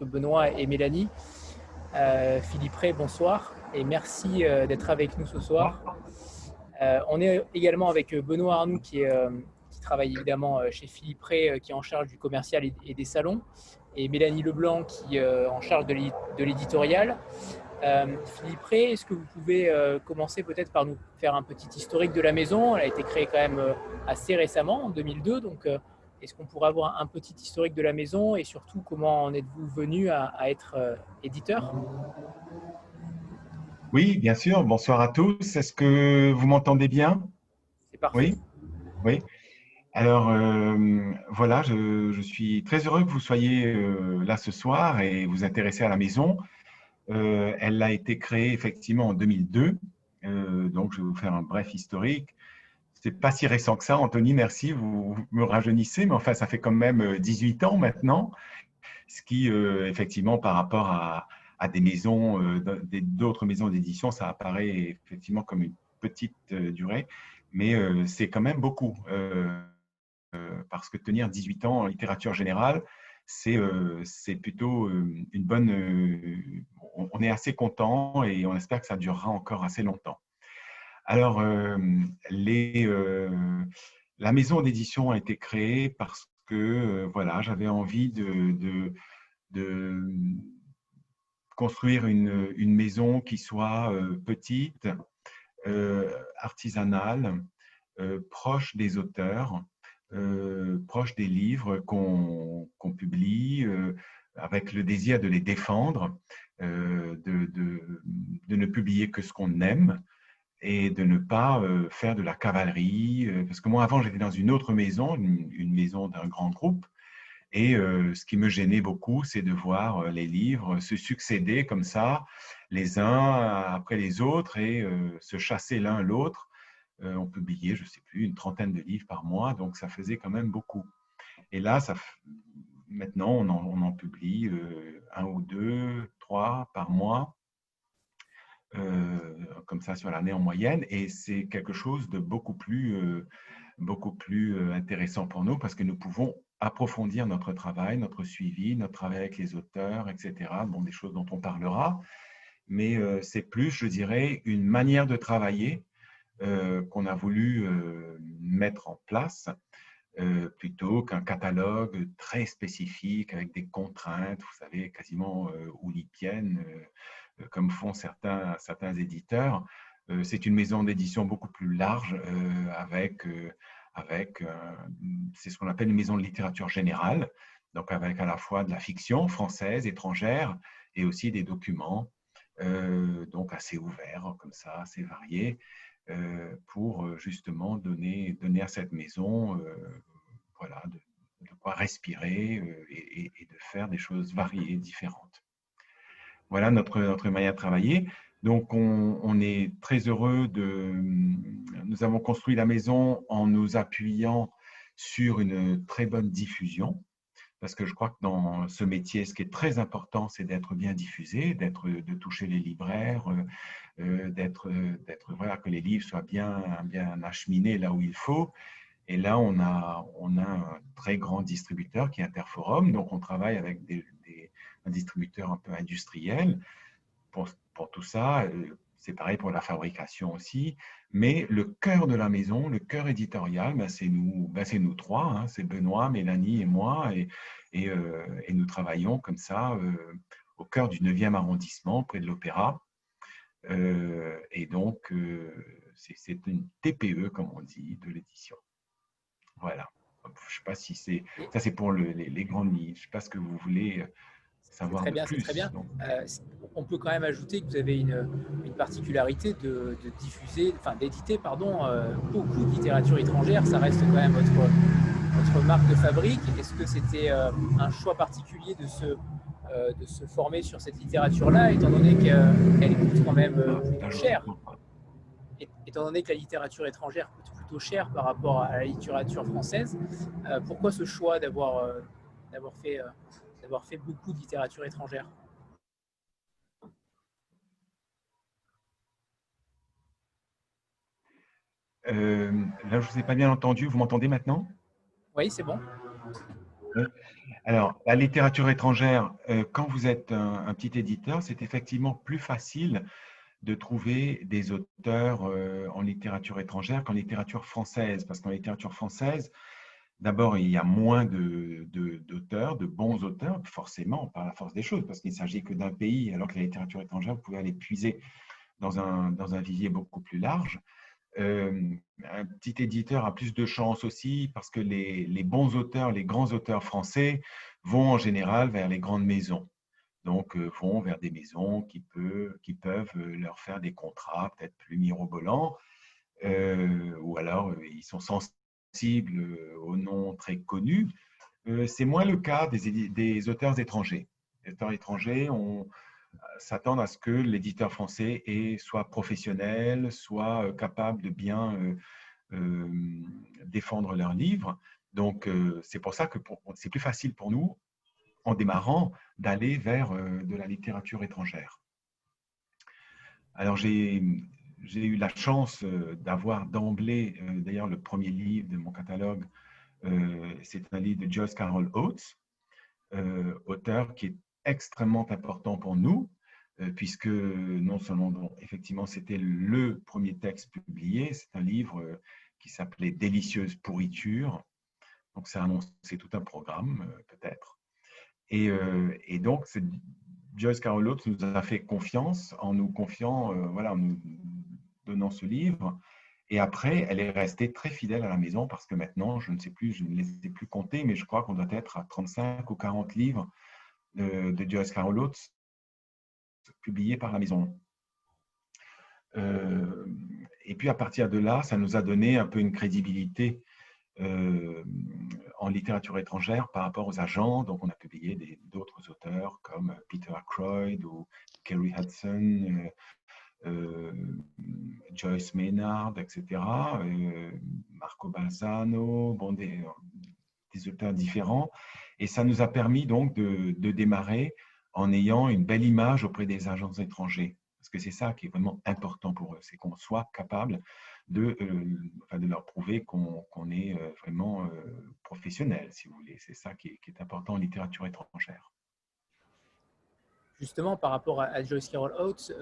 Benoît et Mélanie. Philippe Ray, bonsoir et merci d'être avec nous ce soir. on est également avec Benoît Arnoux qui, travaille évidemment chez Philippe Ray, qui est en charge du commercial et des salons, et Mélanie Leblanc qui est en charge de l'éditorial. Euh, Philippe Ré, est-ce que vous pouvez euh, commencer peut-être par nous faire un petit historique de la maison? Elle a été créée quand même euh, assez récemment, en 2002. Donc, est-ce qu'on pourrait avoir un petit historique de la maison et surtout comment en êtes-vous venu à, être éditeur? Oui, bien sûr. Bonsoir à tous. Est-ce que vous m'entendez bien? C'est parfait. Oui. Oui. Alors voilà, je, je, suis très heureux que vous soyez là ce soir et vous intéressez à la maison. Euh, elle a été créée effectivement en 2002. Euh, donc, je vais vous faire un bref historique. C'est pas si récent que ça, Anthony, merci, vous, me rajeunissez, mais enfin, ça fait quand même 18 euh, ans maintenant, ce qui, effectivement, par rapport à, des maisons, d'autres maisons d'édition, ça apparaît effectivement comme une petite durée, mais c'est quand même beaucoup. parce que tenir 18 ans en littérature générale, c'est plutôt une bonne, on est assez content et on espère que ça durera encore assez longtemps. Alors, la maison d'édition a été créée parce que voilà, j'avais envie de, construire une, maison qui soit petite, artisanale, proche des auteurs, proche des livres qu'on publie, avec le désir de les défendre de, ne publier que ce qu'on aime et de ne pas euh, faire de la cavalerie. Euh, parce que moi, avant, j'étais dans une autre maison, une, maison d'un grand groupe. Et ce qui me gênait beaucoup, c'est de voir les livres se succéder comme ça, les uns après les autres, et se chasser l'un l'autre. on publiait, je ne sais plus, une trentaine de livres par mois, donc ça faisait quand même beaucoup. Et là, ça, maintenant, on en, publie euh, un ou deux, trois par mois, euh, comme ça sur l'année en moyenne. Et c'est quelque chose de beaucoup plus, euh, beaucoup plus intéressant pour nous parce que nous pouvons approfondir notre travail, notre suivi, notre travail avec les auteurs, etc. Bon, des choses dont on parlera. Mais c'est plus, je dirais, une manière de travailler qu'on a voulu mettre en place euh, plutôt qu'un catalogue très spécifique avec des contraintes, vous savez, quasiment euh, oulipiennes, euh, comme font certains, éditeurs. c'est une maison d'édition beaucoup plus large avec, avec c'est ce qu'on appelle une maison de littérature générale, donc avec à la fois de la fiction française, étrangère, et aussi des documents, donc assez ouverts, comme ça, assez variés. Euh, pour euh, justement donner, donner à cette maison euh, voilà, de, quoi respirer et, de faire des choses variées, différentes. Voilà notre, notre manière de travailler. Donc, on, est très heureux de... Nous avons construit la maison en nous appuyant sur une très bonne diffusion parce que je crois que dans ce métier, ce qui est très important, c'est d'être bien diffusé, d'être, de toucher les libraires, euh, euh, d'être, d'être, voilà, que les livres soient bien, bien acheminés là où il faut. Et là, on a, on a un très grand distributeur qui est Interforum, donc on travaille avec des, un distributeur un peu industriel pour, tout ça. Euh, c'est pareil pour la fabrication aussi. Mais le cœur de la maison, le cœur éditorial, ben c'est nous, ben nous trois, hein. c'est Benoît, Mélanie et moi, et, euh, nous travaillons comme ça euh, au cœur du 9e arrondissement, près de l'Opéra. Et donc, c'est une TPE, comme on dit, de l'édition. Voilà. Je ne sais pas si c'est... Ça, c'est pour les, les, grandes lignes. Je ne sais pas ce que vous voulez très bien, Très bien. Euh, on peut quand même ajouter que vous avez une, particularité de, diffuser, enfin d'éditer, pardon, euh, beaucoup de littérature étrangère. Ça reste quand même votre, votre marque de fabrique. Est-ce que c'était euh, un choix particulier de se, de se former sur cette littérature-là, étant donné qu'elle coûte quand même plutôt cher? Étant donné que la littérature étrangère coûte plutôt cher par rapport à la littérature française, pourquoi ce choix d'avoir d'avoir fait d'avoir fait beaucoup de littérature étrangère euh, Là, je ne vous ai pas bien entendu. Vous m'entendez maintenant? Oui, c'est bon. Alors, la littérature étrangère, euh, quand vous êtes un, petit éditeur, c'est effectivement plus facile de trouver des auteurs euh, en littérature étrangère qu'en littérature française. Parce qu'en littérature française, d'abord, il y a moins d'auteurs, de, de, bons auteurs, forcément, par la force des choses, parce qu'il ne s'agit que d'un pays, alors que la littérature étrangère, vous pouvez aller puiser dans un, dans un vivier beaucoup plus large. Euh, un petit éditeur a plus de chance aussi parce que les, les, bons auteurs, les grands auteurs français vont en général vers les grandes maisons. Donc, euh, vont vers des maisons qui, peut, qui peuvent euh, leur faire des contrats peut-être plus mirobolants, ou alors ils sont sensibles aux noms très connus. C'est moins le cas des, auteurs étrangers. Les auteurs étrangers ont, s'attendent à ce que l'éditeur français soit professionnel, soit euh, capable de bien euh, euh, défendre leurs livres. Donc, c'est pour ça que c'est plus facile pour nous, en démarrant, d'aller vers de la littérature étrangère. Alors, j'ai eu la chance d'avoir d'emblée, d'ailleurs, le premier livre de mon catalogue, c'est un livre de Joyce Carol Oates, auteur qui est extrêmement important pour nous, euh, puisque non seulement, effectivement, c'était le premier texte publié, c'est un livre euh, qui s'appelait Délicieuse pourriture. Donc, ça c'est tout un programme, euh, peut-être. Et, donc, Joyce Carol Oates nous a fait confiance en nous confiant, voilà, nous donnant ce livre. Et après, elle est restée très fidèle à la maison parce que maintenant, je ne sais plus, je ne les ai plus comptés, mais je crois qu'on doit être à 35 ou 40 livres de, de Joyce Carol Oates publiés par la maison. Euh, et puis à partir de là, ça nous a donné un peu une crédibilité euh, en littérature étrangère par rapport aux agents. Donc on a publié d'autres auteurs comme Peter Ackroyd ou Kerry Hudson, euh, Joyce Maynard, etc. Marco Balzano, bon, des, des, auteurs différents. Et ça nous a permis donc de, démarrer en ayant une belle image auprès des agents étrangers. Parce que c'est ça qui est vraiment important pour eux, c'est qu'on soit capable de, euh, de leur prouver qu'on est euh, vraiment euh, professionnel, si vous voulez. C'est ça qui est, important en littérature étrangère. Justement, par rapport à, Joyce Carol Oates,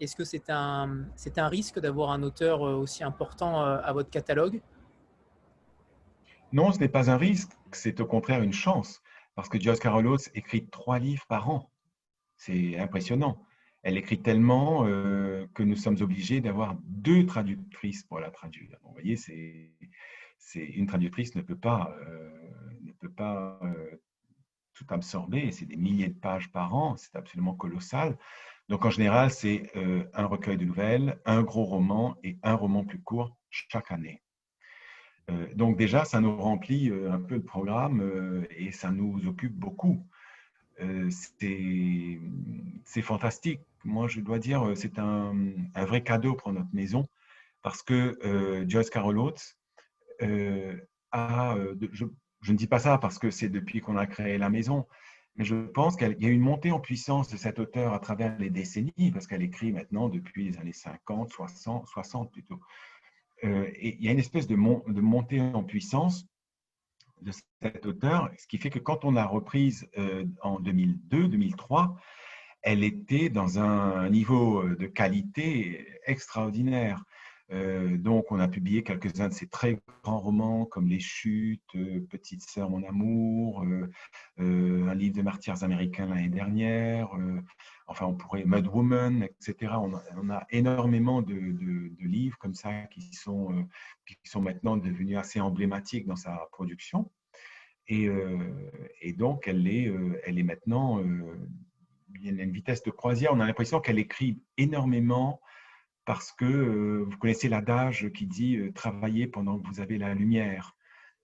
est-ce que c'est un, un risque d'avoir un auteur aussi important à votre catalogue? Non, ce n'est pas un risque, c'est au contraire une chance. Parce que Joyce Carol écrit trois livres par an. C'est impressionnant. Elle écrit tellement euh, que nous sommes obligés d'avoir deux traductrices pour la traduire. vous voyez, c'est, une traductrice ne peut pas, euh, ne peut pas euh, tout absorber. C'est des milliers de pages par an. C'est absolument colossal. Donc, en général, c'est un recueil de nouvelles, un gros roman et un roman plus court chaque année. Euh, donc déjà, ça nous remplit euh, un peu le programme euh, et ça nous occupe beaucoup. c'est fantastique. Moi, je dois dire, c'est un, vrai cadeau pour notre maison parce que Joyce Carol Oates a, je, ne dis pas ça parce que c'est depuis qu'on a créé la maison, mais je pense qu'il y a une montée en puissance de cet auteur à travers les décennies parce qu'elle écrit maintenant depuis les années 50, 60, 60 plutôt. Euh, et il y a une espèce de, montée en puissance de cet auteur, ce qui fait que quand on l'a reprise euh, en 2002-2003, elle était dans un niveau euh, de qualité extraordinaire. Donc, on a publié quelques-uns de ses très grands romans, comme Les Chutes, Petite Sœur, Mon Amour, un livre de martyrs américains l'année dernière, enfin on pourrait Mad Woman, etc. On a, énormément de, livres comme ça qui sont, euh, qui sont maintenant devenus assez emblématiques dans sa production. Et, euh, donc elle est, euh, elle est maintenant, il une vitesse de croisière. On a l'impression qu'elle écrit énormément parce que vous connaissez l'adage qui dit travailler pendant que vous avez la lumière.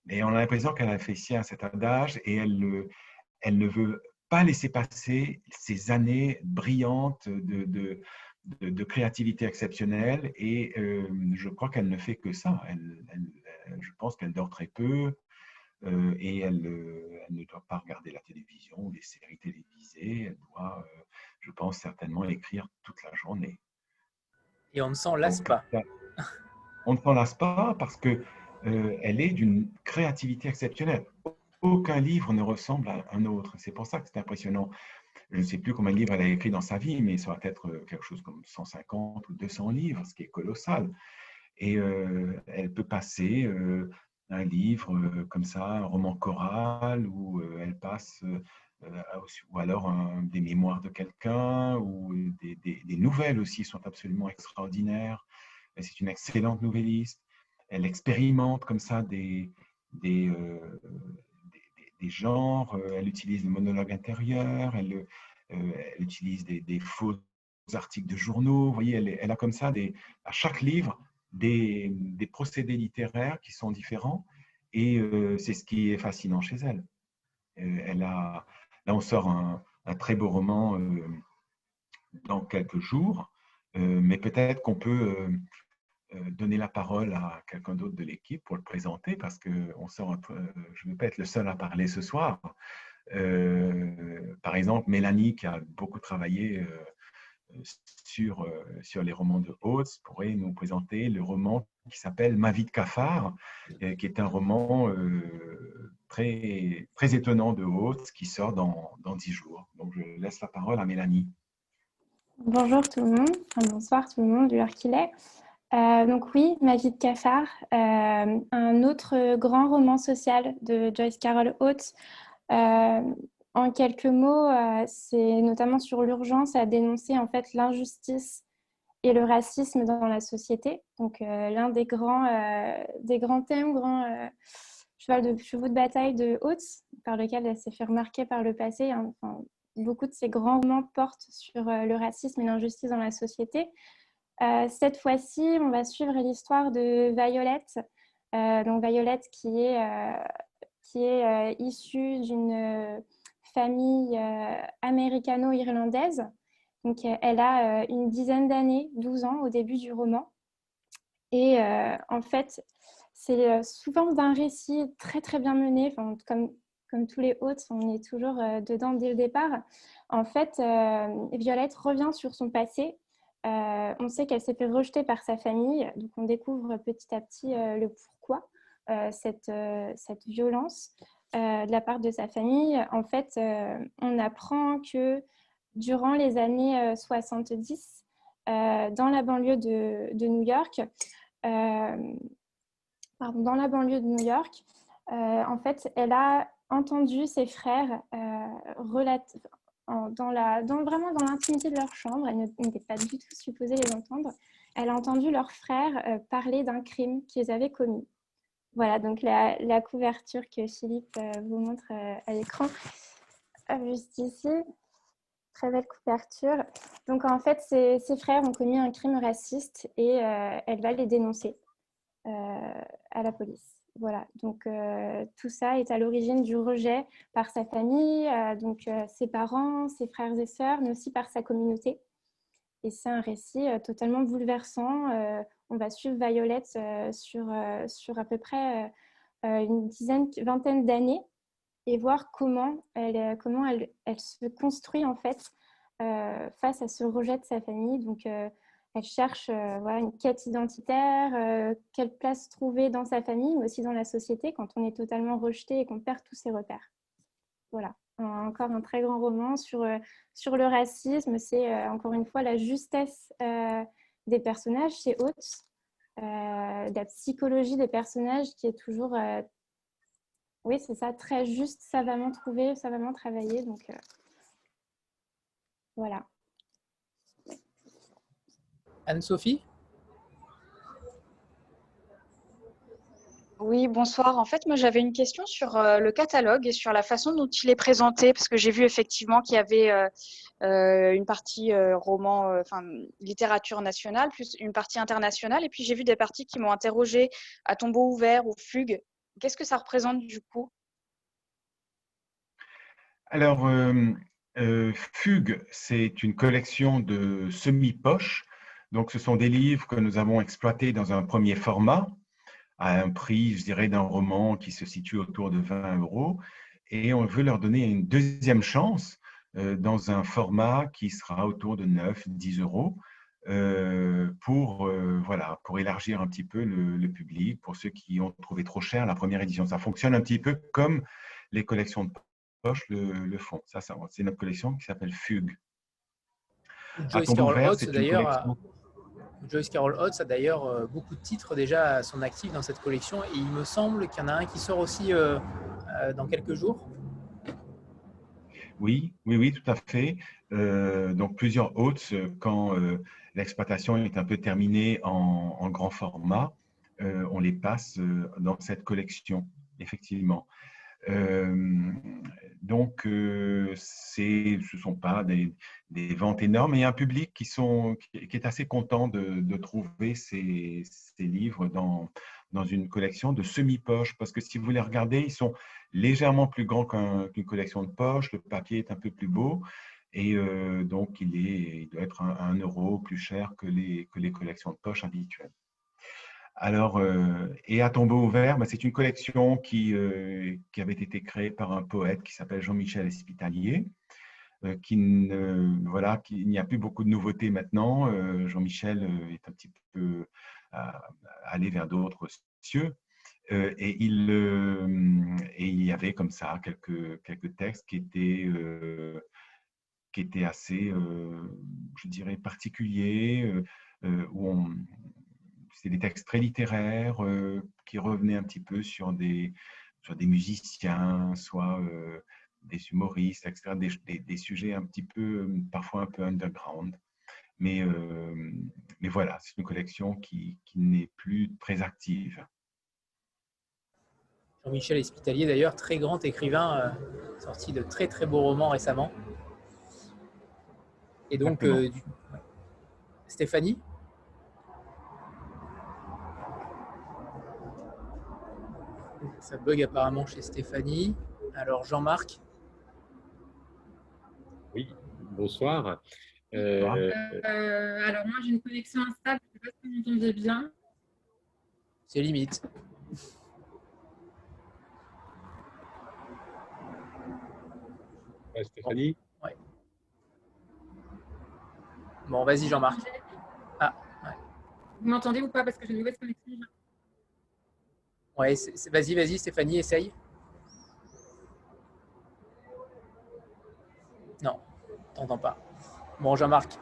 Et on a l'impression qu'elle a fait sien à cet adage et elle, elle ne veut laisser passer ces années brillantes de, de, créativité exceptionnelle et euh, je crois qu'elle ne fait que ça. Je pense qu'elle dort très peu euh, et elle, ne doit pas regarder la télévision ou les séries télévisées. Elle doit, euh, je pense, certainement écrire toute la journée. Et on ne s'en lasse pas. On ne s'en lasse pas parce que elle est d'une créativité exceptionnelle. aucun livre ne ressemble à un autre. C'est pour ça que c'est impressionnant. Je ne sais plus combien de livres elle a écrit dans sa vie, mais ça va être quelque chose comme 150 ou 200 livres, ce qui est colossal. Et euh, elle peut passer euh, un livre euh, comme ça, un roman choral, où elle passe, ou alors des mémoires de quelqu'un, ou des, nouvelles aussi sont absolument extraordinaires. C'est une excellente nouvelliste. Elle expérimente comme ça des, des genres, elle utilise le monologue intérieur, elle, utilise des, faux articles de journaux. Vous voyez, elle, a comme ça, à chaque livre, des, procédés littéraires qui sont différents et euh, c'est ce qui est fascinant chez elle. Euh, elle a, là, on sort un, très beau roman euh, dans quelques jours, mais peut-être qu'on peut, donner la parole à quelqu'un d'autre de l'équipe pour le présenter parce que on sort je ne vais pas être le seul à parler ce soir. par exemple, Mélanie qui a beaucoup travaillé sur, euh, sur les romans de Hautes pourrait nous présenter le roman qui s'appelle Ma vie de cafard, euh, qui est un roman euh, très, étonnant de Hautes qui sort dans, dans 10 jours. Donc je laisse la parole à Mélanie. Bonjour tout le monde, bonsoir tout le monde, l'heure qu'il est. donc oui, Ma vie de cafard, un autre grand roman social de Joyce Carol Oates, en quelques mots, euh, c'est notamment sur l'urgence à dénoncer en fait l'injustice et le racisme dans la société. Donc euh, l'un des grands, euh, des grands thèmes, cheval de chevaux de bataille de Haute, par lequel elle s'est fait remarquer par le passé. Hein. beaucoup de ces grands romans portent sur le racisme et l'injustice dans la société. cette fois-ci, on va suivre l'histoire de Violette. donc Violette qui est, qui est issue d'une famille euh, américano-irlandaise. Donc, euh, elle a euh, une dizaine d'années, 12 ans au début du roman. Et en fait, c'est sous forme d'un récit très très bien mené, enfin, comme, comme tous les autres, on est toujours dedans dès le départ. En fait, Violette revient sur son passé. on sait qu'elle s'est fait rejeter par sa famille, donc on découvre petit à petit le pourquoi cette, cette violence. Euh, de la part de sa famille, en fait, euh, on apprend que durant les années 70, euh, dans la banlieue de, New York, dans la banlieue de New York, en fait, elle a entendu ses frères dans, la, vraiment dans l'intimité de leur chambre, elle n'était pas du tout supposée les entendre, elle a entendu leurs frères parler d'un crime qu'ils avaient commis. Voilà, donc la, couverture que Philippe euh, vous montre euh, à l'écran, juste ici. Très belle couverture. Donc en fait, ses, frères ont commis un crime raciste et euh, elle va les dénoncer à la police. Voilà, donc tout ça est à l'origine du rejet par sa famille, donc ses parents, ses frères et sœurs, mais aussi par sa communauté. Et c'est un récit totalement bouleversant on va suivre Violette euh, sur, euh, sur à peu près euh, une dizaine, vingtaine d'années et voir comment elle, comment elle, elle, se construit en fait face à ce rejet de sa famille. Donc, elle cherche voilà, une quête identitaire, quelle place trouver dans sa famille, mais aussi dans la société quand on est totalement rejeté et qu'on perd tous ses repères. Voilà, encore un très grand roman sur, sur le racisme. C'est encore une fois la justesse des personnages chez Haute, euh, la psychologie des personnages qui est toujours, euh, oui, c'est ça, très juste, savamment trouvé, savamment travaillé. Donc, euh, voilà. Anne-Sophie Oui, bonsoir. En fait, moi, j'avais une question sur euh, le catalogue et sur la façon dont il est présenté, parce que j'ai vu effectivement qu'il y avait euh, euh, une partie roman, enfin littérature nationale, plus une partie internationale, et puis j'ai vu des parties qui m'ont interrogé à tombeau ouvert ou fugue. Qu'est-ce que ça représente du coup? Alors, Fugue, c'est une collection de semi-poches. Donc, ce sont des livres que nous avons exploités dans un premier format à un prix, je dirais, d'un roman qui se situe autour de 20 euros. Et on veut leur donner une deuxième chance euh, dans un format qui sera autour de 9, 10 euros. Euh, pour, euh, voilà, pour élargir un petit peu le, public, pour ceux qui ont trouvé trop cher la première édition. Ça fonctionne un petit peu comme les collections de poche le, font. Ça, c'est notre collection qui s'appelle Fugue. Joyce Carol Oates, d'ailleurs, Joyce Carol Oates a d'ailleurs euh, beaucoup de titres déjà à son actif dans cette collection et il me semble qu'il y en a un qui sort aussi euh, euh, dans quelques jours. Oui, oui, oui, tout à fait. donc plusieurs Oates quand l'exploitation est un peu terminée en grand format, on les passe dans cette collection, effectivement. Euh, donc, euh, ce ne sont pas des, ventes énormes. Il y a un public qui, est assez content de, trouver ces, livres dans, une collection de semi-poche. Parce que si vous les regardez, ils sont légèrement plus grands qu'une collection de poche. Le papier est un peu plus beau. Et euh, donc, il, est, il doit être un, un, euro plus cher que les, que les collections de poche habituelles. Alors, euh, et à tombeau ouvert, bah, c'est une collection qui, euh, qui, avait été créée par un poète qui s'appelle Jean-Michel Espitalier, euh, qui ne, voilà, qui, n'y a plus beaucoup de nouveautés maintenant. Jean-Michel est un petit peu allé vers d'autres cieux. et, il, y avait comme ça quelques, textes qui étaient, assez, je dirais, particuliers, où on, c'est des textes très littéraires euh, qui revenaient un petit peu sur des, sur des musiciens, soit euh, des humoristes, etc., des, des, sujets un petit peu, parfois un peu underground. Mais, euh, mais voilà, c'est une collection qui, qui n'est plus très active. Jean-Michel Espitalier, d'ailleurs, très grand écrivain, sorti de très très beaux romans récemment. Et donc, Stéphanie? Ça bug apparemment chez Stéphanie. Alors Jean-Marc Oui, bonsoir. Euh, euh, alors moi j'ai une connexion instable, je ne sais pas si vous m'entendez bien. C'est limite. Stéphanie ouais. Bon, vas-y Jean-Marc. Ah, Vous m'entendez ou pas? Parce que j'ai une mauvaise connexion. Ouais, vas-y, vas-y, Stéphanie, essaye. Non, t'entends pas. Bon, Jean-Marc.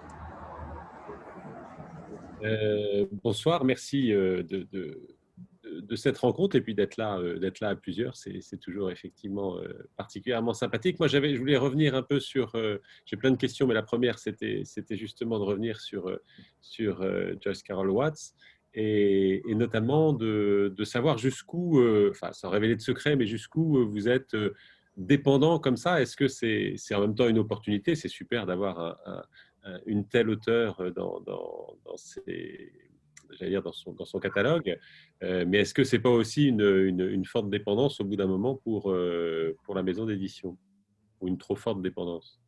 Euh, bonsoir, merci euh, de, cette rencontre et puis d'être là, euh, d'être là à plusieurs. C'est toujours effectivement particulièrement sympathique. Moi, je voulais revenir un peu sur. J'ai plein de questions, mais la première, c'était justement de revenir sur, sur Joyce Carol Watts et, notamment de, savoir jusqu'où, euh, enfin sans révéler de secret, mais jusqu'où euh, vous êtes euh, dépendant comme ça. Est-ce que c'est en même temps une opportunité? C'est super d'avoir une telle auteur dans, son, catalogue, mais est-ce que c'est pas aussi une, forte dépendance au bout d'un moment pour, la maison d'édition? Ou une trop forte dépendance?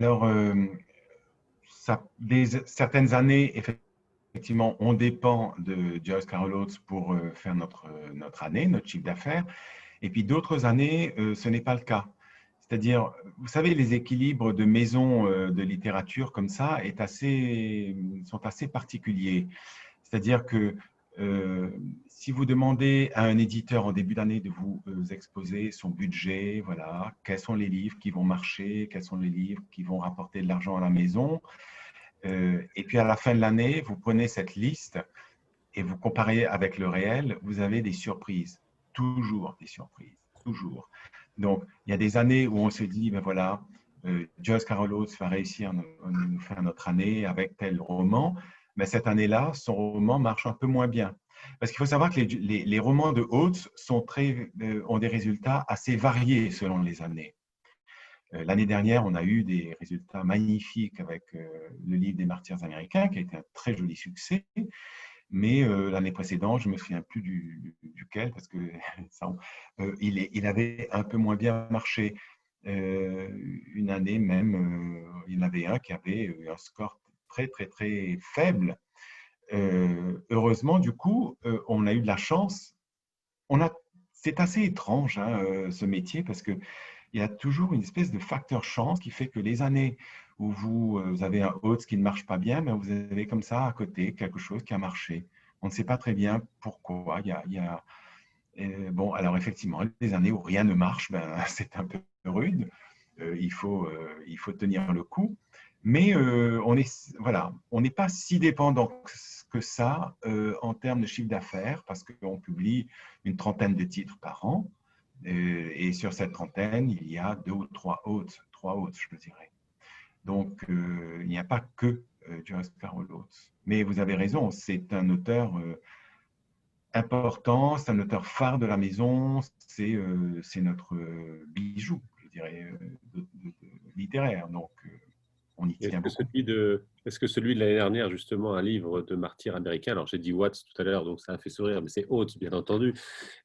Alors, certaines années, effectivement, effectivement, on dépend de Joyce Carol Oates pour euh, faire notre, notre année, notre chiffre d'affaires. Et puis d'autres années, euh, ce n'est pas le cas. C'est-à-dire, vous savez, les équilibres de maisons euh, de littérature comme ça sont assez particuliers. C'est-à-dire que si vous demandez à un éditeur en début d'année de vous exposer son budget, voilà, quels sont les livres qui vont marcher, quels sont les livres qui vont rapporter de l'argent à la maison, euh, et puis à la fin de l'année, vous prenez cette liste et vous comparez avec le réel, vous avez des surprises. Toujours des surprises. Toujours. Donc, il y a des années où on se dit, ben voilà, euh, Joyce Carol Oates va réussir à nous, faire notre année avec tel roman. Mais cette année-là, son roman marche un peu moins bien. Parce qu'il faut savoir que les, romans de Oates euh, ont des résultats assez variés selon les années. Euh, l'année dernière, on a eu des résultats magnifiques avec euh, le livre des martyrs américains, qui a été un très joli succès. Mais euh, l'année précédente, je ne me souviens plus du, duquel, parce que il, avait un peu moins bien marché. une année même, il y en avait un qui avait un score très, très, très faible. heureusement, du coup, on a eu de la chance. C'est assez étrange, hein, ce métier, parce que il y a toujours une espèce de facteur chance qui fait que les années où vous, euh, avez un hôte qui ne marche pas bien, mais vous avez comme ça à côté quelque chose qui a marché. On ne sait pas très bien pourquoi. Il y a, bon, alors effectivement, les années où rien ne marche, ben, c'est un peu rude. il, faut, il faut tenir le coup. Mais on est, voilà, on n'est pas si dépendant que ça en termes de chiffre d'affaires parce qu'on publie une trentaine de titres par an. Et sur cette trentaine, il y a deux ou trois hôtes, trois hôtes, je dirais. Donc, il n'y a pas que Joyce Carol Oates. Mais vous avez raison, c'est un auteur important, c'est un auteur phare de la maison, c'est notre bijou, je dirais, littéraire. Donc, est-ce que, celui de, est-ce que celui de l'année dernière, justement, un livre de martyr américain, alors j'ai dit Watts tout à l'heure, donc ça a fait sourire, mais c'est Oates, bien entendu.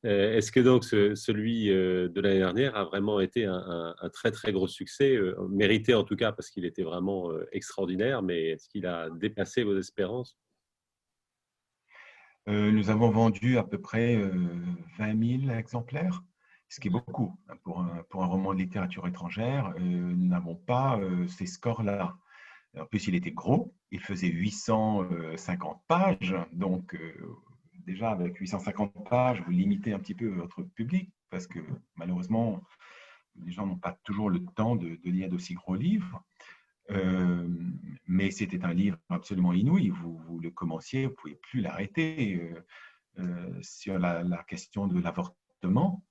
Euh, est-ce que donc celui euh, de l'année dernière a vraiment été un, très très gros succès, euh, mérité en tout cas parce qu'il était vraiment extraordinaire, mais est-ce qu'il a dépassé vos espérances? Nous avons vendu à peu près 20 000 exemplaires ce qui est beaucoup hein, pour un, roman de littérature étrangère. Nous n'avons pas ces scores-là. En plus, il était gros, il faisait 850 pages, donc euh, déjà avec 850 pages, vous limitez un petit peu votre public, parce que malheureusement, les gens n'ont pas toujours le temps de, lire d'aussi gros livres. mais c'était un livre absolument inouï. Vous, le commenciez, vous ne pouvez plus l'arrêter. sur la, question de l'avortement,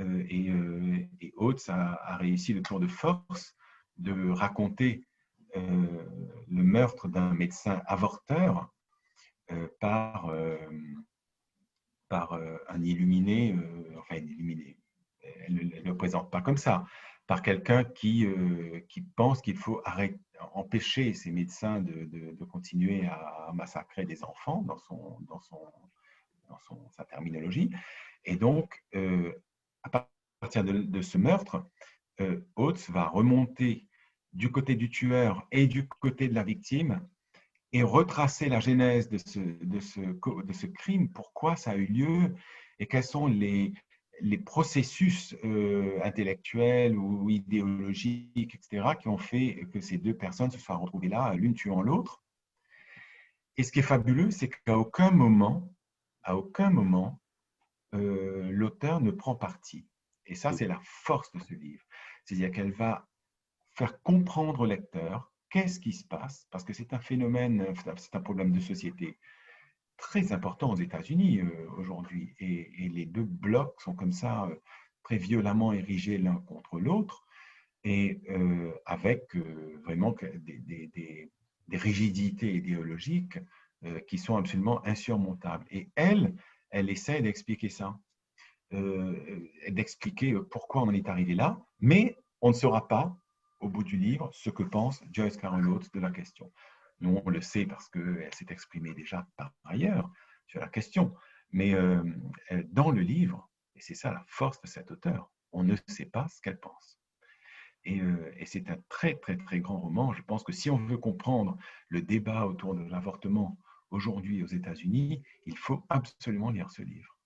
euh, et, euh, et Oates a, réussi le tour de force de raconter euh, le meurtre d'un médecin avorteur par, par un illuminé, enfin un illuminé, elle ne le présente pas comme ça, par quelqu'un qui, qui pense qu'il faut empêcher ces médecins de, de, continuer à massacrer des enfants dans, son, dans, son, dans son, sa terminologie. Et donc, à partir de, ce meurtre, euh, Oates va remonter du côté du tueur et du côté de la victime et retracer la genèse de ce, de ce, de ce crime, pourquoi ça a eu lieu et quels sont les, les processus euh, intellectuels ou idéologiques, etc., qui ont fait que ces deux personnes se soient retrouvées là, l'une tuant l'autre. Et ce qui est fabuleux, c'est qu'à aucun moment, à aucun moment, euh, l'auteur ne prend parti. Et ça, c'est la force de ce livre. C'est-à-dire qu'elle va faire comprendre au lecteur qu'est-ce qui se passe, parce que c'est un phénomène, c'est un problème de société très important aux États-Unis euh, aujourd'hui. Et, les deux blocs sont comme ça, euh, très violemment érigés l'un contre l'autre, et avec vraiment des, rigidités idéologiques qui sont absolument insurmontables. Et elle, elle essaie d'expliquer ça, euh, d'expliquer pourquoi on est arrivé là, mais on ne saura pas, au bout du livre, ce que pense Joyce Carol Oates de la question. Nous, on le sait parce qu'elle s'est exprimée déjà par ailleurs sur la question, mais euh, dans le livre, et c'est ça la force de cet auteur, on ne sait pas ce qu'elle pense. Euh, et c'est un très, très, très grand roman. Je pense que si on veut comprendre le débat autour de l'avortement aujourd'hui aux États-Unis, il faut absolument lire ce livre.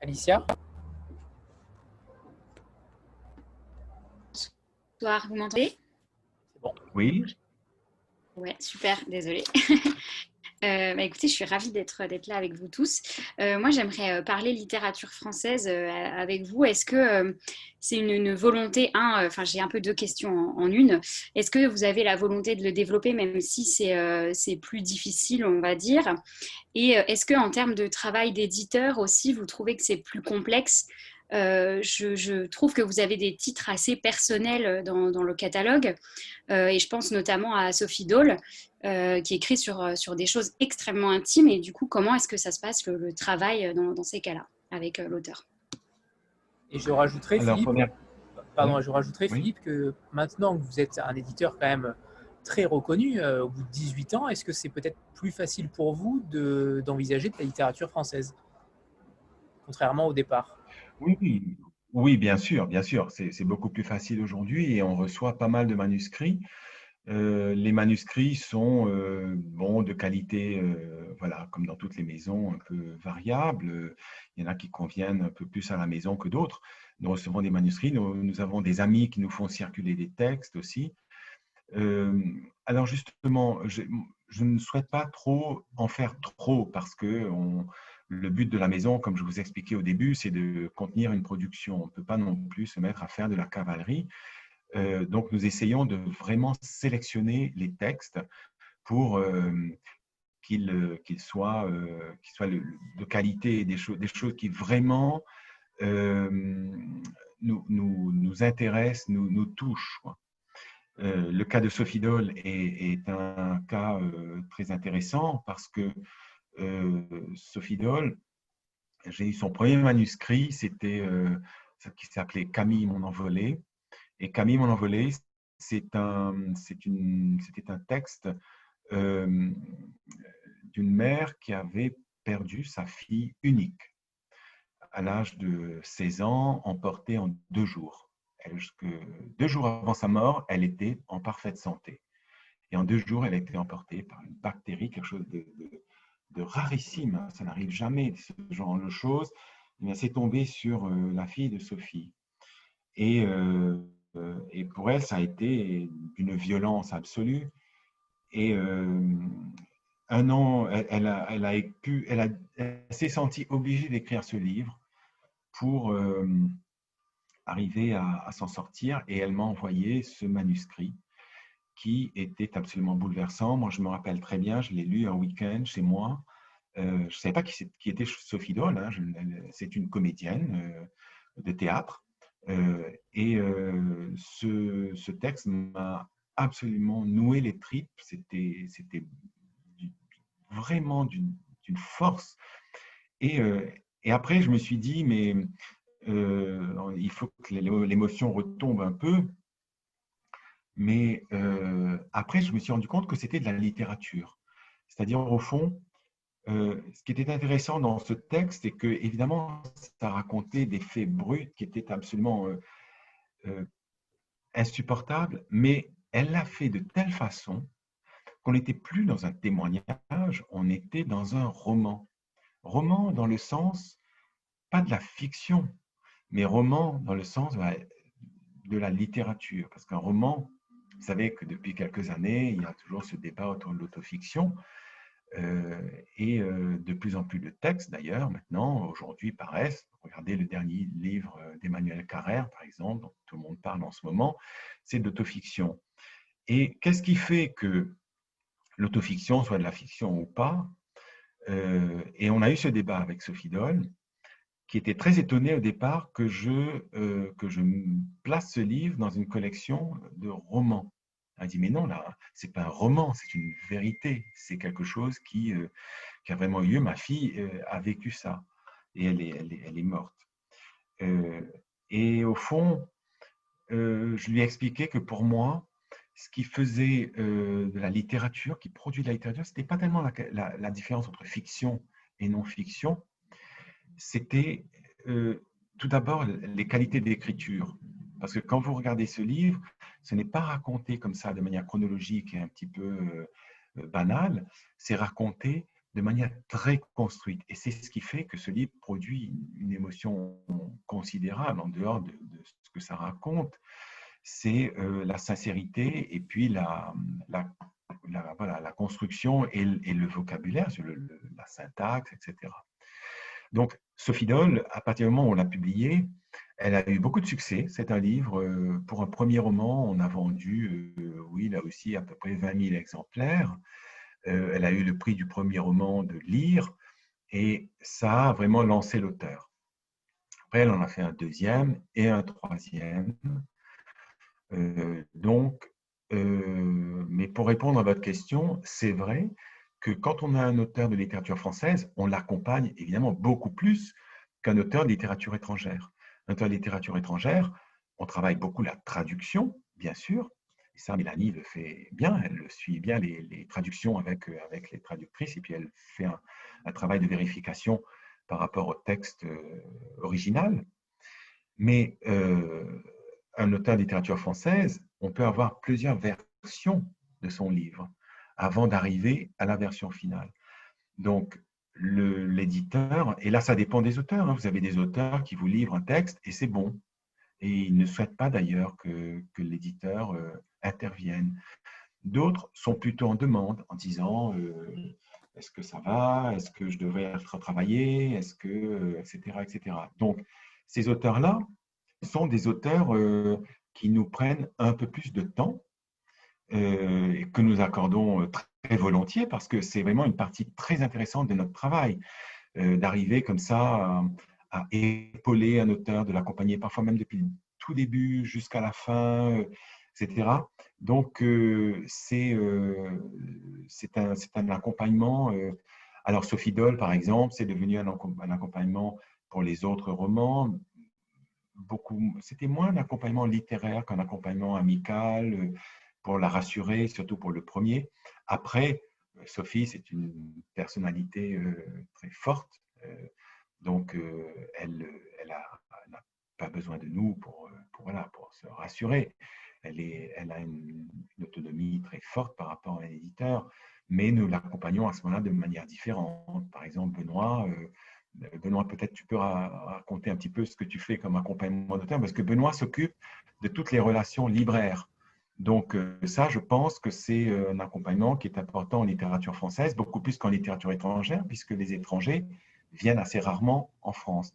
Alicia? Bonsoir, vous m'entendez? Bon. Oui. Ouais, super, désolée. Euh, bah, écoutez, je suis ravie d'être là avec vous tous. Euh, moi, j'aimerais euh, parler littérature française avec vous. Est-ce que c'est une, volonté, un, enfin j'ai un peu deux questions en, une. Est-ce que vous avez la volonté de le développer, même si c'est plus difficile, on va dire? Et est-ce que en termes de travail d'éditeur aussi, vous trouvez que c'est plus complexe? Je, trouve que vous avez des titres assez personnels dans, dans le catalogue, et je pense notamment à Sophie Dole, euh, qui écrit sur, euh, sur des choses extrêmement intimes. Et du coup, comment est-ce que ça se passe le, travail dans, dans, ces cas-là avec euh, l'auteur? Et je rajouterais, Philippe, pardon, je rajouterais Philippe, que maintenant que vous êtes un éditeur quand même très reconnu, au bout de 18 ans, est-ce que c'est peut-être plus facile pour vous d'envisager de, la littérature française, contrairement au départ oui, oui, bien sûr, bien sûr. C'est beaucoup plus facile aujourd'hui et on reçoit pas mal de manuscrits. Euh, les manuscrits sont euh, bon, de qualité, euh, voilà, comme dans toutes les maisons, un peu variable. Il y en a qui conviennent un peu plus à la maison que d'autres. Nous recevons des manuscrits. Nous, avons des amis qui nous font circuler des textes aussi. alors justement, je, ne souhaite pas trop en faire trop parce que le but de la maison, comme je vous expliquais au début, c'est de contenir une production. On ne peut pas non plus se mettre à faire de la cavalerie. Euh, donc, nous essayons de vraiment sélectionner les textes pour euh, qu'ils soient, de qualité, des, choses, qui vraiment nous, intéressent, nous, touchent. le cas de Sophie Dole est, un cas très intéressant parce que euh, Sophie Dole, j'ai eu son premier manuscrit, c'était euh, qui s'appelait Camille mon envolé. Et Camille mon envolé, c'est un, c'était un texte euh, d'une mère qui avait perdu sa fille unique à l'âge de 16 ans, emportée en deux jours. deux jours avant sa mort, elle était en parfaite santé. Et en deux jours, elle a été emportée par une bactérie, quelque chose de rarissime, hein, ça n'arrive jamais, ce genre de choses, eh c'est tombé sur euh, la fille de Sophie. Et, euh, euh, et, pour elle, ça a été d'une violence absolue. Et un an, elle, a, pu, elle, a, s'est sentie obligée d'écrire ce livre pour arriver à s'en sortir. Et elle m'a envoyé ce manuscrit qui était absolument bouleversant. Moi, je me rappelle très bien, je l'ai lu un week-end chez moi. Euh, je ne savais pas qui, était Sophie Dole. Hein. C'est une comédienne euh, de théâtre. Euh, et ce, texte m'a absolument noué les tripes. C'était vraiment d'une force. Et, après, je me suis dit, mais il faut que l'émotion retombe un peu. Mais euh, après, je me suis rendu compte que c'était de la littérature. C'est-à-dire, au fond, euh, ce qui était intéressant dans ce texte, c'est que, évidemment, ça racontait des faits bruts qui étaient absolument euh, insupportables, mais elle l'a fait de telle façon qu'on n'était plus dans un témoignage, on était dans un roman. Roman dans le sens, pas de la fiction, mais roman dans le sens de la littérature. Parce qu'un roman, vous savez que depuis quelques années, il y a toujours ce débat autour de l'autofiction. Euh, et euh, de plus en plus de textes, d'ailleurs, maintenant, aujourd'hui, paraissent. Regardez le dernier livre d'Emmanuel Carrère, par exemple, dont tout le monde parle en ce moment, c'est d'autofiction. Et qu'est-ce qui fait que l'autofiction soit de la fiction ou pas euh, Et on a eu ce débat avec Sophie Doll, qui était très étonné au départ que je, euh, que je place ce livre dans une collection de romans. Elle dit, mais non, là, c'est pas un roman, c'est une vérité, c'est quelque chose qui, euh, qui, a vraiment eu lieu. Ma fille euh, a vécu ça et elle est, elle est, morte. et au fond, je lui ai expliqué que pour moi, ce qui faisait de la littérature, qui produit de la littérature, ce n'était pas tellement la différence entre fiction et non-fiction, c'était euh, tout d'abord les qualités d'écriture. Parce que quand vous regardez ce livre, ce n'est pas raconté comme ça de manière chronologique et un petit peu euh, euh, banale, c'est raconté de manière très construite. Et c'est ce qui fait que ce livre produit une émotion considérable en dehors de, ce que ça raconte. C'est la sincérité et puis la, la, la, construction et, le vocabulaire, la syntaxe, etc. Donc, Sophie Doll, à partir du moment où on l'a publié, elle a eu beaucoup de succès. C'est un livre, euh, pour un premier roman, on a vendu, euh, oui, là aussi, à peu près 20 000 exemplaires. Euh, elle a eu le prix du premier roman de Lire et ça a vraiment lancé l'auteur. Après, elle en a fait un deuxième et un troisième. donc, mais pour répondre à votre question, c'est vrai, que quand on a un auteur de littérature française, on l'accompagne évidemment beaucoup plus qu'un auteur de littérature étrangère. Un auteur de littérature étrangère, on travaille beaucoup la traduction, bien sûr, et ça, Mélanie le fait bien, elle suit bien les, traductions avec, euh, avec les traductrices, et puis elle fait un, travail de vérification par rapport au texte euh, original. Mais euh, un auteur de littérature française, on peut avoir plusieurs versions de son livre avant d'arriver à la version finale. Donc, l'éditeur, et là ça dépend des auteurs, hein. vous avez des auteurs qui vous livrent un texte et c'est bon. Et ils ne souhaitent pas d'ailleurs que, l'éditeur euh, intervienne. D'autres sont plutôt en demande en disant euh, est-ce que ça va? Est-ce que je devrais être travaillé Est-ce que, etc., etc. Donc, ces auteurs-là sont des auteurs qui nous prennent un peu plus de temps et que nous accordons très volontiers parce que c'est vraiment une partie très intéressante de notre travail d'arriver comme ça à épauler un auteur, de l'accompagner parfois même depuis le tout début jusqu'à la fin, etc. Donc, euh, euh, c'est un, un, accompagnement. Euh, alors, Sophie Doll, par exemple, c'est devenu un, un, accompagnement pour les autres romans. C'était moins un accompagnement littéraire qu'un accompagnement amical pour la rassurer, surtout pour le premier. Après, Sophie, c'est une personnalité très forte. Donc, elle, n'a pas besoin de nous pour, se rassurer. Elle, a une, autonomie très forte par rapport à un éditeur, mais nous l'accompagnons à ce moment-là de manière différente. Par exemple, Benoît, Benoît, peut-être tu peux raconter un petit peu ce que tu fais comme accompagnement d'auteur, parce que Benoît s'occupe de toutes les relations libraires. Donc ça, je pense que c'est un accompagnement qui est important en littérature française, beaucoup plus qu'en littérature étrangère, puisque les étrangers viennent assez rarement en France.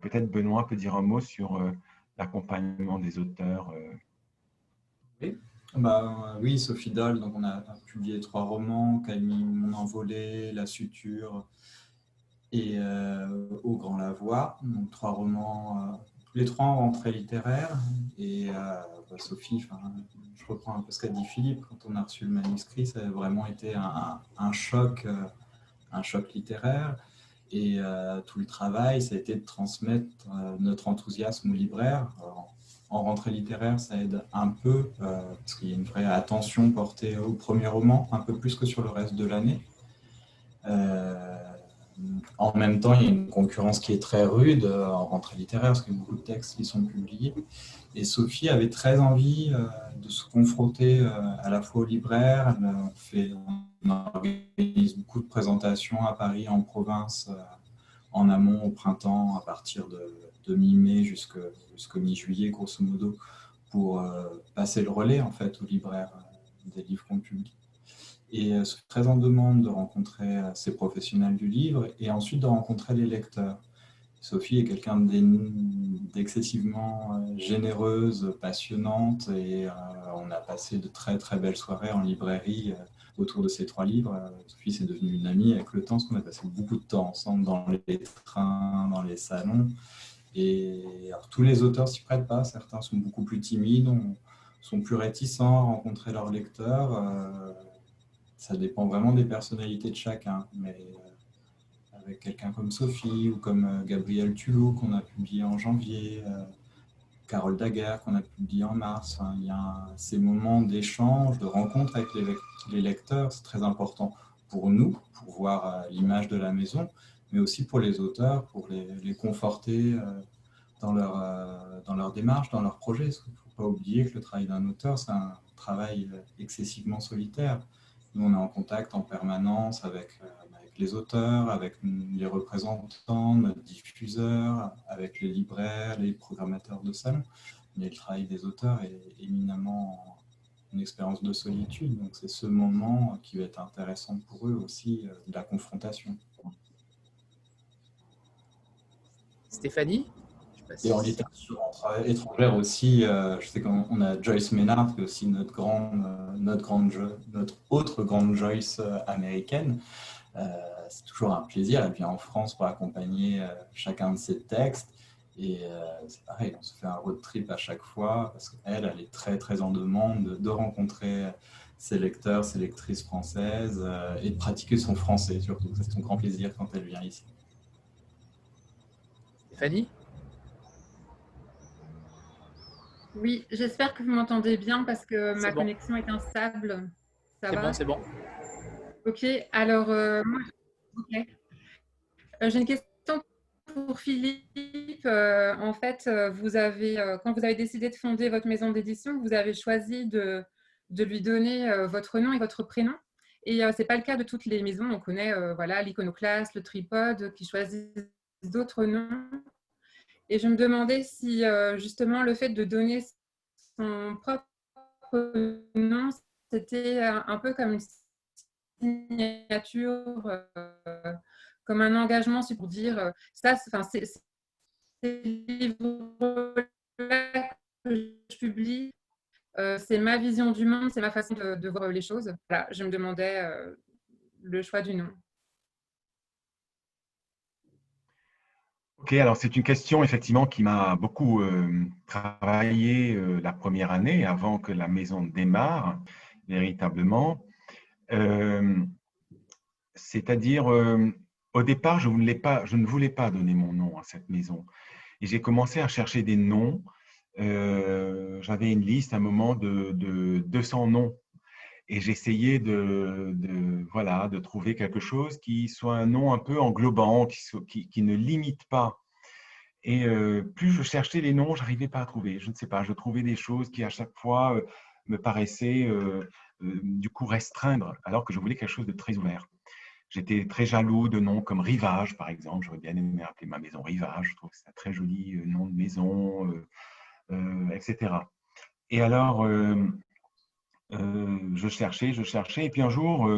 peut-être Benoît peut dire un mot sur euh, l'accompagnement des auteurs. Euh. Oui. Bah, oui, Sophie Dahl, donc on a publié trois romans, Camille Mon Envolé, La Suture et euh, Au Grand Lavoie. Donc trois romans, les trois en rentrée littéraire. Et bah, Sophie, je reprends un peu ce qu'a dit Philippe, quand on a reçu le manuscrit, ça a vraiment été un, choc, un choc littéraire. Et euh, tout le travail, ça a été de transmettre euh, notre enthousiasme aux libraires. en rentrée littéraire, ça aide un peu, euh, parce qu'il y a une vraie attention portée au premier roman, un peu plus que sur le reste de l'année. En même temps, il y a une concurrence qui est très rude en rentrée littéraire, parce qu'il y a beaucoup de textes qui sont publiés. Et Sophie avait très envie de se confronter à la fois aux libraires. Elle fait on organise beaucoup de présentations à Paris, en province, euh, en amont, au printemps, à partir de, mi-mai jusqu'au mi-juillet, grosso modo, pour euh, passer le relais en fait aux libraires euh, des livres qu'on publie. Et c'est très en demande de rencontrer ces professionnels du livre et ensuite de rencontrer les lecteurs. Sophie est quelqu'un d'excessivement généreuse, passionnante et on a passé de très très belles soirées en librairie autour de ces trois livres. Euh, Sophie, c'est devenu une amie avec le temps, parce qu'on a passé beaucoup de temps ensemble dans les trains, dans les salons. Et tous les auteurs s'y prêtent pas. Certains sont beaucoup plus timides, sont plus réticents à rencontrer leurs lecteurs. Euh, ça dépend vraiment des personnalités de chacun. Mais euh, avec quelqu'un comme Sophie ou comme Gabriel Tulou qu'on a publié en janvier, Carole Daguerre qu'on a publié en mars. il y a ces moments d'échange, de rencontre avec les, lecteurs, c'est très important pour nous, pour voir euh, l'image de la maison, mais aussi pour les auteurs, pour les, conforter euh, euh, dans leur démarche, dans leur projet. Il ne faut pas oublier que le travail d'un auteur, c'est un travail excessivement solitaire. Nous, on est en contact en permanence avec les auteurs, avec les représentants, notre diffuseur, avec les libraires, les programmateurs de salon. Mais le travail des auteurs est éminemment une expérience de solitude. Donc c'est ce moment qui va être intéressant pour eux aussi, euh, de la confrontation. Stéphanie? Et en littérature étrangère aussi, euh, je sais qu'on a Joyce Maynard, qui est aussi notre, grande, euh, notre, grande, notre autre grande Joyce américaine, euh, c'est toujours un plaisir. Elle vient en France pour accompagner chacun de ses textes. Et c'est pareil, on se fait un road trip à chaque fois parce qu'elle, elle est très, très en demande de, rencontrer ses lecteurs, ses lectrices françaises et de pratiquer son français surtout. C'est son grand plaisir quand elle vient ici. Stéphanie Oui, j'espère que vous m'entendez bien parce que ma connexion est instable. C'est bon, c'est bon. Ok, alors euh, euh, j'ai une question pour Philippe. Euh, en fait, vous avez, quand vous avez décidé de fonder votre maison d'édition, vous avez choisi de, de lui donner votre nom et votre prénom. Et ce n'est pas le cas de toutes les maisons. On connaît voilà, l'iconoclaste, le tripode, qui choisissent d'autres noms. Et je me demandais si justement le fait de donner son propre nom, c'était un peu comme une signature comme un engagement, pour dire ça, c'est ces livres-là que je publie, c'est ma vision du monde, c'est ma façon de, voir les choses. Voilà, je me demandais le choix du nom. Ok, alors c'est une question effectivement qui m'a beaucoup travaillé la première année avant que la maison démarre véritablement. C'est-à-dire, au départ, je ne, pas, je ne voulais pas donner mon nom à cette maison. Et j'ai commencé à chercher des noms. J'avais une liste à un moment de, 200 noms. Et j'essayais de, voilà, de trouver quelque chose qui soit un nom un peu englobant, qui, ne limite pas. Et plus je cherchais les noms, je n'arrivais pas à trouver. Je ne sais pas, je trouvais des choses qui à chaque fois me paraissaient du coup restreindre, alors que je voulais quelque chose de très ouvert. J'étais très jaloux de noms comme Rivage, par exemple. J'aurais bien aimé appeler ma maison Rivage. Je trouve que c'est un très joli euh, nom de maison, euh, euh, etc. Et alors, je cherchais, je cherchais. Et puis un jour,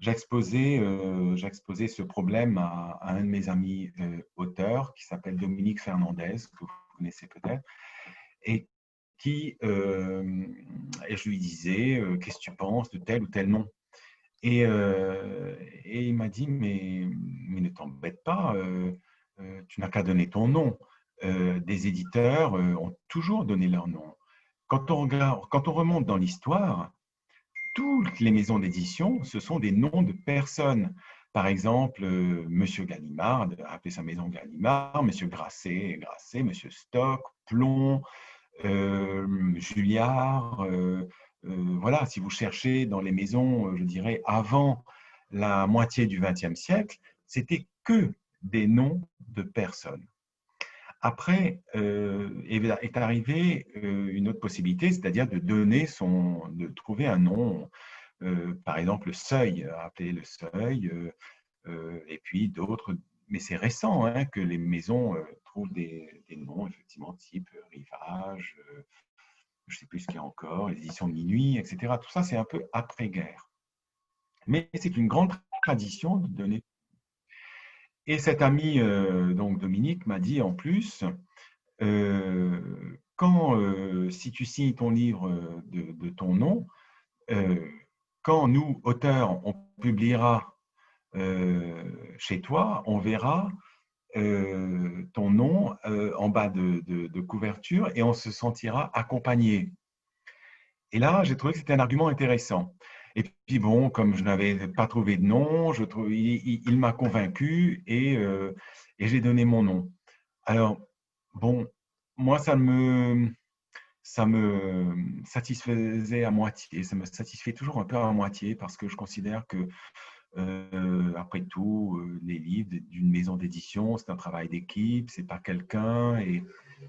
j'exposais ce problème à, un de mes amis auteurs qui s'appelle Dominique Fernandez, que vous connaissez peut-être, et qui, et je lui disais, qu'est-ce que tu penses de tel ou tel nom? Et, et, il m'a dit, mais, mais ne t'embête pas, tu n'as qu'à donner ton nom. des éditeurs ont toujours donné leur nom. Quand on, regarde, quand on remonte dans l'histoire, toutes les maisons d'édition, ce sont des noms de personnes. Par exemple, Monsieur Gallimard a appelé sa maison Gallimard, Monsieur Grasset, Grasset, Monsieur Stock, Plomb, Julliard, euh, voilà, si vous cherchez dans les maisons, euh, je dirais, avant la moitié du XXe siècle, c'était que des noms de personnes. Après euh, est arrivée une autre possibilité, c'est-à-dire de donner son, de trouver un nom, par exemple le Seuil, appeler le Seuil, et puis d'autres. Mais c'est récent hein, que les maisons trouvent des, noms effectivement type Rivage, je ne sais plus ce qu'il y a encore, les minuit, etc. Tout ça, c'est un peu après-guerre. Mais c'est une grande tradition de donner. Et cet ami, euh, donc Dominique, m'a dit en plus, euh, quand, euh, si tu signes ton livre de, ton nom, quand nous, auteurs, on publiera chez toi, on verra ton nom en bas de, couverture et on se sentira accompagné. Et là, j'ai trouvé que c'était un argument intéressant. Et puis bon, comme je n'avais pas trouvé de nom, je il, m'a convaincu et, euh, et j'ai donné mon nom. Alors, bon, moi, ça me, satisfaisait à moitié. Ça me satisfait toujours un peu à moitié parce que je considère que euh, après tout, euh, les livres d'une maison d'édition, c'est un travail d'équipe, c'est pas quelqu'un, et,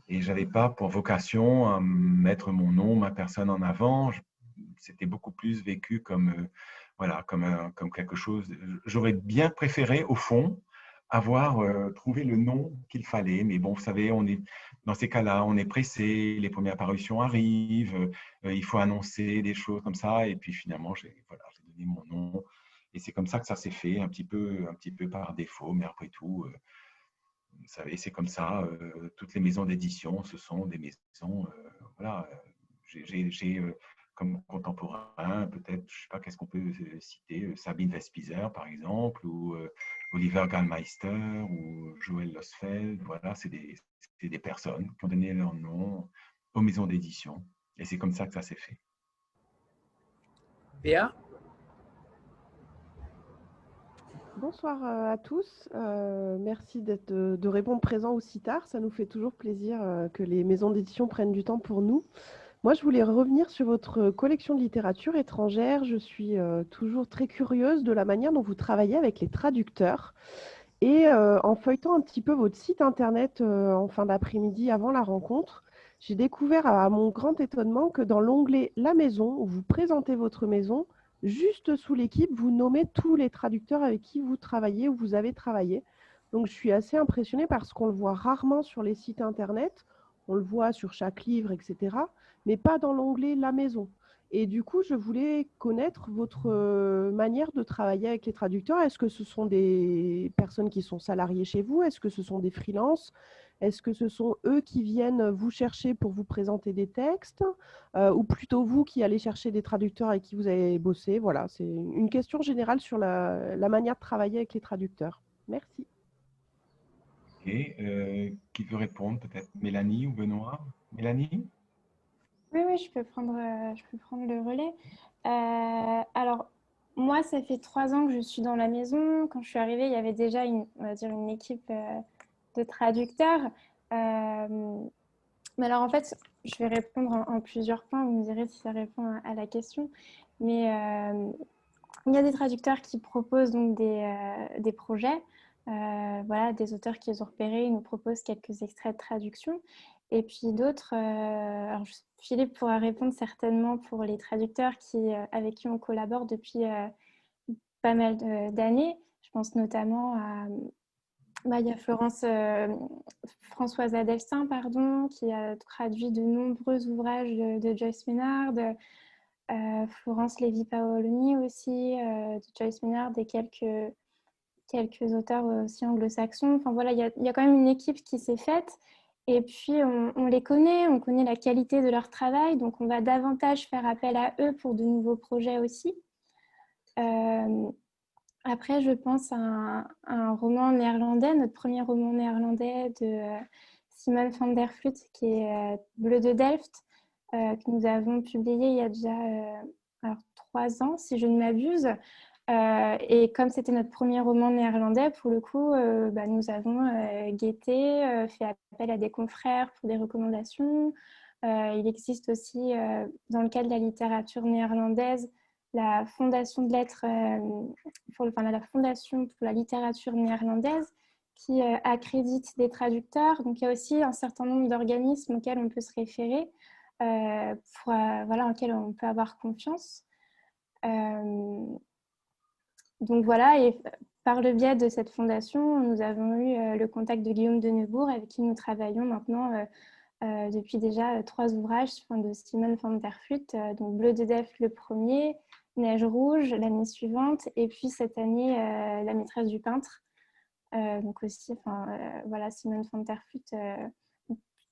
et j'avais pas pour vocation à mettre mon nom, ma personne en avant. C'était beaucoup plus vécu comme, euh, voilà, comme, comme quelque chose. J'aurais bien préféré, au fond, avoir trouvé le nom qu'il fallait. Mais bon, vous savez, on est dans ces cas-là, on est pressé, les premières parutions arrivent, il faut annoncer des choses comme ça, et puis finalement, j'ai voilà, donné mon nom. Et c'est comme ça que ça s'est fait, un petit, peu, un petit peu par défaut, mais après tout, euh, vous savez, c'est comme ça. Euh, toutes les maisons d'édition, ce sont des maisons. Euh, voilà, j'ai comme contemporain, peut-être, je ne sais pas, qu'est-ce qu'on peut citer Sabine Vespizer, par exemple, ou Oliver Gallmeister, ou Joël Losfeld. Voilà, c'est des, des personnes qui ont donné leur nom aux maisons d'édition. Et c'est comme ça que ça s'est fait. Béa? Bonsoir euh, à tous. Euh, merci d'être, de, répondre présent aussi tard. Ça nous fait toujours plaisir euh, que les maisons d'édition prennent du temps pour nous. Moi, je voulais revenir sur votre collection de littérature étrangère. Je suis toujours très curieuse de la manière dont vous travaillez avec les traducteurs. Et en feuilletant un petit peu votre site internet en fin d'après-midi avant la rencontre, j'ai découvert à mon grand étonnement que dans l'onglet La maison, où vous présentez votre maison, juste sous l'équipe, vous nommez tous les traducteurs avec qui vous travaillez ou vous avez travaillé. Donc, je suis assez impressionnée parce qu'on le voit rarement sur les sites internet. On le voit sur chaque livre, etc. Mais pas dans l'onglet La maison. Et du coup, je voulais connaître votre manière de travailler avec les traducteurs. Est-ce que ce sont des personnes qui sont salariées chez vous? Est-ce que ce sont des freelances? Est-ce que ce sont eux qui viennent vous chercher pour vous présenter des textes? Ou plutôt vous qui allez chercher des traducteurs avec qui vous avez bossé? Voilà, c'est une question générale sur la manière de travailler avec les traducteurs. Merci. Ok. qui veut répondre Peut-être Mélanie ou Benoît? Mélanie? Oui, oui, je peux prendre, euh, je peux prendre le relais. Euh, alors, moi, ça fait trois ans que je suis dans la maison. Quand je suis arrivée, il y avait déjà une, on va dire une équipe euh, de traducteurs. mais alors, en fait, je vais répondre en, plusieurs points. Vous me direz si ça répond à, la question. Mais il y a des traducteurs qui proposent donc des, des projets. Voilà, des auteurs qu'ils ont repérés, ils nous proposent quelques extraits de traduction. Et puis d'autres, euh, Philippe pourra répondre certainement pour les traducteurs qui, euh, avec qui on collabore depuis euh, pas mal d'années. Je pense notamment à bah, il y a Florence, Françoise Adelsin, pardon, qui a traduit de nombreux ouvrages de, Joyce Maynard, Florence Lévy-Paoloni aussi, de Joyce Maynard et quelques, quelques auteurs aussi anglo-saxons. Enfin voilà, il y, a, quand même une équipe qui s'est faite et puis, on, les connaît, on connaît la qualité de leur travail, donc on va davantage faire appel à eux pour de nouveaux projets aussi. Euh, après, je pense à un, roman néerlandais, notre premier roman néerlandais de euh, Simon van der Vloed, qui est euh, Bleu de Delft, que nous avons publié il y a déjà trois ans, si je ne m'abuse. Euh, et comme c'était notre premier roman néerlandais, pour le coup, euh, bah, nous avons euh, guetté, fait appel à des confrères pour des recommandations. il existe aussi, dans le cadre de la littérature néerlandaise, la Fondation de lettres, pour, la Fondation pour la littérature néerlandaise qui accrédite des traducteurs. Donc il y a aussi un certain nombre d'organismes auxquels on peut se référer, pour, voilà, auxquels on peut avoir confiance. Donc voilà, et par le biais de cette fondation, nous avons eu euh, le contact de Guillaume de Neubourg, avec qui nous travaillons maintenant euh, euh, depuis déjà trois ouvrages de Simone van der donc Bleu de Def le premier, Neige rouge l'année suivante, et puis cette année La maîtresse du peintre. donc aussi, enfin, voilà, Simone van der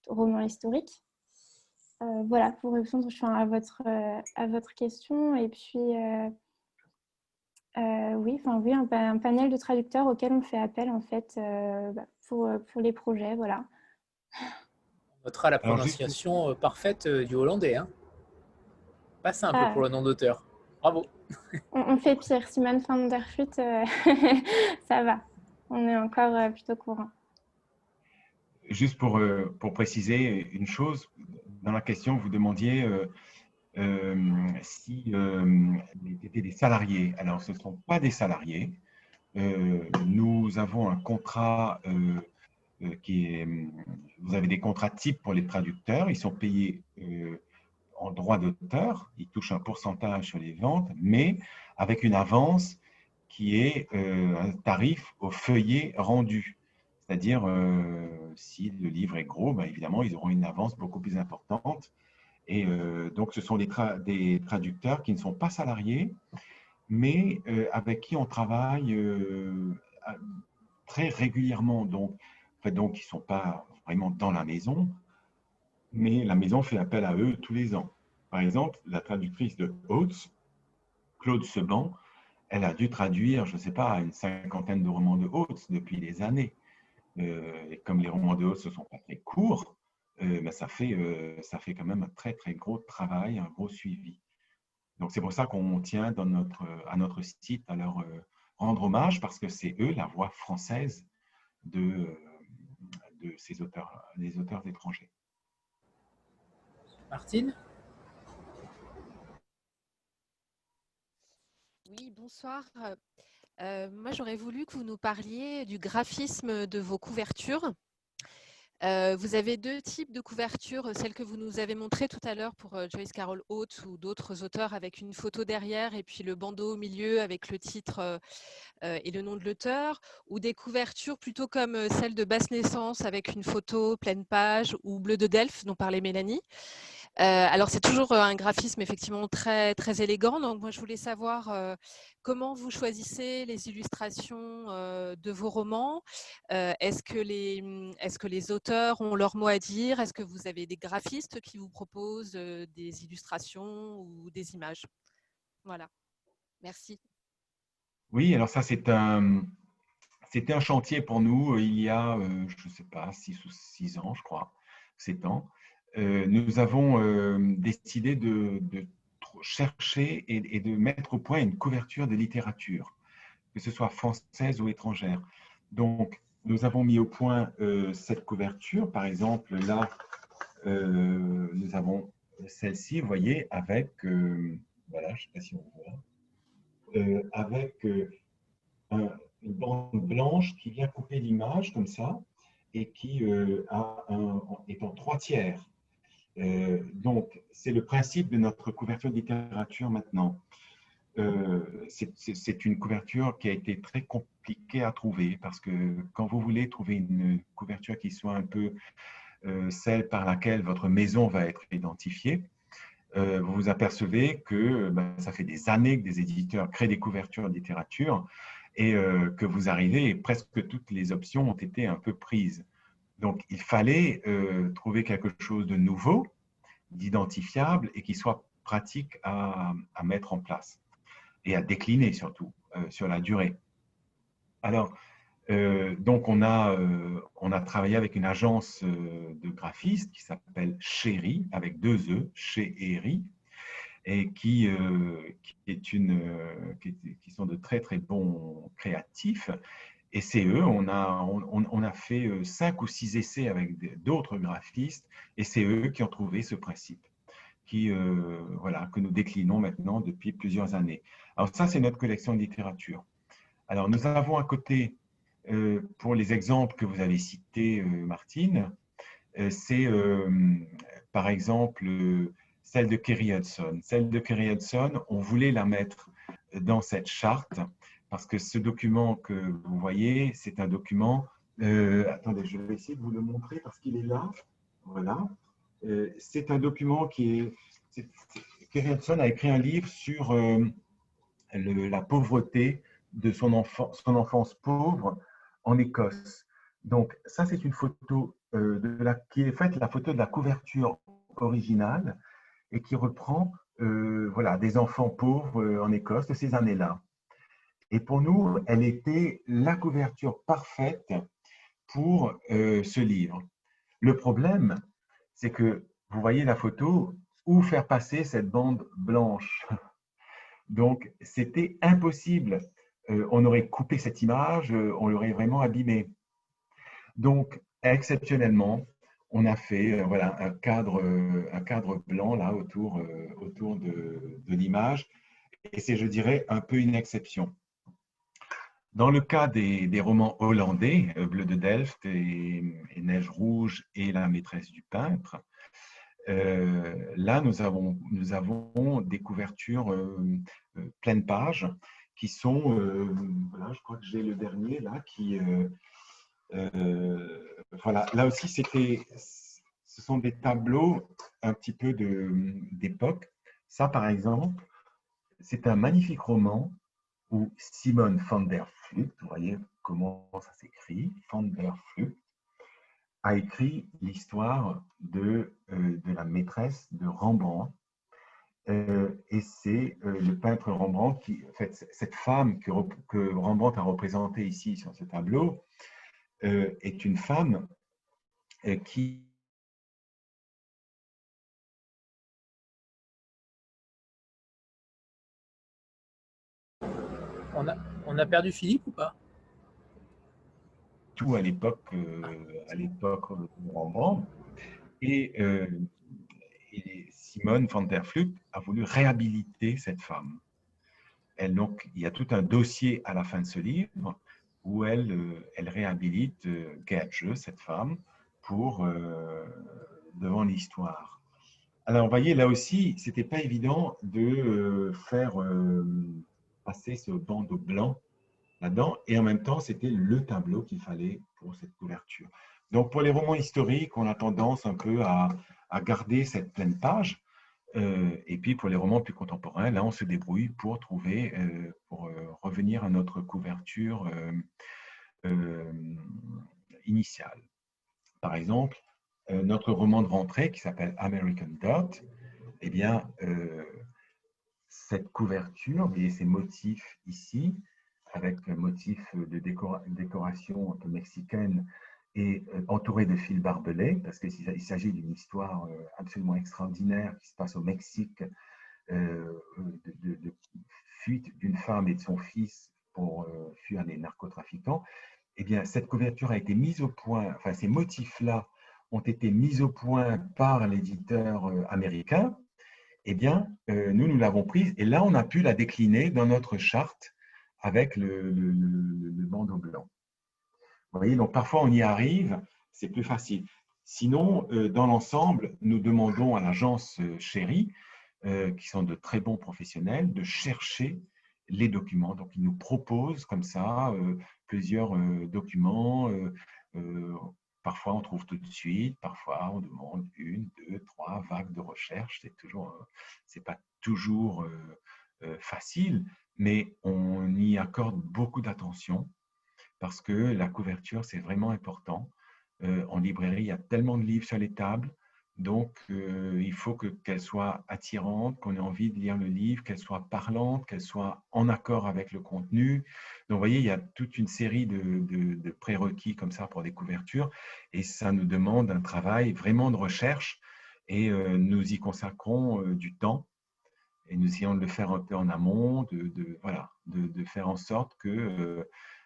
roman historique. voilà, pour répondre à, votre, à votre question. Et puis, euh, oui, enfin oui, un, panel de traducteurs auquel on fait appel en fait euh, bah, pour, euh, pour les projets, voilà. On notera la prononciation parfaite du hollandais. Hein. Pas simple ah. pour le nom d'auteur. Bravo. On, fait pire. Simon van der Flut, ça va. On est encore plutôt courant. Juste pour, pour préciser une chose, dans la question, vous demandiez euh, si euh, étaient des salariés. Alors, ce ne sont pas des salariés. Euh, nous avons un contrat qui est. Vous avez des contrats types pour les traducteurs. Ils sont payés en droit d'auteur. Ils touchent un pourcentage sur les ventes, mais avec une avance qui est un tarif au feuillet rendu. C'est-à-dire, si le livre est gros, ben évidemment, ils auront une avance beaucoup plus importante et euh, donc, ce sont des, traducteurs qui ne sont pas salariés, mais euh, avec qui on travaille euh, très régulièrement. Donc, ils ne sont pas vraiment dans la maison, mais la maison fait appel à eux tous les ans. Par exemple, la traductrice de Hautes, Claude Seban, elle a dû traduire, je ne sais pas, une cinquantaine de romans de Hautes depuis des années. et comme les romans de Hautes ne sont pas très courts, euh, ben, ça, fait, euh, ça fait quand même un très, très gros travail, un gros suivi. Donc, c'est pour ça qu'on tient dans notre, à notre site à leur euh, rendre hommage parce que c'est eux la voix française de, de ces auteurs, des auteurs étrangers. Martine? Oui, bonsoir. moi, j'aurais voulu que vous nous parliez du graphisme de vos couvertures. Euh, vous avez deux types de couvertures, celle que vous nous avez montrée tout à l'heure pour euh, Joyce Carol Oates ou d'autres auteurs avec une photo derrière et puis le bandeau au milieu avec le titre euh, et le nom de l'auteur, ou des couvertures plutôt comme celle de Basse Naissance avec une photo pleine page ou Bleu de Delphes dont parlait Mélanie. Alors, c'est toujours un graphisme effectivement très, très élégant. Donc, moi, je voulais savoir comment vous choisissez les illustrations de vos romans? est-ce, que les, mmh, est-ce que les auteurs ont leur mot à dire? Est-ce que vous avez des graphistes qui vous proposent des illustrations ou des images? Voilà. Merci. Oui, alors ça, c'est un, c'était un chantier pour nous il y a, je ne sais pas, six ou six ans, je crois, sept ans. Nous avons décidé de, chercher et, de mettre au point une couverture de littérature, que ce soit française ou étrangère. Donc, nous avons mis au point cette couverture. Par exemple, là, nous avons celle-ci, vous voyez, avec, voilà, je sais pas si on voit, avec un, une bande blanche qui vient couper l'image comme ça et qui euh, est en trois tiers. Euh, donc, c'est le principe de notre couverture littérature maintenant. Euh, c'est une couverture qui a été très compliquée à trouver parce que quand vous voulez trouver une couverture qui soit un peu celle par laquelle votre maison va être identifiée, vous vous apercevez que ben, ça fait des années que des éditeurs créent des couvertures de littérature et euh, que vous arrivez presque toutes les options ont été un peu prises. Donc, il fallait euh, trouver quelque chose de nouveau, d'identifiable et qui soit pratique à, mettre en place et à décliner surtout euh, sur la durée. Alors, donc on a, on a travaillé avec une agence de graphistes qui s'appelle Chéri, avec deux E, Chéri, et qui, euh, qui, euh, qui, sont de très très bons créatifs. Et c'est eux, on a, on, a fait euh, cinq ou six essais avec d'autres graphistes, et c'est eux qui ont trouvé ce principe, qui, voilà, que nous déclinons maintenant depuis plusieurs années. Alors ça, c'est notre collection de littérature. Alors nous avons à côté, pour les exemples que vous avez cités, Martine, c'est par exemple celle de Kerry Hudson. Celle de Kerry Hudson, on voulait la mettre dans cette charte parce que ce document que vous voyez, c'est un document. Euh, attendez, je vais essayer de vous le montrer parce qu'il est là. Voilà. Euh, c'est un document qui est. Kerry Hudson a écrit un livre sur euh, la pauvreté de son, enfant, son enfance pauvre en Écosse. Donc, ça, c'est une photo de la, qui est faite, la photo de la couverture originale et qui reprend euh, voilà, des enfants pauvres euh, en Écosse de ces années-là. Et pour nous, elle était la couverture parfaite pour euh, ce livre. Le problème, c'est que vous voyez la photo, où faire passer cette bande blanche? Donc, c'était impossible. on aurait coupé cette image, on l'aurait vraiment abîmée. Donc, exceptionnellement, on a fait euh, voilà, un, cadre, euh, un cadre blanc là autour, euh, autour de, l'image. Et c'est, je dirais, un peu une exception. Dans le cas des, romans hollandais, Bleu de Delft et, Neige rouge et La maîtresse du peintre, là, nous avons, des couvertures pleine page qui sont, voilà, je crois que j'ai le dernier là, qui, euh, voilà, là aussi, c'était, ce sont des tableaux un petit peu d'époque. Ça, par exemple, c'est un magnifique roman où Simone van der Vlucht, vous voyez comment ça s'écrit, van der Vlucht, a écrit l'histoire de, euh, de la maîtresse de Rembrandt. Euh, et c'est le peintre Rembrandt qui, en fait, cette femme que, que Rembrandt a représentée ici sur ce tableau, euh, est une femme euh, qui on a, perdu Philippe ou pas? Tout à l'époque, euh, à l'époque Rembrandt. Et, et, Simone van der Vlucht a voulu réhabiliter cette femme. Elle, donc, il y a tout un dossier à la fin de ce livre où elle, euh, réhabilite euh, Gage, cette femme, pour euh, devant l'histoire. Alors, vous voyez, là aussi, c'était pas évident de faire passer ce bandeau blanc là-dedans, et en même temps, c'était le tableau qu'il fallait pour cette couverture. Donc, pour les romans historiques, on a tendance un peu à, garder cette pleine page. et puis pour les romans plus contemporains, là, on se débrouille pour trouver, pour revenir à notre couverture initiale. Par exemple, notre roman de rentrée qui s'appelle American Dot, eh bien, cette couverture, et ces motifs ici, avec un motif de décoration mexicaine et euh, entouré de fils barbelés, parce qu'il s'agit d'une histoire euh, absolument extraordinaire qui se passe au Mexique, euh, de, fuite d'une femme et de son fils pour fuir les narcotrafiquants. Eh bien, cette couverture a été mise au point, enfin, ces motifs-là ont été mis au point par l'éditeur américain, eh bien, nous, nous l'avons prise et là, on a pu la décliner dans notre charte avec le, bandeau blanc. Vous voyez, donc parfois on y arrive, c'est plus facile. Sinon, euh, dans l'ensemble, nous demandons à l'agence euh, Chérie, euh, qui sont de très bons professionnels, de chercher les documents. Donc, ils nous proposent comme ça plusieurs documents. Parfois, on trouve tout de suite. Parfois, on demande une, deux, trois vagues de recherche. C'est toujours, c'est pas toujours facile, mais on y accorde beaucoup d'attention parce que la couverture, c'est vraiment important. Euh, en librairie, il y a tellement de livres sur les tables, donc euh, il faut qu'elle soit attirante, qu'on ait envie de lire le livre, qu'elle soit parlante, qu'elle soit en accord avec le contenu. Donc, vous voyez, il y a toute une série de, prérequis comme ça pour des couvertures, et ça nous demande un travail vraiment de recherche, et euh, nous y consacrons du temps et nous essayons de le faire un peu en amont, de, voilà, de, faire en sorte que euh,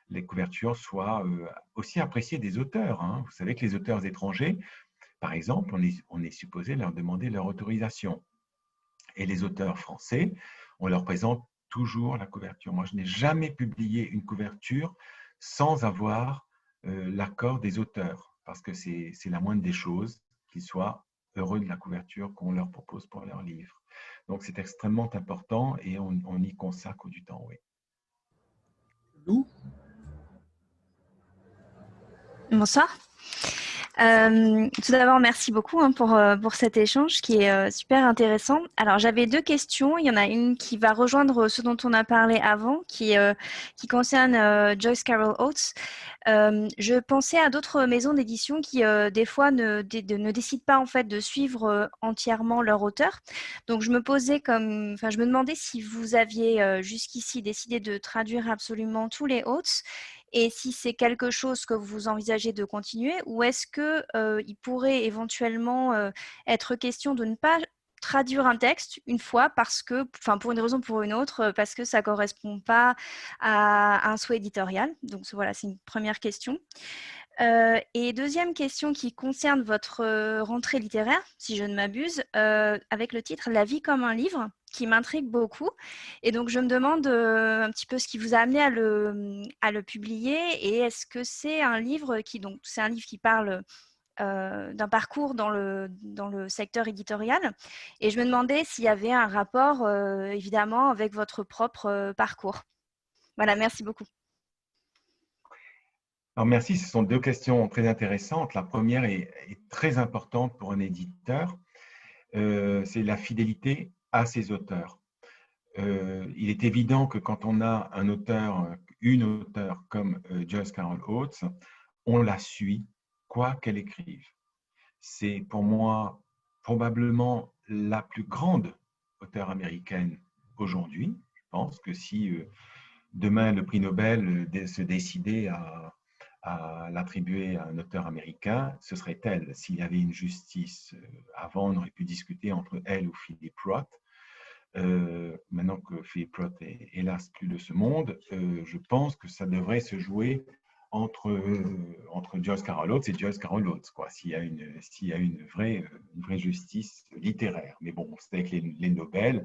les couvertures soient euh, aussi appréciées des auteurs. Hein. Vous savez que les auteurs étrangers, par exemple, on est, on est supposé leur demander leur autorisation. Et les auteurs français, on leur présente toujours la couverture. Moi, je n'ai jamais publié une couverture sans avoir euh, l'accord des auteurs, parce que c'est la moindre des choses qu'ils soient heureux de la couverture qu'on leur propose pour leur livre. Donc, c'est extrêmement important et on, y consacre du temps, oui. Lou? Bonsoir. Euh, tout d'abord, merci beaucoup hein, pour, euh, pour cet échange qui est euh, super intéressant. Alors, j'avais deux questions. Il y en a une qui va rejoindre ce dont on a parlé avant, qui, qui concerne Joyce Carol Oates. je pensais à d'autres maisons d'édition qui, des fois, ne, ne décident pas en fait de suivre entièrement leur auteur. Donc, je me posais comme, enfin, je me demandais si vous aviez jusqu'ici décidé de traduire absolument tous les Oates et si c'est quelque chose que vous envisagez de continuer ou est-ce qu'il euh, pourrait éventuellement euh, être question de ne pas traduire un texte une fois parce que, enfin pour une raison ou pour une autre, euh, parce que ça correspond pas à un souhait éditorial? Donc voilà, c'est une première question. et deuxième question qui concerne votre rentrée littéraire, si je ne m'abuse, avec le titre La vie comme un livre qui m'intrigue beaucoup. Et donc, je me demande euh, un petit peu ce qui vous a amené à le, à le publier et est-ce que c'est un livre qui, donc, c'est un livre qui parle euh, d'un parcours dans le, dans le secteur éditorial. Et je me demandais s'il y avait un rapport, euh, évidemment, avec votre propre parcours. Voilà, merci beaucoup. Alors merci, ce sont deux questions très intéressantes. La première est, est très importante pour un éditeur. c'est la fidélité à ses auteurs. Euh, il est évident que quand on a un auteur, une auteure comme euh, Joyce Carol Oates, on la suit, quoi qu'elle écrive. C'est pour moi probablement la plus grande auteure américaine aujourd'hui. Je pense que si euh, demain le prix Nobel se décidait à, à l'attribuer à un auteur américain, ce serait elle. S'il y avait une justice avant, on aurait pu discuter entre elle ou Philip Roth. Euh, maintenant que Philippe Roth est hélas plus de ce monde, euh, je pense que ça devrait se jouer entre, euh, entre Joyce Carol et Joyce Carol quoi, s'il y a, une, y a une, vraie, vraie justice littéraire. Mais bon, c'était avec les, les Nobel,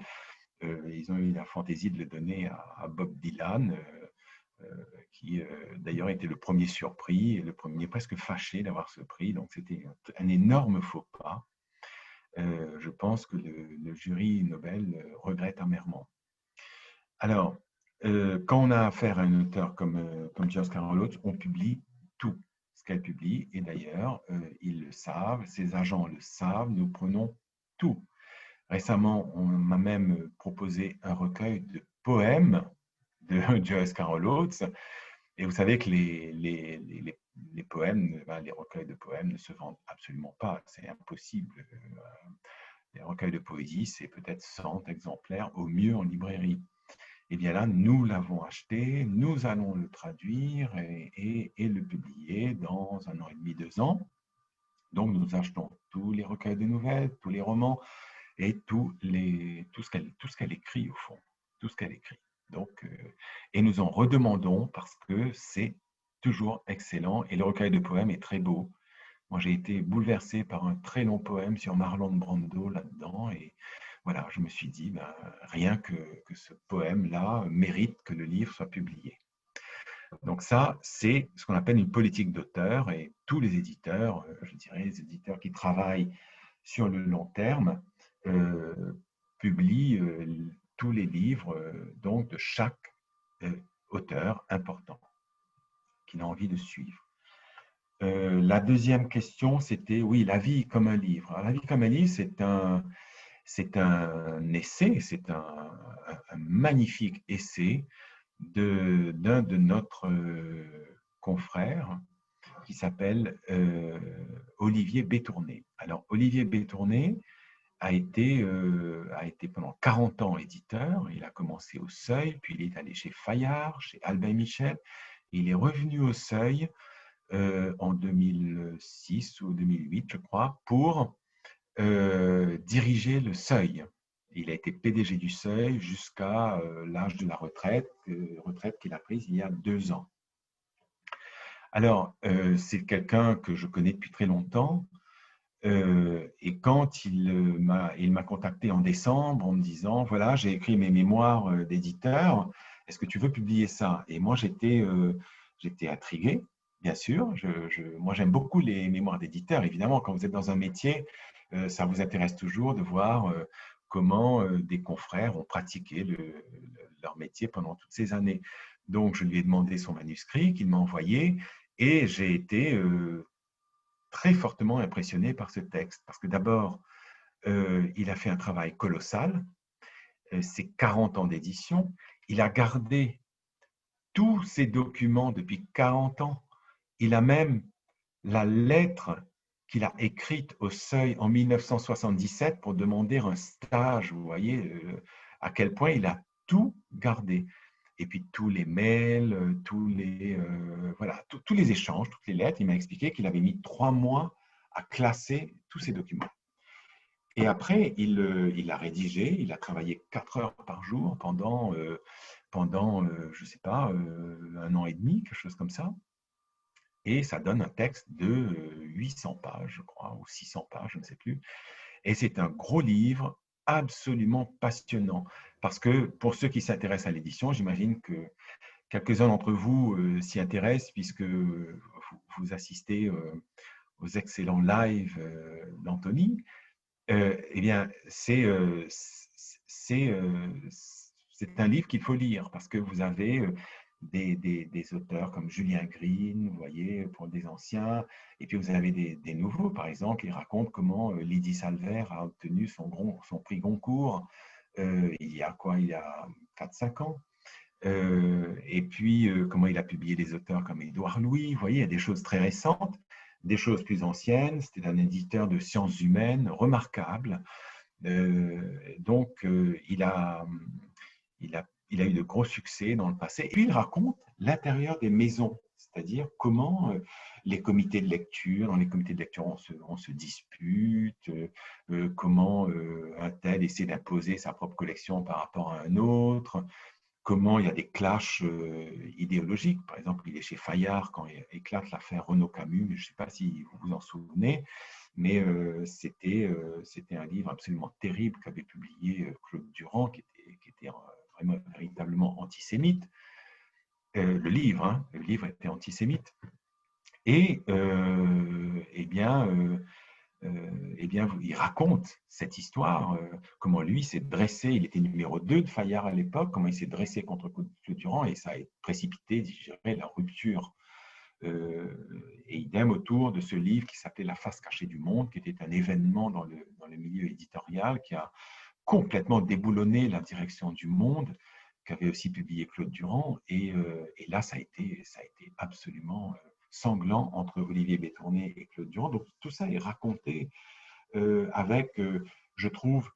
ils ont eu la fantaisie de le donner à, Bob Dylan, qui d'ailleurs était le premier surpris, le premier presque fâché d'avoir ce prix, donc c'était un énorme faux pas. Euh, je pense que le, jury Nobel euh, regrette amèrement. Alors, euh, quand on a affaire à un auteur comme, comme Carol Oates, on publie tout ce qu'elle publie. Et d'ailleurs, ils le savent, ses agents le savent, nous prenons tout. Récemment, on m'a même proposé un recueil de poèmes de Joyce Carol Oates. Et vous savez que les, les, les, les poèmes, ben, les recueils de poèmes ne se vendent absolument pas. C'est impossible. Les recueils de poésie, c'est peut-être 100 exemplaires au mieux en librairie. Et eh bien là, nous l'avons acheté, nous allons le traduire et, et, le publier dans un an et demi, deux ans. Donc, nous achetons tous les recueils de nouvelles, tous les romans et tous les, tout ce qu'elle écrit, au fond. Tout ce qu'elle écrit. Donc, euh, et nous en redemandons parce que c'est toujours excellent et le recueil de poèmes est très beau. Moi, j'ai été bouleversé par un très long poème sur Marlon Brando là-dedans et voilà, je me suis dit, ben, rien que, ce poème-là mérite que le livre soit publié. Donc ça, c'est ce qu'on appelle une politique d'auteur et tous les éditeurs, euh, je dirais les éditeurs qui travaillent sur le long terme, euh, publient euh, tous les livres donc de chaque auteur important qu'il a envie de suivre. la deuxième question, c'était, oui, la vie comme un livre. la vie comme un livre, c'est un, c'est un essai, c'est un, magnifique essai d'un de, notre euh, confrère qui s'appelle euh, Olivier Bétourné. Alors, Olivier Bétourné a été, euh, a été pendant 40 ans éditeur. Il a commencé au Seuil, puis il est allé chez Fayard, chez Albin Michel. Il est revenu au Seuil en 2006 ou 2008, je crois, pour euh, diriger le seuil. Il a été PDG du seuil jusqu'à euh, l'âge de la retraite, retraite qu'il a prise il y a deux ans. Alors, euh, c'est quelqu'un que je connais depuis très longtemps. et quand il m'a contacté en décembre en me disant, voilà, j'ai écrit mes mémoires d'éditeur, est-ce que tu veux publier ça? Et moi, j'étais j'étais intrigué, bien sûr. Je, moi, j'aime beaucoup les mémoires d'éditeur. Évidemment, quand vous êtes dans un métier euh, ça vous intéresse toujours de voir euh, comment euh, des confrères ont pratiqué leur métier pendant toutes ces années. Donc, je lui ai demandé son manuscrit qu'il m'a envoyé et j'ai été très fortement impressionné par ce texte parce que d'abord, il a fait un travail colossal, c'est 40 ans d'édition, il a gardé tous ces documents depuis 40 ans, il a même la lettre qu'il a écrite au seuil en 1977 pour demander un stage. Vous voyez euh, à quel point il a tout gardé. Et puis tous les mails, euh, tous les, euh, voilà, tous les échanges, toutes les lettres. Il m'a expliqué qu'il avait mis trois mois à classer tous ces documents. Et après, il, il a rédigé, il a travaillé quatre heures par jour pendant, pendant je ne sais pas, un an et demi, quelque chose comme ça et ça donne un texte de 800 pages, je crois, ou 600 pages, je ne sais plus. Et c'est un gros livre absolument passionnant, parce que pour ceux qui s'intéressent à l'édition, j'imagine que quelques-uns d'entre vous s'y intéressent, puisque vous, assistez aux excellents lives d'Anthony. Eh bien, c'est c'est un livre qu'il faut lire, parce que vous avez des, des, auteurs comme Julien Green, vous voyez, pour des anciens. Et puis vous avez des, nouveaux, par exemple, qui racontent comment euh, Lydie Salver a obtenu son, son prix Goncourt euh, il y a quoi Il y a 4-5 ans. Euh, et puis comment il a publié des auteurs comme Édouard Louis. Vous voyez, il y a des choses très récentes, des choses plus anciennes. C'était un éditeur de sciences humaines remarquable. donc, il a, il a il a eu de gros succès dans le passé. Et puis, il raconte l'intérieur des maisons, c'est-à-dire comment euh, les comités de lecture, dans les comités de lecture, on se, dispute, euh, euh, comment un tel essaie d'imposer sa propre collection par rapport à un autre, comment il y a des clashs idéologiques. Par exemple, il est chez Fayard quand éclate l'affaire Renaud Camus, je ne sais pas si vous vous en souvenez, mais c'était un livre absolument terrible qu'avait publié Claude Durand, qui était, qui était véritablement antisémite. Euh, le livre, hein, le livre était antisémite. Et euh, eh bien, euh, eh bien, il raconte cette histoire, comment lui s'est dressé, il était numéro 2 de Fayard à l'époque, comment il s'est dressé contre Claude Durand et ça a précipité, dirais, la rupture et idem autour de ce livre qui s'appelait La face cachée du monde, qui était un événement dans le, dans le milieu éditorial, qui a complètement déboulonné la direction du monde, qu'avait aussi publié Claude Durand. Et, et, là, ça a été, ça a été absolument sanglant entre Olivier Bétourné et Claude Durand. Donc tout ça est raconté avec, je trouve,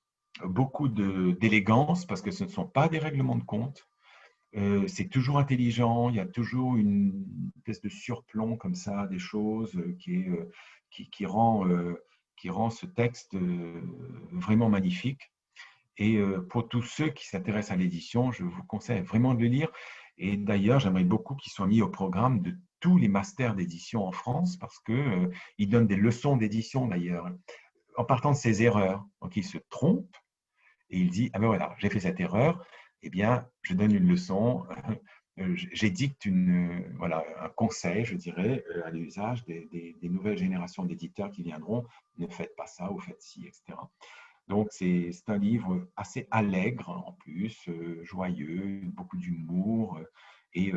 beaucoup d'élégance, parce que ce ne sont pas des règlements de compte. Euh, c'est toujours intelligent, il y a toujours une espèce de surplomb comme ça, des choses euh, qui, euh, qui, qui, rend, qui rend ce texte vraiment magnifique. Et pour tous ceux qui s'intéressent à l'édition, je vous conseille vraiment de le lire. Et d'ailleurs, j'aimerais beaucoup qu'il soit mis au programme de tous les masters d'édition en France parce qu'il il donne des leçons d'édition d'ailleurs en partant de ses erreurs. Donc il se trompe et il dit, ah ben voilà, j'ai fait cette erreur, eh bien, je donne une leçon, euh, j'édicte une, voilà, un conseil, je dirais, euh, à l'usage des, des, nouvelles générations d'éditeurs qui viendront, ne faites pas ça ou faites ci, etc. Donc, c'est un livre assez allègre en plus, euh, joyeux, beaucoup d'humour. et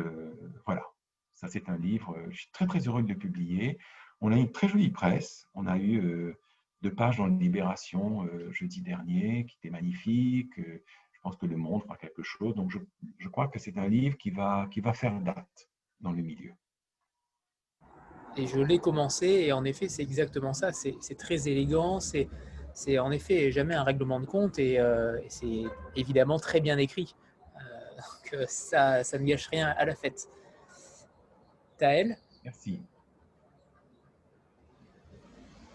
voilà, ça c'est un livre, je suis très très heureux de le publier. On a une très jolie presse, on a eu deux pages dans Libération euh, jeudi dernier, qui était magnifique. Euh, je pense que Le Monde fera quelque chose. Donc, je, crois que c'est un livre qui va, qui va faire date dans le milieu. Et je l'ai commencé, et en effet, c'est exactement ça. C'est très élégant, c'est en effet jamais un règlement de compte, et, euh, c'est évidemment très bien écrit. donc, ça, ça ne gâche rien à la fête. Taël Merci.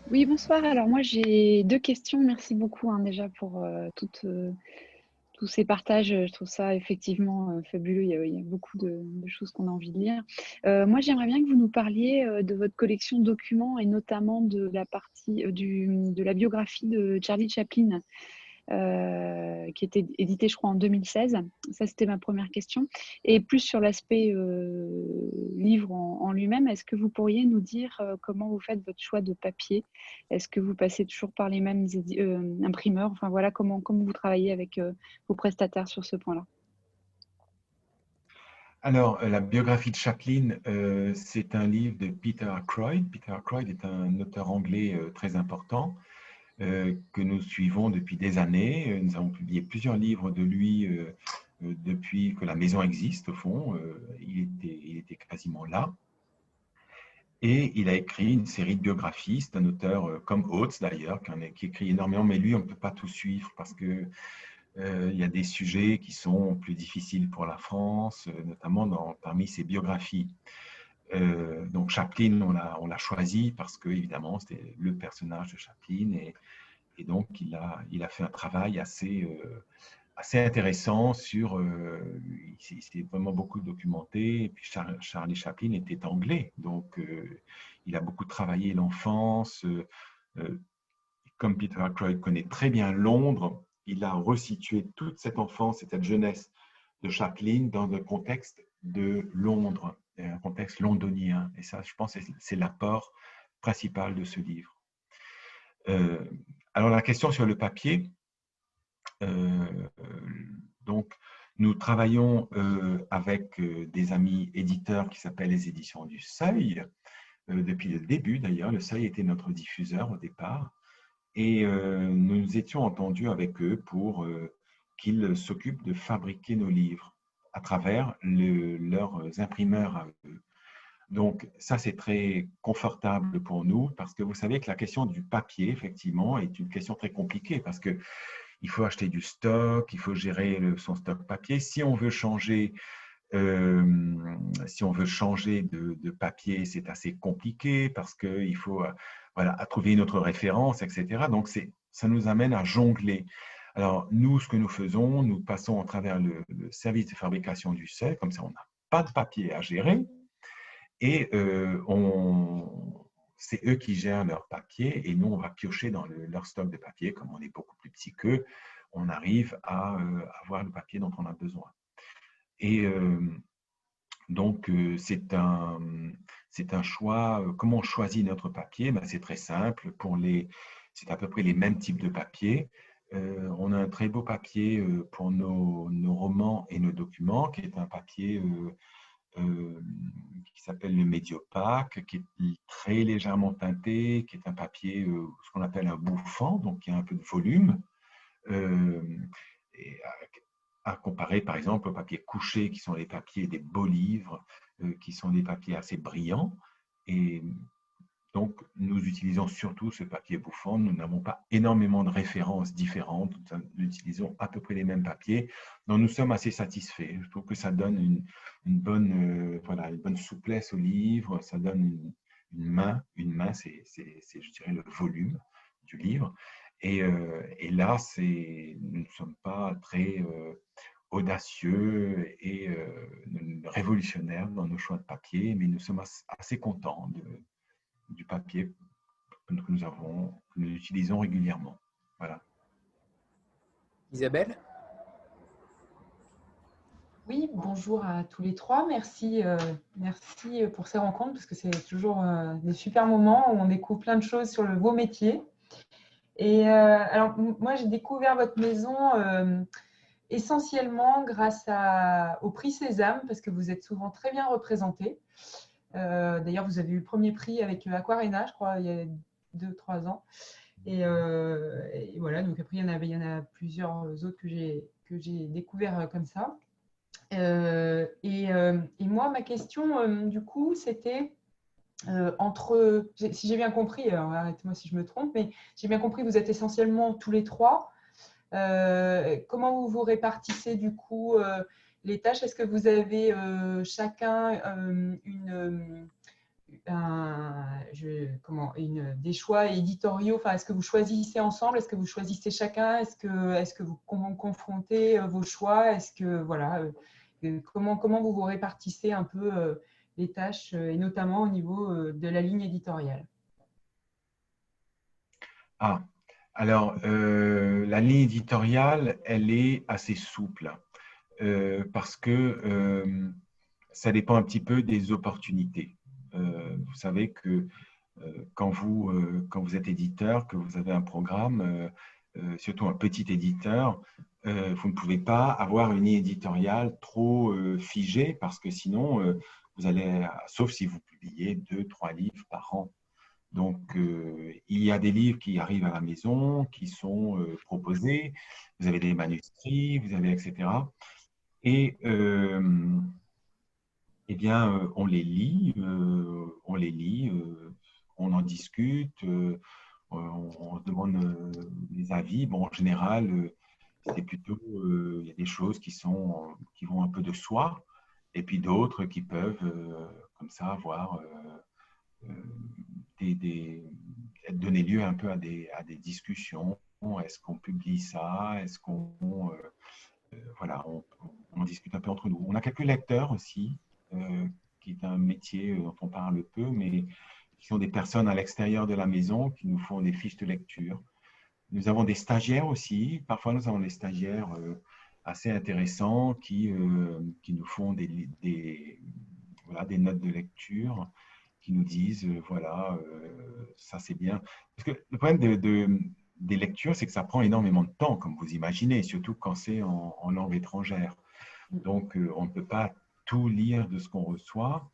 Oui, bonsoir. Alors moi, j'ai deux questions. Merci beaucoup hein, déjà pour euh, euh, tous ces partages. Je trouve ça effectivement euh, fabuleux. Il y, a, beaucoup de, choses qu'on a envie de lire. moi, j'aimerais bien que vous nous parliez de votre collection de documents et notamment de la partie de la biographie de Charlie Chaplin. Euh, qui était édité, je crois, en 2016. Ça, c'était ma première question. Et plus sur l'aspect euh, livre en, lui-même, est-ce que vous pourriez nous dire euh, comment vous faites votre choix de papier? Est-ce que vous passez toujours par les mêmes imprimeurs? Enfin, voilà, comment, vous travaillez avec vos prestataires sur ce point-là? Alors, la biographie de Chaplin, c'est un livre de Peter Ackroyd. Peter Ackroyd est un auteur anglais très important euh, que nous suivons depuis des années. Euh, nous avons publié plusieurs livres de lui euh, depuis que la maison existe, au fond. il, était, il était quasiment là. Et il a écrit une série de biographies. C'est un auteur comme Oates d'ailleurs, qui, écrit énormément, mais lui, on ne peut pas tout suivre parce que il y a des sujets qui sont plus difficiles pour la France, notamment dans, parmi ses biographies. Euh, donc Chaplin, on l'a choisi parce que évidemment c'était le personnage de Chaplin et, donc il a, il a fait un travail assez, euh, assez intéressant sur, euh, il s'est vraiment beaucoup documenté puis Charlie Chaplin était anglais donc il a beaucoup travaillé l'enfance. comme Peter Ackroyd connaît très bien Londres, il a resitué toute cette enfance et cette jeunesse de Chaplin dans un contexte de Londres un contexte londonien. Et ça, je pense, c'est l'apport principal de ce livre. Euh, alors, la question sur le papier. Euh, donc, nous travaillons euh, avec des amis éditeurs qui s'appellent les éditions du Seuil. depuis le début, d'ailleurs, le Seuil était notre diffuseur au départ. Et nous nous étions entendus avec eux pour qu'ils s'occupent de fabriquer nos livres à travers leurs imprimeurs. Donc, ça, c'est très confortable pour nous parce que vous savez que la question du papier, effectivement, est une question très compliquée parce que il faut acheter du stock, il faut gérer son stock papier. Si on veut changer, euh, si on veut changer de, papier, c'est assez compliqué parce qu'il faut voilà, trouver une autre référence, etc. Donc, ça nous amène à jongler. Alors, nous, ce que nous faisons, nous passons à travers le, service de fabrication du sel, comme ça, on n'a pas de papier à gérer, et euh, c'est eux qui gèrent leur papier, et nous, on va piocher dans leur stock de papier, comme on est beaucoup plus petit qu'eux, on arrive à euh, avoir le papier dont on a besoin. Et euh, donc, c'est un, un choix. Comment on choisit notre papier? Ben, C'est très simple. C'est à peu près les mêmes types de papier. Euh, on a un très beau papier euh, pour nos, romans et nos documents, qui est un papier qui s'appelle le Médiopaque, qui est très légèrement teinté, qui est un papier, ce qu'on appelle un bouffant, donc qui a un peu de volume. et à, comparer par exemple aux papiers couchés, qui sont les papiers des beaux livres, qui sont des papiers assez brillants. Donc, nous utilisons surtout ce papier bouffant. Nous n'avons pas énormément de références différentes. Nous utilisons à peu près les mêmes papiers. Donc, nous sommes assez satisfaits. Je trouve que ça donne une, bonne, euh, voilà, une bonne souplesse au livre. Ça donne une, main. Une main, c'est, je dirais, le volume du livre. Et, euh, et là, nous ne sommes pas très euh, audacieux et révolutionnaires dans nos choix de papier, mais nous sommes assez contents de du papier que nous avons, que nous utilisons régulièrement. Voilà. Isabelle? Oui, bonjour à tous les trois. Merci, euh, merci pour ces rencontres parce que c'est toujours euh, des super moments où on découvre plein de choses sur le beau métier. Et euh, alors, moi, j'ai découvert votre maison essentiellement grâce à, au prix Sésame parce que vous êtes souvent très bien représentés. Euh, d'ailleurs, vous avez eu le premier prix avec euh, Aquarena, je crois, il y a deux, trois ans. Euh, et, voilà, donc après, il y en, avait, il y en a plusieurs autres que j'ai découvert comme ça. et, moi, ma question, du coup, c'était entre, si j'ai bien compris, arrête-moi si je me trompe, mais j'ai bien compris, vous êtes essentiellement tous les trois. comment vous vous répartissez du coup les tâches Est-ce que vous avez euh, chacun euh, euh, une, des choix éditoriaux? Enfin, Est-ce que vous choisissez ensemble? Est-ce que vous choisissez chacun? Est-ce que, est que vous confrontez vos choix? Est-ce que voilà, comment, comment vous vous répartissez un peu les tâches et notamment au niveau de la ligne éditoriale? Ah, alors la ligne éditoriale, elle est assez souple. Euh, parce que euh, ça dépend un petit peu des opportunités. Euh, vous savez que quand, vous, quand vous êtes éditeur, que vous avez un programme, surtout un petit éditeur, vous ne pouvez pas avoir une éditoriale trop figée parce que sinon, vous allez, sauf si vous publiez deux, trois livres par an. Donc, il y a des livres qui arrivent à la maison, qui sont proposés. Vous avez des manuscrits, vous avez etc. Et euh, eh bien, euh, on les lit, euh, on les lit, on en discute, on, demande les avis. Bon, en général, c'est plutôt, il y a des choses qui, sont, qui vont un peu de soi, et puis d'autres qui peuvent, comme ça, avoir des, donner lieu un peu à des, à des discussions. Est-ce qu'on publie ça? Est-ce qu'on voilà, on, discute un peu entre nous. On a quelques lecteurs aussi, euh, qui est un métier dont on parle peu, mais qui sont des personnes à l'extérieur de la maison qui nous font des fiches de lecture. Nous avons des stagiaires aussi. Parfois, nous avons des stagiaires euh, assez intéressants qui, euh, qui nous font des, voilà, des notes de lecture, qui nous disent, voilà, ça c'est bien. Parce que le problème de des lectures, c'est que ça prend énormément de temps, comme vous imaginez, surtout quand c'est en, en, langue étrangère. Donc, euh, on ne peut pas tout lire de ce qu'on reçoit.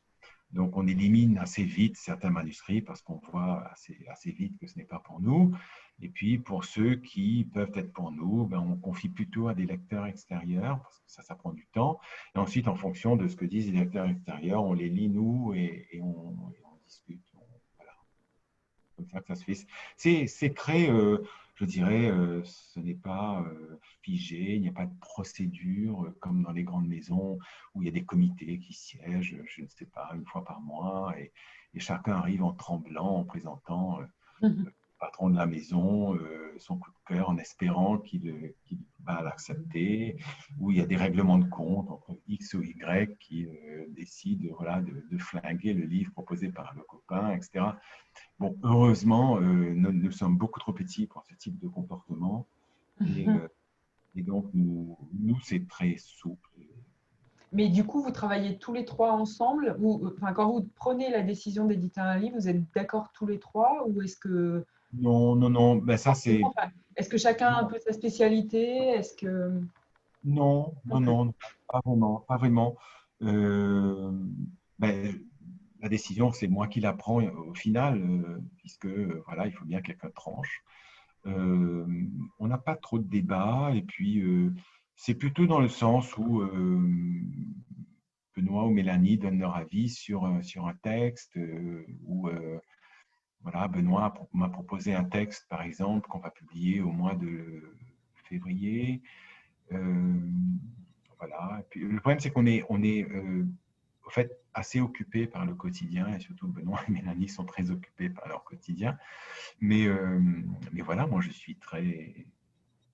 Donc, on élimine assez vite certains manuscrits parce qu'on voit assez, assez, vite que ce n'est pas pour nous. Et puis, pour ceux qui peuvent être pour nous, ben, on confie plutôt à des lecteurs extérieurs parce que ça, ça prend du temps. Et ensuite, en fonction de ce que disent les lecteurs extérieurs, on les lit nous et, on, discute. Comme ça que ça se. C'est très. Euh, je dirais, euh, ce n'est pas euh, figé, il n'y a pas de procédure comme dans les grandes maisons où il y a des comités qui siègent, je ne sais pas, une fois par mois, et, chacun arrive en tremblant, en présentant le patron de la maison, son coup de cœur, en espérant qu'il va l'accepter, où il y a des règlements de compte entre X ou Y qui décident voilà, de, de, flinguer le livre proposé par le copain, etc. Bon, heureusement, euh, nous, sommes beaucoup trop petits pour ce type de comportement. Et, mhm. euh, donc, nous, c'est très souple. Mais du coup, vous travaillez tous les trois ensemble ou, enfin, Quand vous prenez la décision d'éditer un livre, vous êtes d'accord tous les trois ou est-ce que... Non, non, non. Ben, ça, c'est... Est-ce que chacun a un peu sa spécialité? Est-ce que... Non, non, non, pas vraiment. Pas vraiment. ben, la décision, c'est moi qui la prends au final, puisque voilà, il faut bien que quelqu'un tranche. on n'a pas trop de débats, et puis c'est plutôt dans le sens où Benoît ou Mélanie donnent leur avis sur, sur un texte, ou voilà, Benoît m'a proposé un texte, par exemple, qu'on va publier au mois de février. voilà. le problème, c'est qu'on est, on est en fait, assez occupés par le quotidien, et surtout Benoît et Mélanie sont très occupés par leur quotidien. Mais, mais voilà, moi, je suis très,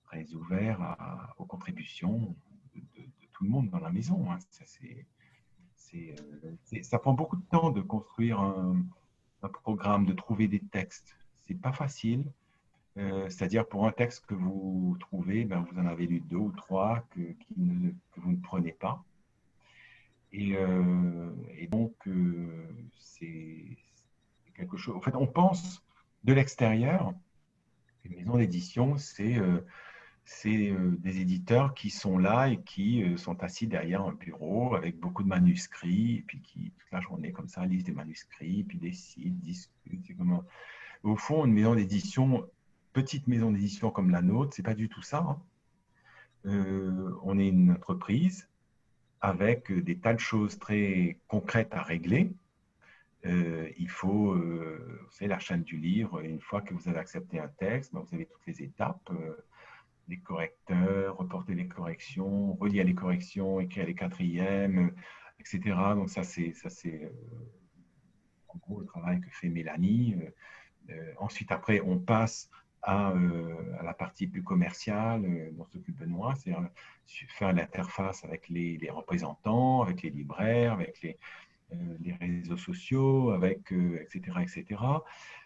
très ouvert aux contributions de, tout le monde dans la maison. Hein. Ça, ça prend beaucoup de temps de construire un, programme, de trouver des textes. C'est pas facile. Euh, c'est-à-dire pour un texte que vous trouvez, ben, vous en avez lu deux ou trois que, vous ne prenez pas. Et, euh, donc, euh, c'est quelque chose. En fait, on pense de l'extérieur, une maison d'édition, c'est c'est euh, des éditeurs qui sont là et qui euh, sont assis derrière un bureau avec beaucoup de manuscrits, et puis qui, toute la journée, comme ça, lisent des manuscrits, puis décident, discutent. Au fond, une maison d'édition, petite maison d'édition comme la nôtre, c'est pas du tout ça. Hein. Euh, on est une entreprise avec des tas de choses très concrètes à régler. il faut, c'est la chaîne du livre, une fois que vous avez accepté un texte, ben, vous avez toutes les étapes les correcteurs, reporter les corrections, relire les corrections, écrire les quatrièmes, etc. Donc ça, c'est ça c'est euh, en gros le travail que fait Mélanie. Euh, euh, ensuite, après, on passe à, la partie plus commerciale dont s'occupe Benoît, c'est-à-dire faire l'interface avec les, représentants, avec les libraires, avec les, euh, les réseaux sociaux, avec, etc. Euh, etc.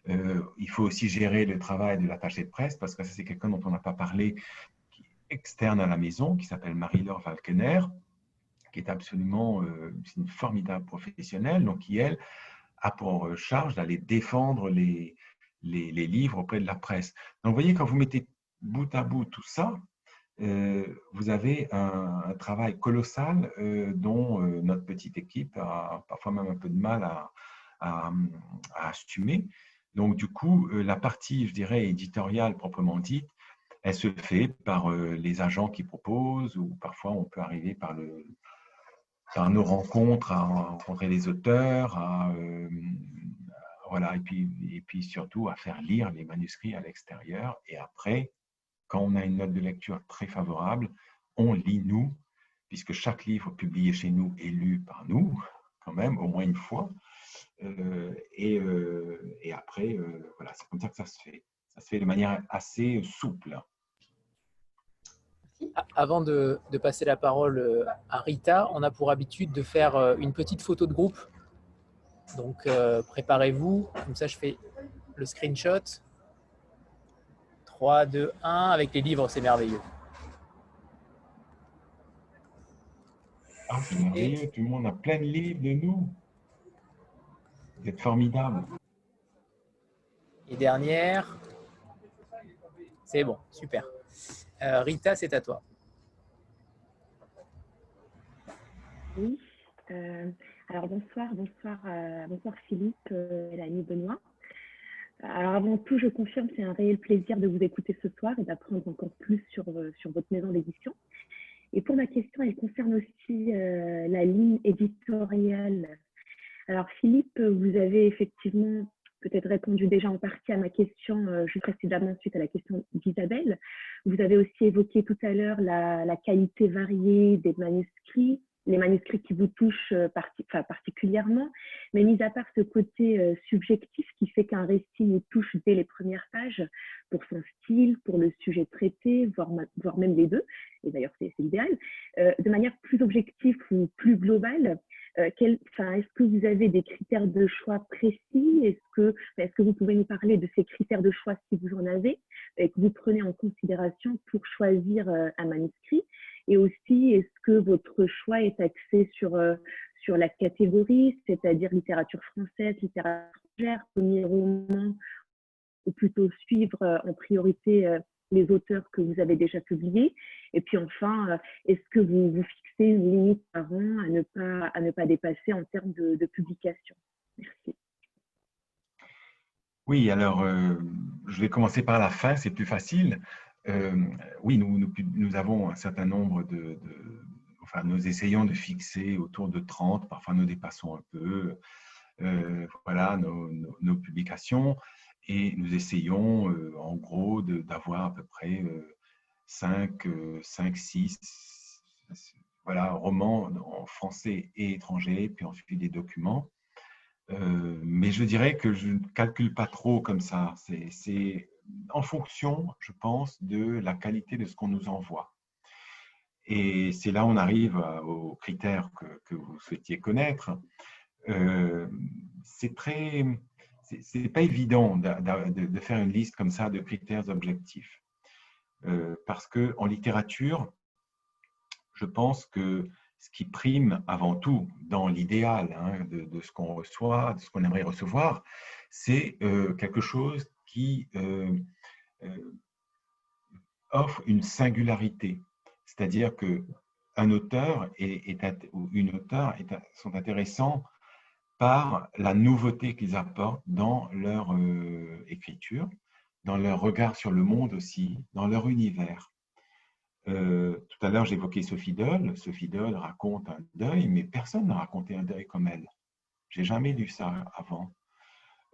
Euh, il faut aussi gérer le travail de l'attaché de presse, parce que c'est quelqu'un dont on n'a pas parlé, qui est externe à la maison, qui s'appelle Marie-Laure Falkener, qui est absolument une formidable professionnelle, donc qui, elle, a pour charge d'aller défendre les, les, les, livres auprès de la presse. Donc, vous voyez, quand vous mettez bout à bout tout ça, euh, vous avez un, travail colossal euh, dont euh, notre petite équipe a parfois même un peu de mal à, à, assumer. Donc, du coup, la partie, je dirais, éditoriale proprement dite, elle se fait par les agents qui proposent ou parfois on peut arriver par, nos rencontres à rencontrer les auteurs, voilà, et puis surtout à faire lire les manuscrits à l'extérieur. Et après, quand on a une note de lecture très favorable, on lit nous, puisque chaque livre publié chez nous est lu par nous, quand même, au moins une fois. Euh, euh, et, après, euh, voilà, c'est comme ça que ça se fait. Ça se fait de manière assez souple. Avant de, de, passer la parole à Rita, on a pour habitude de faire une petite photo de groupe. Donc préparez-vous, comme ça je fais le screenshot. 3, 2, 1. Avec les livres, c'est merveilleux. Ah, c'est merveilleux. Tout le monde a plein de livres de nous. Vous êtes formidable. Et dernière. C'est bon, super. Euh, Rita, c'est à toi. Oui. Euh, alors bonsoir, bonsoir, euh, bonsoir Philippe, et l'ami Benoît. Alors avant tout, je confirme, c'est un réel plaisir de vous écouter ce soir et d'apprendre encore plus sur, euh, sur votre maison d'édition. Et pour ma question, elle concerne aussi euh, la ligne éditoriale. Alors Philippe, vous avez effectivement peut-être répondu déjà en partie à ma question euh, juste précédemment suite à la question d'Isabelle. Vous avez aussi évoqué tout à l'heure la, la, qualité variée des manuscrits, les manuscrits qui vous touchent euh, particulièrement, mais mis à part ce côté euh, subjectif qui fait qu'un récit nous touche dès les premières pages pour son style, pour le sujet traité, voire, même les deux, et d'ailleurs c'est l'idéal, euh, de manière plus objective ou plus globale, est-ce que vous avez des critères de choix précis? Est-ce que, est que vous pouvez nous parler de ces critères de choix si vous en avez, et que vous prenez en considération pour choisir un manuscrit? Et aussi, est-ce que votre choix est axé sur, euh, sur la catégorie, c'est-à-dire littérature française, littérature étrangère, premier roman, ou plutôt suivre euh, en priorité euh, les auteurs que vous avez déjà publiés? Et puis enfin, est-ce que vous vous fixez une limite par an à ne pas, à ne pas dépasser en termes de, de publication? Merci. Oui, alors je vais commencer par la fin, c'est plus facile. Oui, nous, avons un certain nombre de, Enfin, nous essayons de fixer autour de 30, parfois nous dépassons un peu. voilà, nos, publications et nous essayons en gros d'avoir à peu près 5, 5, 6 voilà, romans en français et étranger, puis ensuite des documents. Euh, mais je dirais que je ne calcule pas trop comme ça. C'est en fonction, je pense, de la qualité de ce qu'on nous envoie. Et c'est là où on arrive aux critères que, vous souhaitiez connaître. Euh, c'est très, c'est pas évident de, faire une liste comme ça de critères objectifs, euh, parce que en littérature, je pense que ce qui prime avant tout dans l'idéal hein, de, ce qu'on reçoit, de ce qu'on aimerait recevoir, c'est euh, quelque chose euh, euh, offre une singularité. C'est-à-dire que un auteur est, ou une auteure sont intéressants par la nouveauté qu'ils apportent dans leur écriture, dans leur regard sur le monde aussi, dans leur univers. Euh, tout à l'heure, j'évoquais Sophie Doll. Sophie Doll raconte un deuil, mais personne n'a raconté un deuil comme elle. J'ai jamais lu ça avant.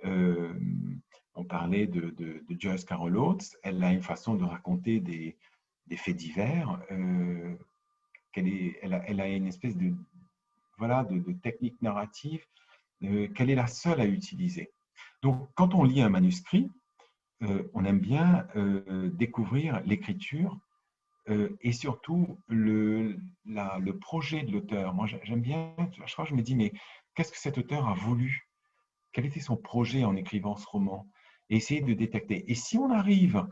Euh, on parlait de, Joyce Carol Oates. Elle a une façon de raconter des, faits divers. Euh, elle, a, une espèce de, voilà, de, technique narrative qu'elle est la seule à utiliser. Donc, quand on lit un manuscrit, on aime bien découvrir l'écriture euh, et surtout le, le projet de l'auteur. Moi, j'aime bien, je crois, je me dis, mais qu'est-ce que cet auteur a voulu Quel était son projet en écrivant ce roman? Et essayer de détecter. Et si on arrive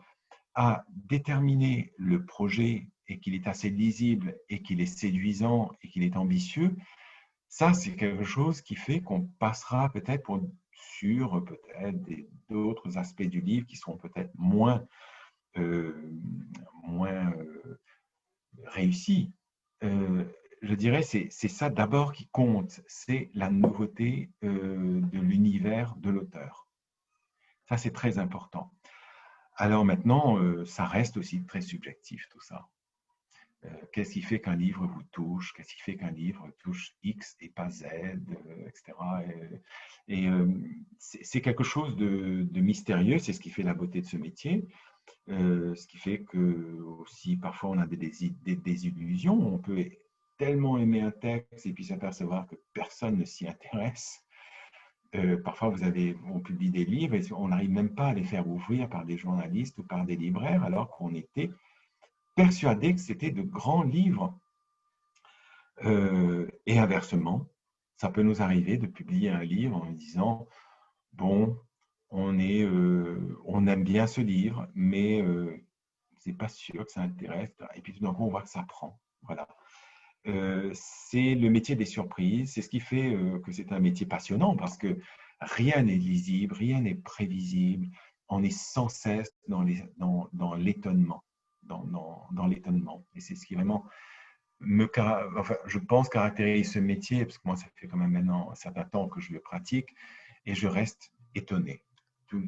à déterminer le projet et qu'il est assez lisible et qu'il est séduisant et qu'il est ambitieux, ça, c'est quelque chose qui fait qu'on passera peut-être sur peut-être d'autres aspects du livre qui seront peut-être moins euh, euh, réussi. Euh, je dirais c'est ça d'abord qui compte, c'est la nouveauté de l'univers de l'auteur. Ça, c'est très important. Alors maintenant, ça reste aussi très subjectif tout ça. Qu'est-ce qui fait qu'un livre vous touche? Qu'est-ce qui fait qu'un livre touche X et pas Z, etc. Et, c'est quelque chose de, mystérieux, c'est ce qui fait la beauté de ce métier. Euh, ce qui fait que aussi parfois on a des, désillusions. On peut tellement aimer un texte et puis s'apercevoir que personne ne s'y intéresse. Euh, parfois, vous avez, on publie des livres et on n'arrive même pas à les faire ouvrir par des journalistes ou par des libraires, alors qu'on était persuadé que c'était de grands livres. Euh, et inversement, ça peut nous arriver de publier un livre en disant, bon, on, est, euh, on aime bien ce livre, mais c'est pas sûr que ça intéresse. Et puis tout d'un coup, on voit que ça prend. Voilà. Euh, c'est le métier des surprises. C'est ce qui fait euh, que c'est un métier passionnant parce que rien n'est lisible, rien n'est prévisible. On est sans cesse dans l'étonnement. Dans, l'étonnement. Et c'est ce qui vraiment me, enfin, je pense, caractérise ce métier, parce que moi, ça fait quand même maintenant un certain temps que je le pratique, et je reste étonné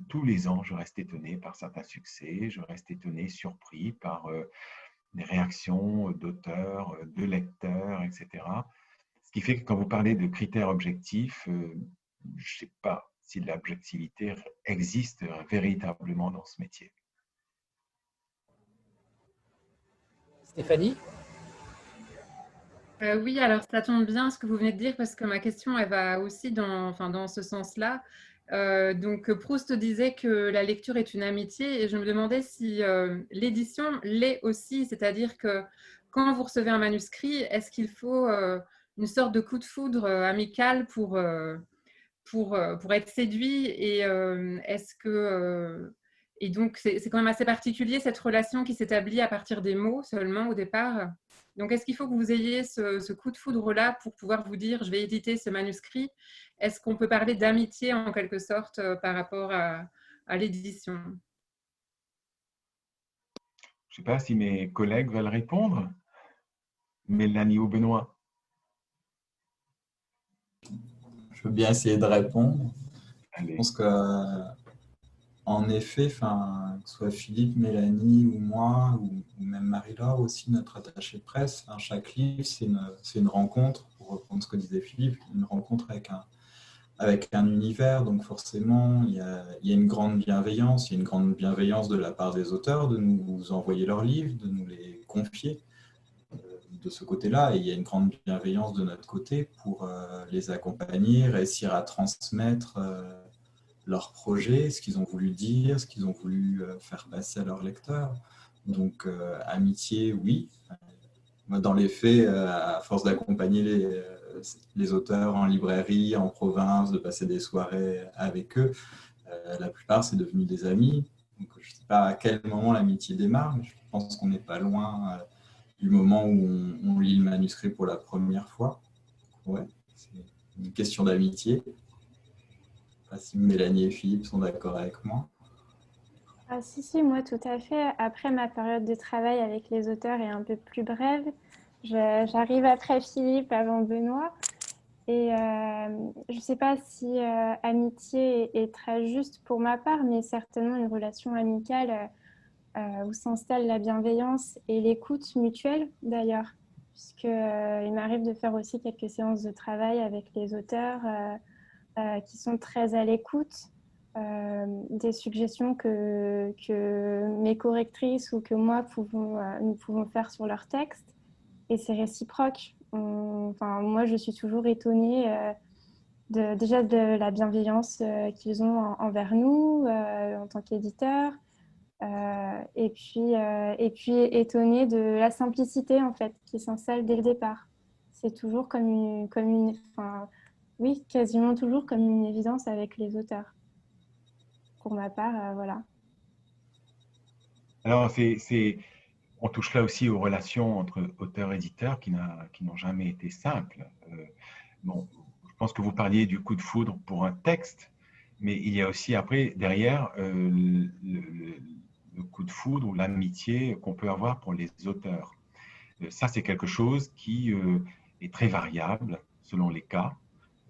tous les ans, je reste étonné par certains succès, je reste étonné, surpris par euh, des réactions d'auteurs, euh, de lecteurs, etc. Ce qui fait que quand vous parlez de critères objectifs, euh, je ne sais pas si l'objectivité existe véritablement dans ce métier. Stéphanie? Oui, alors ça tombe bien ce que vous venez de dire parce que ma question, elle va aussi dans, enfin, dans ce sens-là. Euh, donc Proust disait que la lecture est une amitié et je me demandais si euh, l'édition l'est aussi, c'est-à-dire que quand vous recevez un manuscrit, est-ce qu'il faut euh, une sorte de coup de foudre amical pour, pour, être séduit et est-ce que et donc c'est quand même assez particulier cette relation qui s'établit à partir des mots seulement au départ? Donc est-ce qu'il faut que vous ayez ce, ce coup de foudre là pour pouvoir vous dire je vais éditer ce manuscrit? Est-ce qu'on peut parler d'amitié en quelque sorte euh, par rapport à, l'édition? Je ne sais pas si mes collègues veulent répondre. Mélanie ou Benoît? Je veux bien essayer de répondre. Je pense que, en effet, que ce soit Philippe, Mélanie ou moi, ou, même Marie-Laure aussi, notre attachée de presse, chaque livre, c'est une, rencontre, pour reprendre ce que disait Philippe, une rencontre avec un, univers. Donc forcément, il y, a, une grande bienveillance, il y a une grande bienveillance de la part des auteurs de nous envoyer leurs livres, de nous les confier de ce côté-là et il y a une grande bienveillance de notre côté pour euh, les accompagner, réussir à transmettre euh, leurs projets, ce qu'ils ont voulu dire, ce qu'ils ont voulu euh, faire passer à leurs lecteurs. Donc, amitié, oui. Dans les faits, à force d'accompagner les, les, auteurs en librairie, en province, de passer des soirées avec eux, la plupart, c'est devenu des amis. Donc, je ne sais pas à quel moment l'amitié démarre, mais je pense qu'on n'est pas loin du moment où on, lit le manuscrit pour la première fois. Ouais, c'est une question d'amitié. Pas si Mélanie et Philippe sont d'accord avec moi. Ah, si, si, moi tout à fait. Après, ma période de travail avec les auteurs est un peu plus brève. J'arrive après Philippe, avant Benoît. Et euh, je ne sais pas si euh, amitié est, très juste pour ma part, mais certainement une relation amicale. Euh, où s'installe la bienveillance et l'écoute mutuelle d'ailleurs, puisqu'il m'arrive de faire aussi quelques séances de travail avec les auteurs euh, qui sont très à l'écoute des suggestions que, que, mes correctrices ou que moi pouvons, nous pouvons faire sur leur texte. Et c'est réciproque. enfin, moi, je suis toujours étonnée déjà de la bienveillance qu'ils ont envers nous en tant qu'éditeurs, euh, et, puis, euh, et puis étonné de la simplicité en fait qui s'installe dès le départ. C'est toujours comme une, comme une oui, quasiment toujours comme une évidence avec les auteurs. Pour ma part, euh, voilà. Alors, on touche là aussi aux relations entre auteurs et éditeurs qui, n'ont jamais été simples. bon, je pense que vous parliez du coup de foudre pour un texte, mais il y a aussi après, derrière, le, le coup de foudre ou l'amitié qu'on peut avoir pour les auteurs. Euh, ça, c'est quelque chose qui euh, est très variable selon les cas.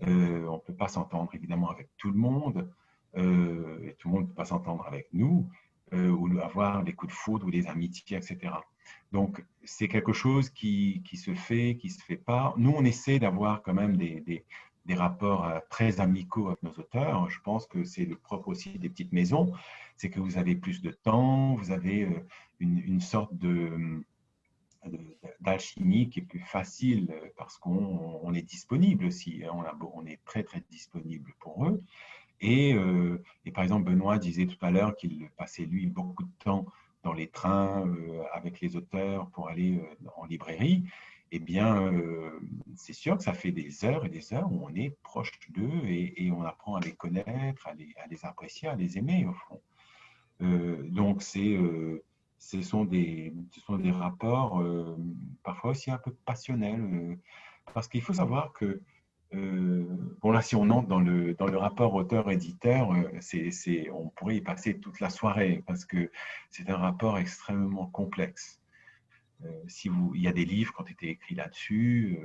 Euh, on ne peut pas s'entendre évidemment avec tout le monde, et tout le monde ne peut pas s'entendre avec nous, ou avoir des coups de foudre ou des amitiés, etc. Donc, c'est quelque chose qui, qui, se fait, qui ne se fait pas. Nous, on essaie d'avoir quand même des, des, des rapports très amicaux avec nos auteurs. Je pense que c'est le propre aussi des petites maisons c'est que vous avez plus de temps, vous avez euh, une, sorte de d'alchimie qui est plus facile euh, parce qu'on est disponible aussi, hein. on, on, est très très disponible pour eux. Et, euh, et par exemple, Benoît disait tout à l'heure qu'il passait lui beaucoup de temps dans les trains avec les auteurs pour aller en librairie. Eh bien, c'est sûr que ça fait des heures et des heures où on est proche d'eux et, on apprend à les connaître, à les, apprécier, à les aimer au fond. Euh, donc, euh, ce sont, des, ce sont des rapports euh, parfois aussi un peu passionnels, parce qu'il faut savoir que bon là, si on entre dans le, dans le rapport auteur-éditeur, c'est, on pourrait y passer toute la soirée parce que c'est un rapport extrêmement complexe. si vous, il y a des livres qui ont été écrits là-dessus,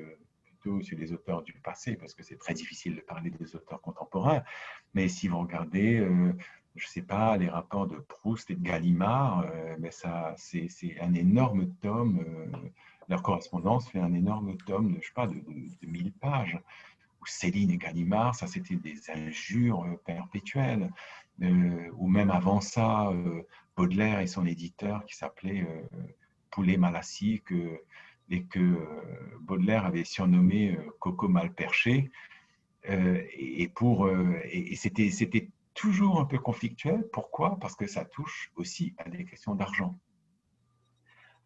plutôt sur les auteurs du passé, parce que c'est très difficile de parler des auteurs contemporains. Mais si vous regardez je ne sais pas, les rapports de Proust et de Gallimard, euh, mais ça, c'est un énorme tome. Euh, leur correspondance fait un énorme tome de, je sais pas, de, de, 1000 pages. Céline et Gallimard, ça c'était des injures euh, perpétuelles. ou même avant ça, Baudelaire et son éditeur qui s'appelait Poulet Malassi, que, et que Baudelaire avait surnommé Coco Malperché. et, pour, et c'était toujours un peu conflictuel. Pourquoi? Parce que ça touche aussi à des questions d'argent.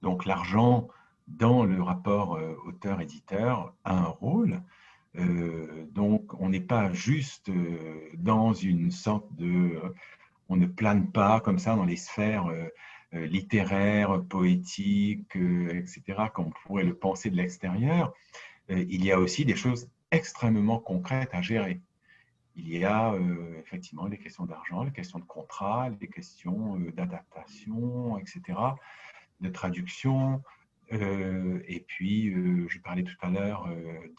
Donc l'argent dans le rapport euh, auteur-éditeur a un rôle. Euh, donc on n'est pas juste euh, dans une sorte de... On ne plane pas comme ça dans les sphères littéraires, poétiques, etc., comme on pourrait le penser de l'extérieur. il y a aussi des choses extrêmement concrètes à gérer il y a euh, effectivement les questions d'argent, les questions de contrat, les questions euh, d'adaptation, etc. de traduction. et puis, je parlais tout à l'heure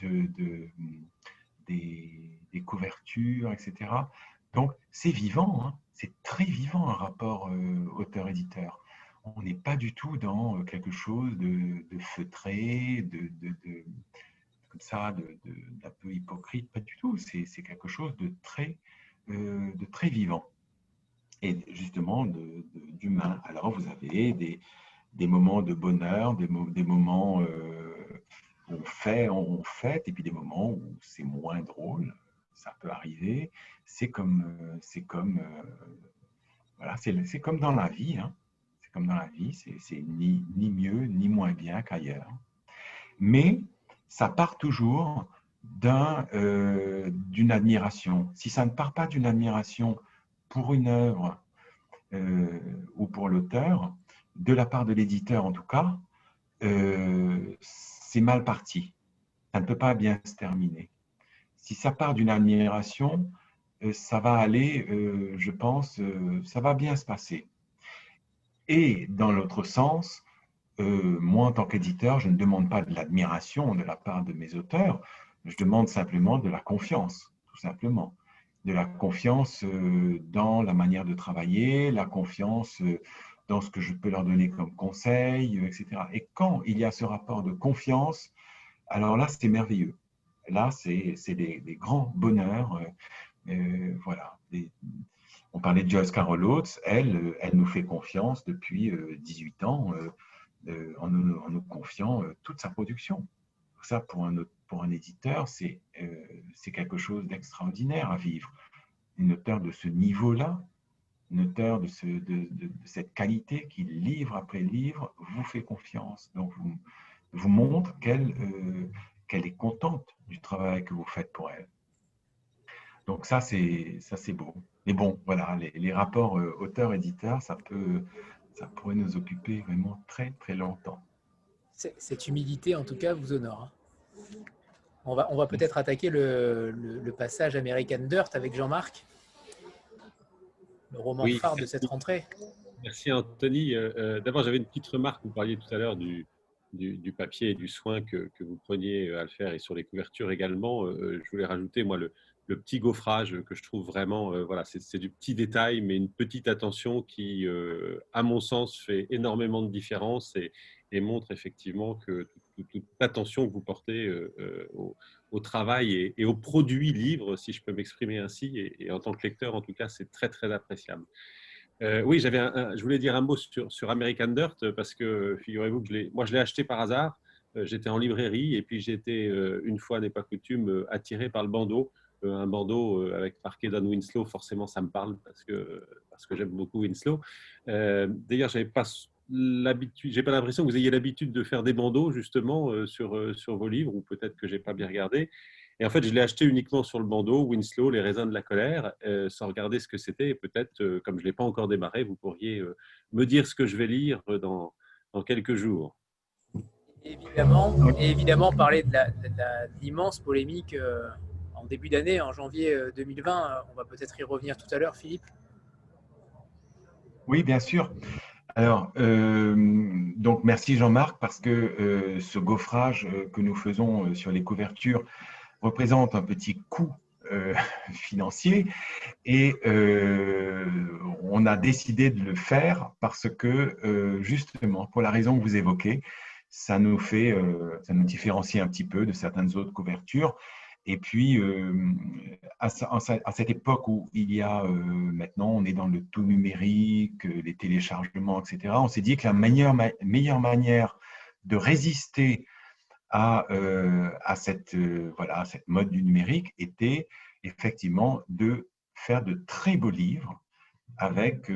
de, des, couvertures, etc. Donc, c'est vivant, hein. c'est très vivant un rapport auteur-éditeur on n'est pas du tout dans quelque chose de, feutré, de, comme ça, d'un peu hypocrite, pas du tout. C'est quelque chose de très, de très vivant et justement d'humain. Alors, vous avez des, moments de bonheur, des, moments euh, où on fait, on fête, et puis des moments où c'est moins drôle. Ça peut arriver. C'est comme, c'est comme, euh, voilà, c'est comme dans la vie. Hein. C'est comme dans la vie. C'est ni, ni mieux ni moins bien qu'ailleurs. Mais ça part toujours euh, d'une admiration. Si ça ne part pas d'une admiration pour une œuvre euh, ou pour l'auteur, de la part de l'éditeur en tout cas, euh, c'est mal parti. Ça ne peut pas bien se terminer. Si ça part d'une admiration, ça va aller, je pense, ça va bien se passer. Et dans l'autre sens, moi en tant qu'éditeur, je ne demande pas de l'admiration de la part de mes auteurs, je demande simplement de la confiance, tout simplement de la confiance euh, dans la manière de travailler, la confiance euh, dans ce que je peux leur donner comme conseil, euh, etc. Et quand il y a ce rapport de confiance, alors là, c'est merveilleux. Là, c'est des, des, grands bonheurs. voilà. on parlait de Joyce Carol Oates, elle, elle nous fait confiance depuis 18 ans en nous, en, nous, confiant toute sa production. Ça, pour un, éditeur, c'est c'est quelque chose d'extraordinaire à vivre. Une auteur de ce niveau-là, une auteur de, ce, de, cette qualité qui, livre après livre, vous fait confiance. Donc, vous, montre qu'elle euh, est contente du travail que vous faites pour elle. Donc, ça, c'est beau. Mais bon, voilà, les, rapports euh, auteur-éditeur, ça, peut, ça pourrait nous occuper vraiment très, très longtemps. Cette humilité, en tout cas, vous honore. Hein. On va, on va peut-être attaquer le, passage American Dirt avec Jean-Marc, le roman phare de cette rentrée. Merci Anthony. Euh, euh, d'abord, j'avais une petite remarque. Vous parliez tout à l'heure du, du, papier et du soin que, vous preniez euh, à le faire et sur les couvertures également. je voulais rajouter, moi, le, petit gaufrage que je trouve vraiment, voilà, c'est du petit détail, mais une petite attention qui, à mon sens, fait énormément de différence et, et montre effectivement que toute, l'attention que vous portez euh, euh, au, travail et, au produit livre, si je peux m'exprimer ainsi, et, en tant que lecteur, en tout cas, c'est très, très appréciable. Euh, oui, j'avais je voulais dire un mot sur, sur American Dirt parce que figurez-vous que je moi je l'ai acheté par hasard. J'étais en librairie et puis j'étais une fois n'est pas coutume attiré par le bandeau un bandeau avec marqué Dan Winslow, forcément ça me parle parce que, parce que j'aime beaucoup Winslow. D'ailleurs, j'avais pas l'habitude, j'ai pas l'impression que vous ayez l'habitude de faire des bandeaux justement euh, sur, euh, sur vos livres, ou peut-être que j'ai pas bien regardé. Et en fait, je l'ai acheté uniquement sur le bandeau, Winslow, Les raisins de la colère, euh, sans regarder ce que c'était. Et peut-être, comme je ne l'ai pas encore démarré, vous pourriez me dire ce que je vais lire dans, dans quelques jours. Évidemment, évidemment parler de l'immense polémique début d'année, en janvier 2020. On va peut-être y revenir tout à l'heure, Philippe. Oui, bien sûr. Alors, euh, donc merci Jean-Marc parce que euh, ce gaufrage euh, que nous faisons sur les couvertures représente un petit coût financier et on a décidé de le faire parce que justement, pour la raison que vous évoquez, ça nous fait, ça nous différencie un petit peu de certaines autres couvertures et puis, euh, à, cette époque où il y a euh, maintenant, on est dans le tout numérique, euh, les téléchargements, etc., on s'est dit que la meilleure, manière de résister à, à, cette, voilà, à cette mode du numérique était effectivement de faire de très beaux livres avec,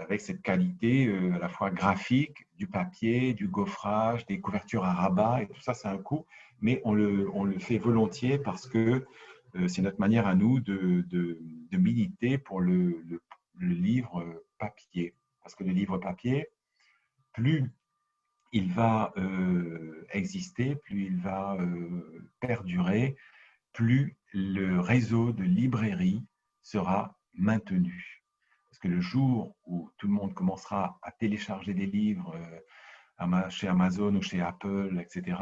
avec cette qualité à la fois graphique, du papier, du gaufrage, des couvertures à rabat, et tout ça, c'est un coût mais on le, fait volontiers parce que euh, c'est notre manière à nous de, militer pour le, livre papier. Parce que le livre papier, plus il va euh, exister, plus il va euh, perdurer, plus le réseau de librairies sera maintenu. Parce que le jour où tout le monde commencera à télécharger des livres chez Amazon ou chez Apple, etc.,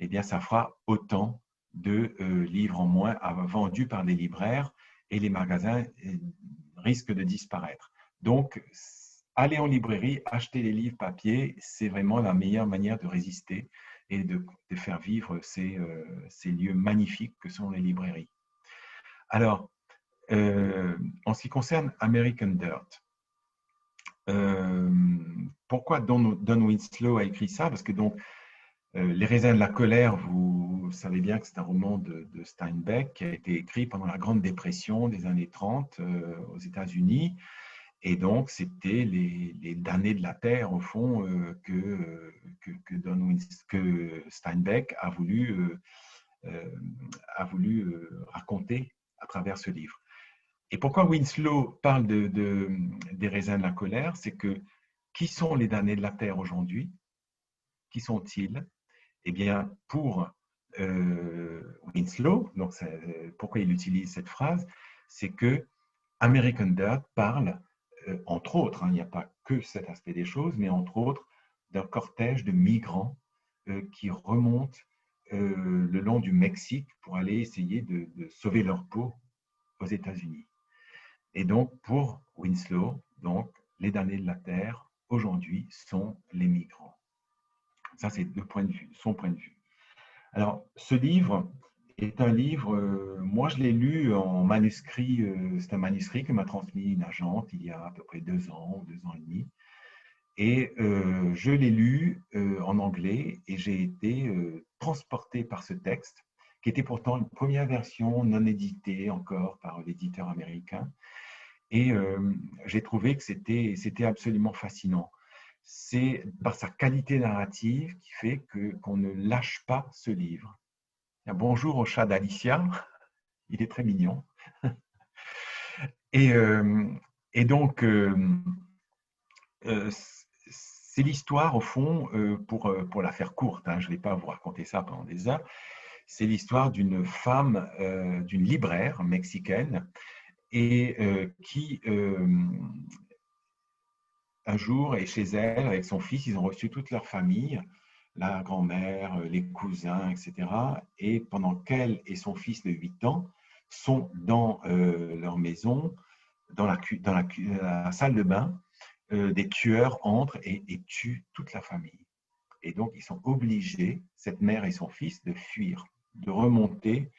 eh bien, ça fera autant de livres en moins vendus par des libraires et les magasins risquent de disparaître. Donc, aller en librairie, acheter les livres papier, c'est vraiment la meilleure manière de résister et de, faire vivre ces, ces, lieux magnifiques que sont les librairies. Alors, euh, en ce qui concerne American Dirt, euh, pourquoi Don, Winslow a écrit ça? Parce que donc, euh, Les raisins de la colère, vous, savez bien que c'est un roman de, Steinbeck qui a été écrit pendant la Grande Dépression des années 30 aux États-Unis. Et donc, c'était les, damnés de la terre, au fond, que, que, Don Steinbeck a voulu, a voulu raconter à travers ce livre. Et pourquoi Winslow parle de, des raisins de la colère? C'est que qui sont les damnés de la terre aujourd'hui? Qui sont-ils? Eh bien, pour euh, Winslow, donc pourquoi il utilise cette phrase C'est que American Dirt parle, euh, entre autres, hein, il n'y a pas que cet aspect des choses, mais entre autres, d'un cortège de migrants euh, qui remontent le long du Mexique pour aller essayer de sauver leur peau aux États-Unis. Et donc, pour Winslow, donc, les damnés de la Terre, aujourd'hui, sont les migrants. Ça, c'est de point de vue, son point de vue. Alors, ce livre est un livre, euh, moi je l'ai lu en manuscrit, euh, c'est un manuscrit que m'a transmis une agente il y a à peu près deux ans, deux ans et demi. Et euh, je l'ai lu en anglais et j'ai été transporté par ce texte, qui était pourtant une première version non éditée encore par l'éditeur américain, et j'ai trouvé que c'était absolument fascinant. C'est par sa qualité narrative qui fait qu'on ne lâche pas ce livre. bonjour au chat d'Alicia, il est très mignon. Et, euh, et donc, euh, c'est l'histoire, au fond, pour, pour la faire courte, hein, je ne vais pas vous raconter ça pendant des heures, c'est l'histoire d'une femme, d'une libraire mexicaine et euh, qui, euh, un jour, est chez elle avec son fils. Ils ont reçu toute leur famille, la grand-mère, les cousins, etc. Et pendant qu'elle et son fils de 8 ans sont dans euh, leur maison, dans, la, la, salle de bain, des tueurs entrent et, tuent toute la famille. Et donc, ils sont obligés, cette mère et son fils, de fuir, de remonter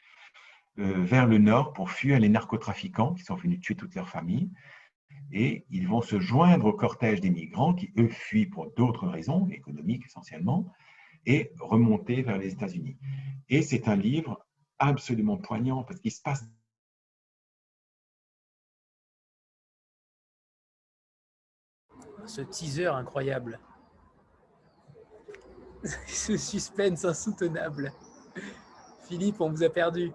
euh, vers le nord pour fuir les narcotrafiquants qui sont venus tuer toute leur famille. Et ils vont se joindre au cortège des migrants qui, eux, fuient pour d'autres raisons, économiques essentiellement, et remonter vers les États-Unis. Et c'est un livre absolument poignant parce qu'il se passe ce teaser incroyable. Ce suspense insoutenable. Philippe, on vous a perdu.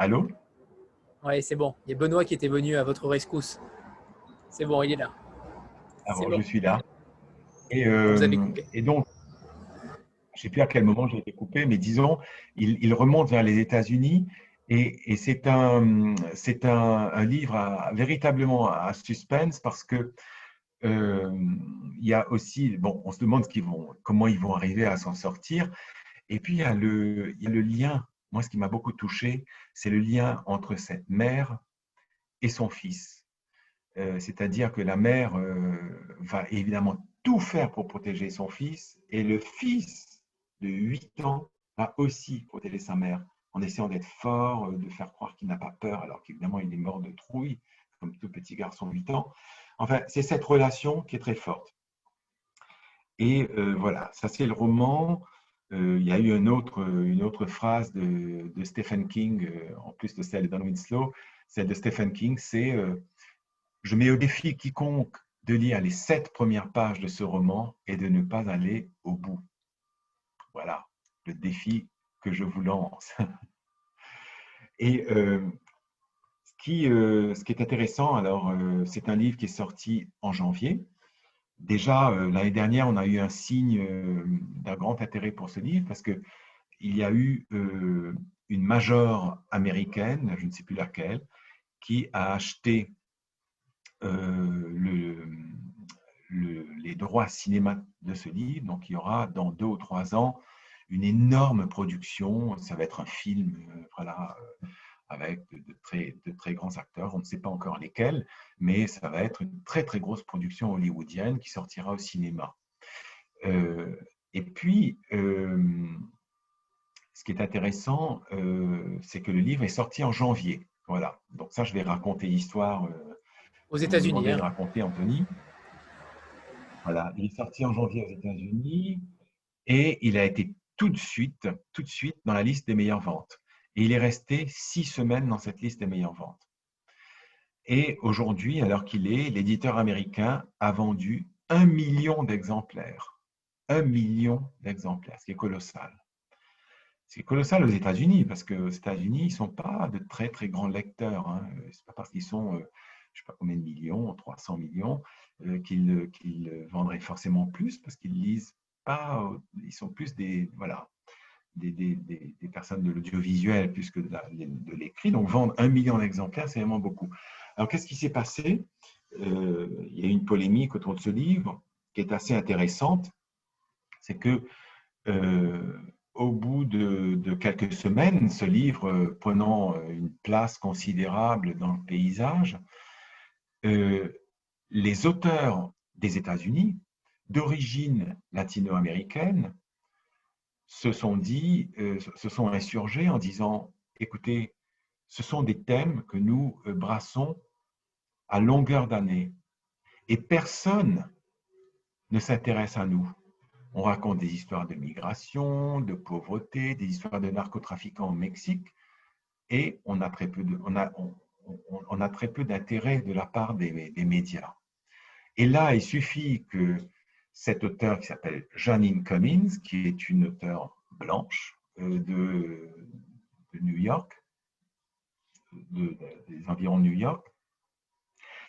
Allô Oui, c'est bon. Il y a Benoît qui était venu à votre rescousse. C'est bon, il est là. Ah je suis là. Et, euh, Vous avez coupé. et donc, je ne sais plus à quel moment j'ai été coupé, mais disons, il, remonte vers les États-Unis et, c'est un, c'est un, livre véritablement à suspense parce que euh, il y a aussi, bon, on se demande ce vont, comment ils vont arriver à s'en sortir. Et puis, il y a le, il y a le lien moi, ce qui m'a beaucoup touché, c'est le lien entre cette mère et son fils. Euh, c'est-à-dire que la mère euh, va évidemment tout faire pour protéger son fils et le fils de 8 ans va aussi protéger sa mère en essayant d'être fort, euh, de faire croire qu'il n'a pas peur alors qu'évidemment il est mort de trouille, comme tout petit garçon de 8 ans. Enfin, c'est cette relation qui est très forte. Et voilà, ça c'est le roman. Euh, il y a eu une autre, une autre phrase de, Stephen King, euh, en plus de celle Don Winslow, celle de Stephen King, c'est euh, Je mets au défi quiconque de lire les sept premières pages de ce roman et de ne pas aller au bout. Voilà le défi que je vous lance. et ce, qui, ce qui est intéressant, alors, c'est un livre qui est sorti en janvier. Déjà, euh, l'année dernière, on a eu un signe euh, d'un grand intérêt pour ce livre parce qu'il y a eu euh, une major américaine, je ne sais plus laquelle, qui a acheté le, les droits cinéma de ce livre. Donc, il y aura dans deux ou trois ans une énorme production. Ça va être un film, voilà, avec de, très, de très grands acteurs. On ne sait pas encore lesquels, mais ça va être une très très grosse production hollywoodienne qui sortira au cinéma. Euh, et puis, euh, ce qui est intéressant, euh, c'est que le livre est sorti en janvier. Voilà. Donc ça, je vais raconter l'histoire. aux États-Unis. Hein. raconter Anthony. Voilà. Il est sorti en janvier aux États-Unis et il a été tout de suite, tout de suite dans la liste des meilleures ventes. Et il est resté six semaines dans cette liste des meilleures ventes. Et aujourd'hui, alors qu'il est, l'éditeur américain a vendu un million d'exemplaires. Un million d'exemplaires, ce qui est colossal. C'est colossal aux États-Unis, parce qu'aux États-Unis, ils ne sont pas de très, très grands lecteurs. Hein. Ce n'est pas parce qu'ils sont, euh, je ne sais pas combien de millions, 300 millions, euh, qu'ils vendraient forcément plus, parce qu'ils lisent pas, ils sont plus des, voilà, des, personnes de l'audiovisuel plus que de l'écrit. Donc, vendre un million d'exemplaires, c'est vraiment beaucoup. Alors, qu'est-ce qui s'est passé? Euh, Il y a eu une polémique autour de ce livre qui est assez intéressante. C'est que euh, au bout de, quelques semaines, ce livre prenant une place considérable dans le paysage, euh, les auteurs des États-Unis, d'origine latino-américaine, se sont dit, euh, se sont insurgés en disant, écoutez, ce sont des thèmes que nous euh, brassons à longueur d'année et personne ne s'intéresse à nous. On raconte des histoires de migration, de pauvreté, des histoires de narcotrafiquants au Mexique et on a très peu on a, on, a très peu d'intérêt de la part des, des médias. Et là, il suffit que cet auteur qui s'appelle Janine Cummins, qui est une auteure blanche euh, de, New York, des environs de New York.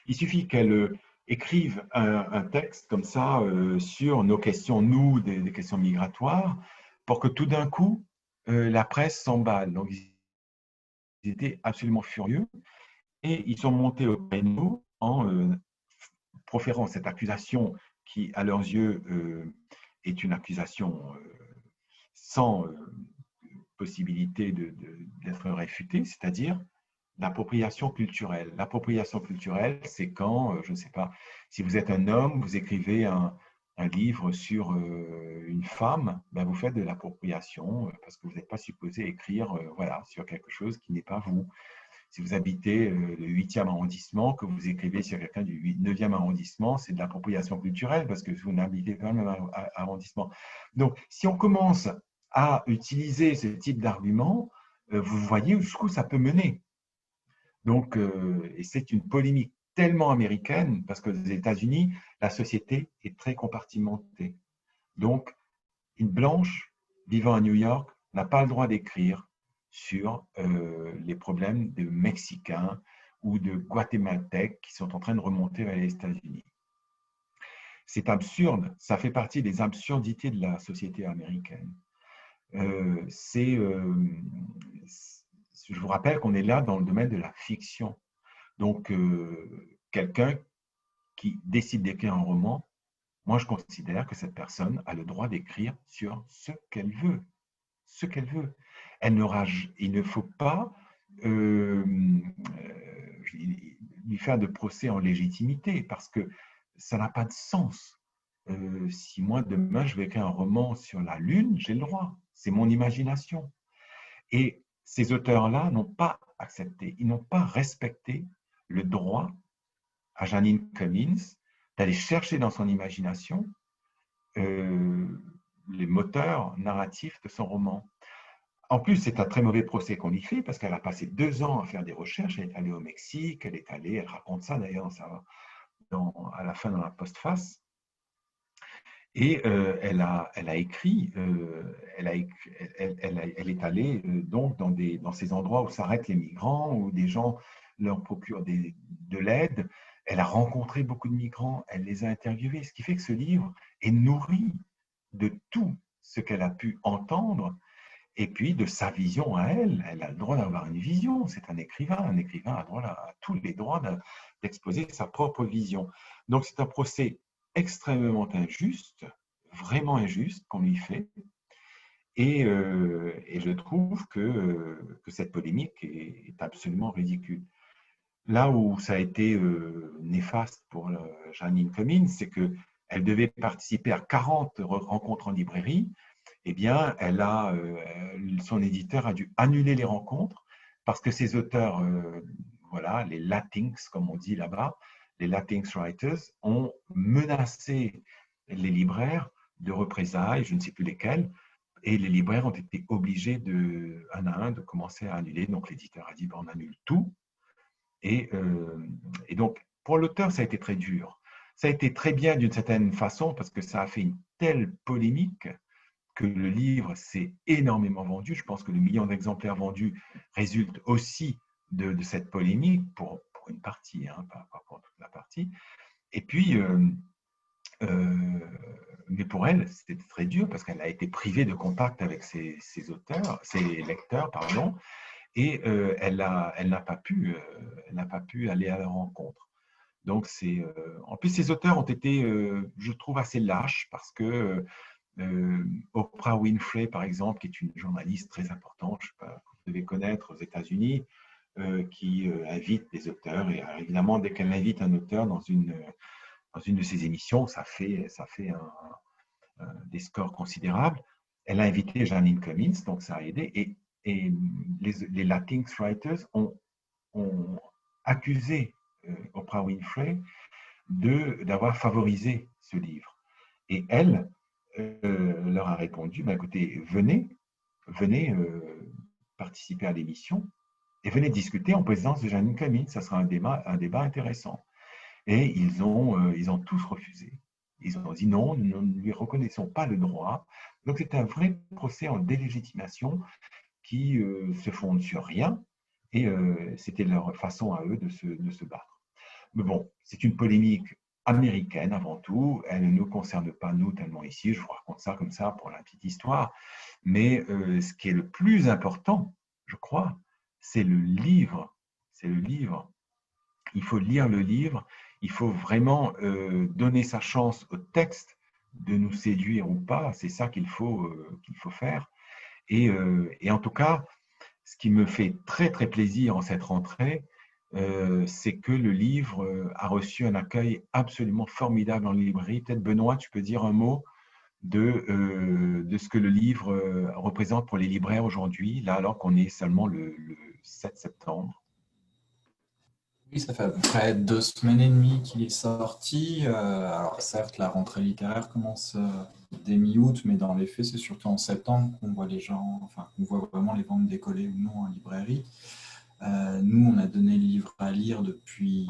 Il suffit qu'elle euh, écrive un, texte comme ça euh, sur nos questions, nous, des, questions migratoires, pour que tout d'un coup, la presse s'emballe. Donc, ils étaient absolument furieux et ils sont montés au créneau en proférant cette accusation qui, à leurs yeux, euh, est une accusation euh, sans euh, possibilité d'être réfutée, c'est-à-dire l'appropriation culturelle. L'appropriation culturelle, c'est quand, je ne sais pas, si vous êtes un homme, vous écrivez un, livre sur une femme, ben vous faites de l'appropriation parce que vous n'êtes pas supposé écrire voilà, sur quelque chose qui n'est pas vous si vous habitez euh, le 8e arrondissement, que vous écrivez sur quelqu'un du 9e arrondissement, c'est de l'appropriation culturelle parce que vous n'habitez pas le même arrondissement. Donc, si on commence à utiliser ce type d'argument, euh, vous voyez jusqu'où ça peut mener. Donc, euh, et c'est une polémique tellement américaine parce que aux États-Unis, la société est très compartimentée. Donc, une blanche vivant à New York n'a pas le droit d'écrire sur euh, les problèmes de Mexicains ou de Guatémaltèques qui sont en train de remonter vers les États-Unis. C'est absurde, ça fait partie des absurdités de la société américaine. Euh, euh, je vous rappelle qu'on est là dans le domaine de la fiction. Donc, quelqu'un qui décide d'écrire un roman, moi je considère que cette personne a le droit d'écrire sur ce qu'elle veut. Ce qu'elle veut il ne faut pas euh, lui faire de procès en légitimité parce que ça n'a pas de sens. Euh, si moi, demain, je vais écrire un roman sur la Lune, j'ai le droit. C'est mon imagination. Et ces auteurs-là n'ont pas accepté, ils n'ont pas respecté le droit à Janine Cummins d'aller chercher dans son imagination euh, les moteurs narratifs de son roman. En plus, c'est un très mauvais procès qu'on y fait parce qu'elle a passé deux ans à faire des recherches. Elle est allée au Mexique, elle est allée, elle raconte ça d'ailleurs à la fin dans la postface. Et euh, elle, a, écrit, euh, elle, est allée euh, donc dans ces endroits où s'arrêtent les migrants, où des gens leur procurent de l'aide. Elle a rencontré beaucoup de migrants, elle les a interviewés, ce qui fait que ce livre est nourri de tout ce qu'elle a pu entendre et puis de sa vision à elle. Elle a le droit d'avoir une vision. C'est un écrivain. Un écrivain a, droit à, tous les droits d'exposer sa propre vision. Donc c'est un procès extrêmement injuste, vraiment injuste qu'on lui fait. Et, euh, je trouve que, que cette polémique est, absolument ridicule. Là où ça a été euh, néfaste pour Janine Cummins, c'est qu'elle devait participer à 40 rencontres en librairie eh bien, elle a, euh, son éditeur a dû annuler les rencontres parce que ces auteurs, euh, voilà, les Latinx, comme on dit là-bas, les Latinx writers, ont menacé les libraires de représailles, je ne sais plus lesquelles, et les libraires ont été obligés de, un à un de commencer à annuler. Donc l'éditeur a dit ben, on annule tout. Et, euh, et donc pour l'auteur, ça a été très dur. Ça a été très bien d'une certaine façon parce que ça a fait une telle polémique que le livre s'est énormément vendu. Je pense que le million d'exemplaires vendus résulte aussi de, cette polémique, pour, une partie, hein, pas, pour toute la partie. Et puis, euh, euh, mais pour elle, c'était très dur parce qu'elle a été privée de contact avec ses, auteurs, ses lecteurs, pardon, et euh, elle n'a elle pas pu, n'a pas pu aller à la rencontre. Donc c'est, en plus, ces auteurs ont été, je trouve, assez lâches parce que euh, Oprah Winfrey, par exemple, qui est une journaliste très importante, je sais pas, vous devez connaître aux États-Unis, euh, qui euh, invite des auteurs. Et évidemment, dès qu'elle invite un auteur dans une, dans une de ses émissions, ça fait, ça fait des scores considérables. Elle a invité Janine Cummins, donc ça a aidé. Et, et les, les Latinx Writers ont, ont accusé Oprah Winfrey d'avoir favorisé ce livre. Et elle, euh, leur a répondu, bah, écoutez, venez, venez euh, participer à l'émission et venez discuter en présence de Janine Camille, ça sera un débat, un débat intéressant. Et ils ont, euh, ils ont tous refusé. Ils ont dit non, nous ne lui reconnaissons pas le droit. Donc c'est un vrai procès en délégitimation qui se fonde sur rien et c'était leur façon à eux de se, de se battre. Mais bon, c'est une polémique américaine avant tout. Elle ne nous concerne pas, nous, tellement ici. Je vous raconte ça comme ça pour la petite histoire. Mais euh, ce qui est le plus important, je crois, c'est le livre. C'est le livre. Il faut lire le livre. Il faut vraiment euh, donner sa chance au texte de nous séduire ou pas. C'est ça qu'il faut, euh, faut faire. Et, et, en tout cas, ce qui me fait très, très plaisir en cette rentrée, euh, c'est que le livre euh, a reçu un accueil absolument formidable en librairie. Peut-être Benoît, tu peux dire un mot de, euh, de ce que le livre représente pour les libraires aujourd'hui, là alors qu'on est seulement le, 7 septembre? Oui, ça fait à peu près deux semaines et demie qu'il est sorti. alors certes, la rentrée littéraire commence dès mi-août, mais dans les faits, c'est surtout en septembre qu'on voit les gens, enfin, qu'on voit vraiment les ventes décoller ou non en librairie. Euh, nous, on a donné le livre à lire depuis,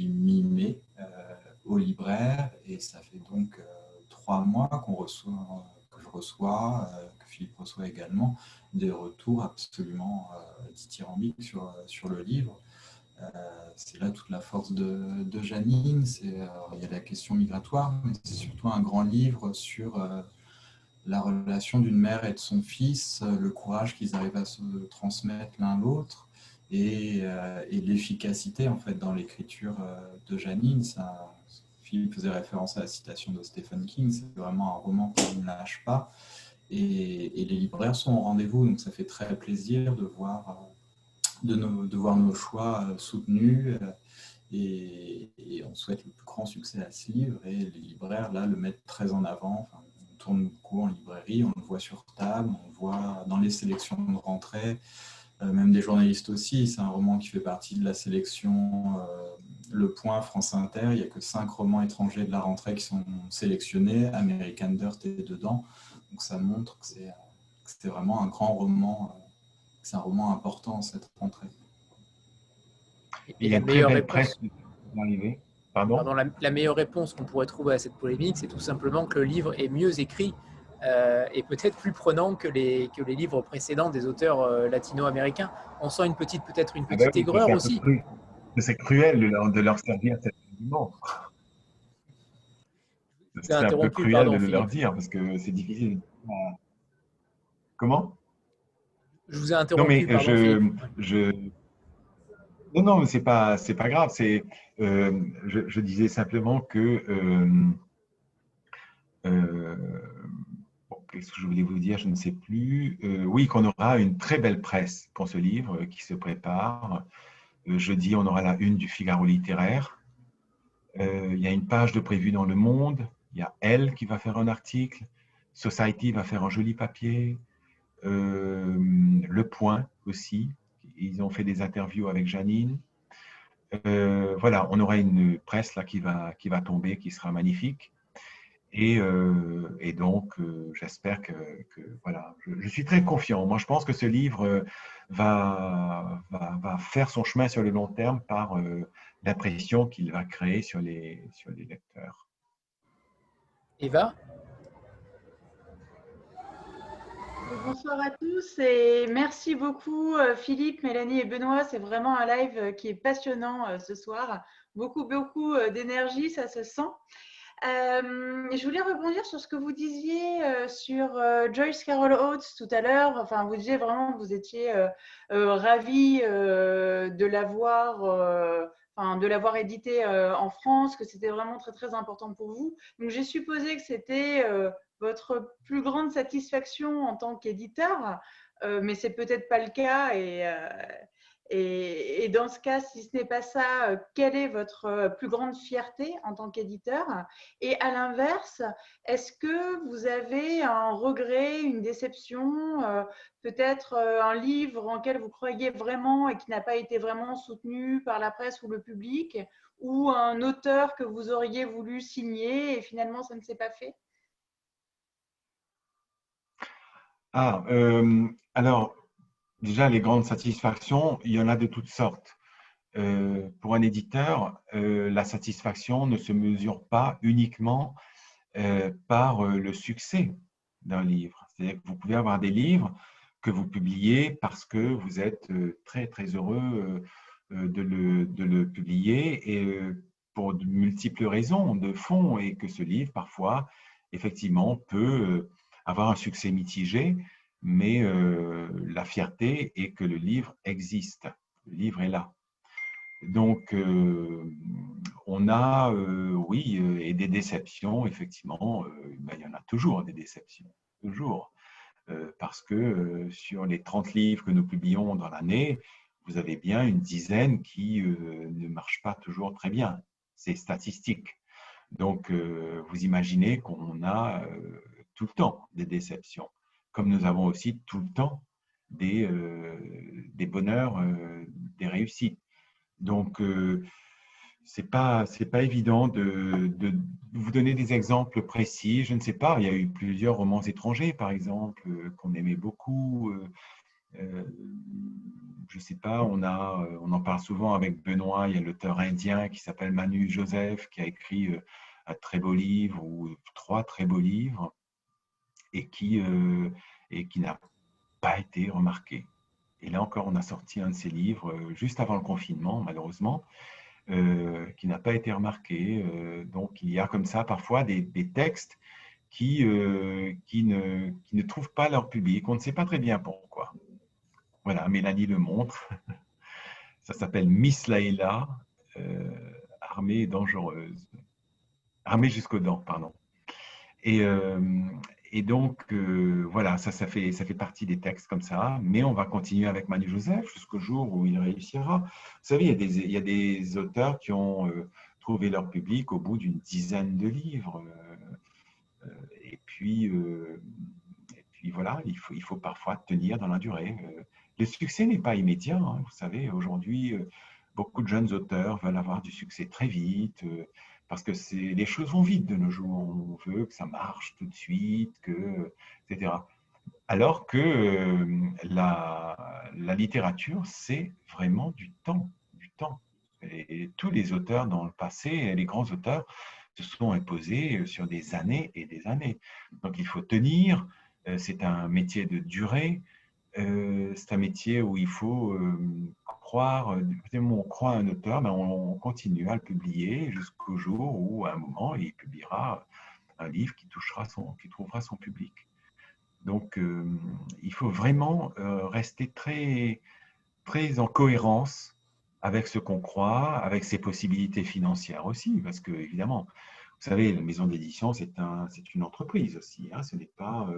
mi-mai euh, aux libraires et ça fait donc euh, trois mois que je reçois, que Philippe reçoit également, des retours absolument dithyrambiques sur, sur le livre. c'est là toute la force de, de Janine. il y a la question migratoire, mais c'est surtout un grand livre sur la relation d'une mère et de son fils, le courage qu'ils arrivent à se transmettre l'un l'autre, euh, et, l'efficacité en fait dans l'écriture euh, de Janine. Ça, Philippe faisait référence à la citation de Stephen King, c'est vraiment un roman qui ne lâche pas. Et, les libraires sont au rendez-vous, donc ça fait très plaisir de voir, euh, de, nos, voir nos choix soutenus. Et, on souhaite le plus grand succès à ce livre. Et les libraires, là, le mettent très en avant. on tourne beaucoup en librairie, on le voit sur table, on le voit dans les sélections de rentrée. Euh, même des journalistes aussi. C'est un roman qui fait partie de la sélection euh, Le Point, France Inter. Il n'y a que cinq romans étrangers de la rentrée qui sont sélectionnés. American Dirt est dedans. Donc ça montre que c'est vraiment un grand roman, euh, c'est un roman important cette rentrée. Et la meilleure réponse. Pardon la, meilleure réponse qu'on pourrait trouver à cette polémique, c'est tout simplement que le livre est mieux écrit euh, est peut-être plus prenant que les, que les livres précédents des auteurs euh, latino-américains. On sent une petite, peut-être une ah petite bah aigreur aussi. C'est cruel de leur, de leur servir cet argument. C'est un peu cruel de leur dire parce que c'est difficile. Comment? Je vous ai interrompu. Non, mais je, je, Non, non, c'est pas, c'est pas grave. C'est, euh, je, disais simplement que. Euh, qu'est-ce que je voulais vous dire Je ne sais plus. oui, qu'on aura une très belle presse pour ce livre qui se prépare. jeudi, on aura la une du Figaro littéraire. il y a une page de prévu dans Le Monde. Il y a Elle qui va faire un article. Society va faire un joli papier. Euh, le Point aussi. Ils ont fait des interviews avec Janine. Euh, voilà, on aura une presse là qui va, qui va tomber, qui sera magnifique. Et, euh, donc, j'espère que, voilà, je, suis très confiant. Moi, je pense que ce livre va, va, va, faire son chemin sur le long terme par l'impression qu'il va créer sur les, sur les lecteurs. Eva? Bonsoir à tous et merci beaucoup euh, Philippe, Mélanie et Benoît. C'est vraiment un live euh, qui est passionnant euh, ce soir. Beaucoup, beaucoup d'énergie, ça se sent. Je voulais rebondir sur ce que vous disiez sur Joyce Carol Oates tout à l'heure. Enfin, vous disiez vraiment que vous étiez ravi de l'avoir. Enfin, de l'avoir édité en France, que c'était vraiment très très important pour vous. Donc j'ai supposé que c'était votre plus grande satisfaction en tant qu'éditeur, euh, mais c'est peut-être pas le cas. Euh, et, dans ce cas, si ce n'est pas ça, euh, quelle est votre plus grande fierté en tant qu'éditeur? Et à l'inverse, est-ce que vous avez un regret, une déception, peut-être un livre en lequel vous croyez vraiment et qui n'a pas été vraiment soutenu par la presse ou le public, ou un auteur que vous auriez voulu signer et finalement ça ne s'est pas fait? Ah, euh, alors, déjà, les grandes satisfactions, il y en a de toutes sortes. Euh, pour un éditeur, euh, la satisfaction ne se mesure pas uniquement par le succès d'un livre. C'est-à-dire que vous pouvez avoir des livres que vous publiez parce que vous êtes très, très heureux de le, de, le, publier et pour de multiples raisons de fond et que ce livre, parfois, effectivement, peut avoir un succès mitigé, mais euh, la fierté est que le livre existe, le livre est là. Donc, euh, on a, euh, oui, et des déceptions, effectivement, ben, il y en a toujours des déceptions, toujours. parce que sur les 30 livres que nous publions dans l'année, vous avez bien une dizaine qui ne marchent pas toujours très bien. C'est statistique. Donc, vous imaginez qu'on a tout le temps des déceptions, comme nous avons aussi tout le temps des, euh, des bonheurs, euh, des réussites. Donc, euh, c'est pas pas évident de, de, vous donner des exemples précis. Je ne sais pas. Il y a eu plusieurs romans étrangers, par exemple, qu'on aimait beaucoup. je ne sais pas. On a on en parle souvent avec Benoît. Il y a l'auteur indien qui s'appelle Manu Joseph qui a écrit un très beau livre ou trois très beaux livres et qui, euh, et qui n'a pas été remarqué. Et là encore, on a sorti un de ces livres euh, juste avant le confinement, malheureusement, euh, qui n'a pas été remarqué. donc, il y a comme ça parfois des, des textes qui, qui, ne, qui ne trouvent pas leur public. On ne sait pas très bien pourquoi. Voilà, Mélanie le montre. Ça s'appelle Miss Laila, armée dangereuse. Armée jusqu'aux dents, pardon. Et, et donc, euh, voilà, ça, fait, ça fait partie des textes comme ça. Mais on va continuer avec Manu Joseph jusqu'au jour où il réussira. Vous savez, il y a des, il y a des auteurs qui ont euh, trouvé leur public au bout d'une dizaine de livres. Euh, et, puis, et puis, voilà, il faut, il faut parfois tenir dans la durée. le succès n'est pas immédiat. Hein. vous savez, aujourd'hui, beaucoup de jeunes auteurs veulent avoir du succès très vite parce que les choses vont vite de nos jours. On veut que ça marche tout de suite, que, etc. Alors que euh, la, la, littérature, c'est vraiment du temps, du temps. Et tous les auteurs dans le passé, les grands auteurs, se sont imposés sur des années et des années. Donc il faut tenir, euh, c'est un métier de durée, euh, c'est un métier où il faut croire, euh, on croit un auteur, mais on, continue à le publier jusqu'au jour où, à un moment, il publiera un livre qui touchera son, qui trouvera son public. Donc, il faut vraiment rester très, très en cohérence avec ce qu'on croit, avec ses possibilités financières aussi, parce que évidemment, vous savez, la maison d'édition, c'est un, une entreprise aussi. Hein, ce n'est pas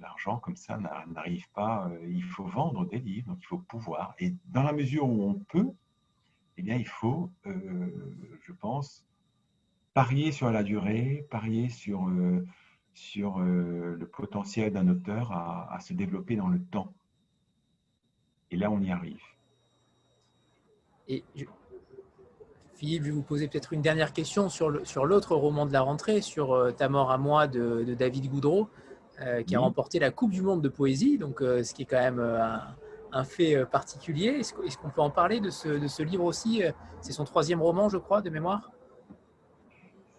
l'argent comme ça n'arrive pas. il faut vendre des livres, donc il faut pouvoir. Et dans la mesure où on peut, eh bien, il faut, je pense, parier sur la durée, parier sur, euh, sur euh, le potentiel d'un auteur à, se développer dans le temps. Et là, on y arrive. Et Philippe, je vais vous poser peut-être une dernière question sur l'autre roman de la rentrée, sur euh, Ta mort à moi de, David Goudreau, qui a remporté la Coupe du Monde de poésie, donc ce qui est quand même un, fait particulier. Est-ce qu'on peut en parler de ce, de ce livre aussi C'est son troisième roman, je crois, de mémoire?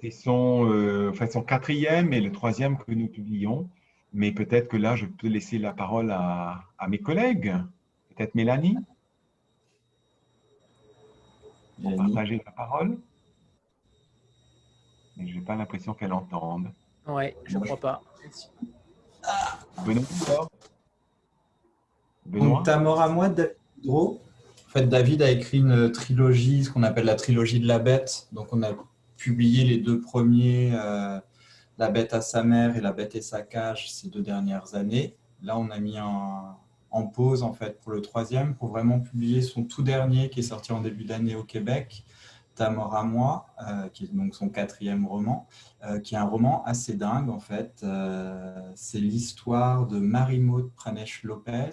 C'est son, euh, enfin son quatrième et le troisième que nous publions. Mais peut-être que là, je peux laisser la parole à, mes collègues. Peut-être Mélanie? Pour partager la parole. Mais je n'ai pas l'impression qu'elle entende. Oui, je ne crois pas. Benoît Benoît Ta mort à moi, David En fait, David a écrit une trilogie, ce qu'on appelle la trilogie de la bête. Donc, on a publié les deux premiers, euh, La bête à sa mère et La bête et sa cage, ces deux dernières années. Là, on a mis en pause en fait pour le troisième, pour vraiment publier son tout dernier qui est sorti en début d'année au Québec, Ta mort à moi, euh, qui est donc son quatrième roman, euh, qui est un roman assez dingue en fait. c'est l'histoire de Marie-Maud Pranesh Lopez,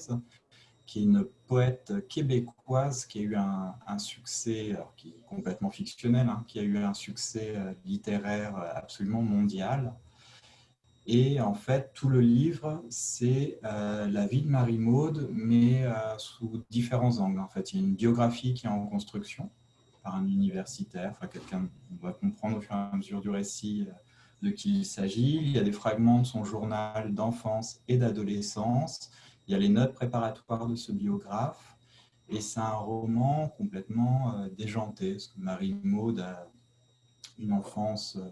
qui est une poète québécoise qui a eu un, succès, qui est complètement fictionnel, hein, qui a eu un succès euh, littéraire euh, absolument mondial. Et en fait, tout le livre, c'est euh, la vie de Marie-Maude, mais sous différents angles. En fait, il y a une biographie qui est en construction par un universitaire, enfin quelqu'un, va comprendre au fur et à mesure du récit de qui il s'agit. Il y a des fragments de son journal d'enfance et d'adolescence. Il y a les notes préparatoires de ce biographe, et c'est un roman complètement euh, déjanté, Marie Maud a une enfance euh,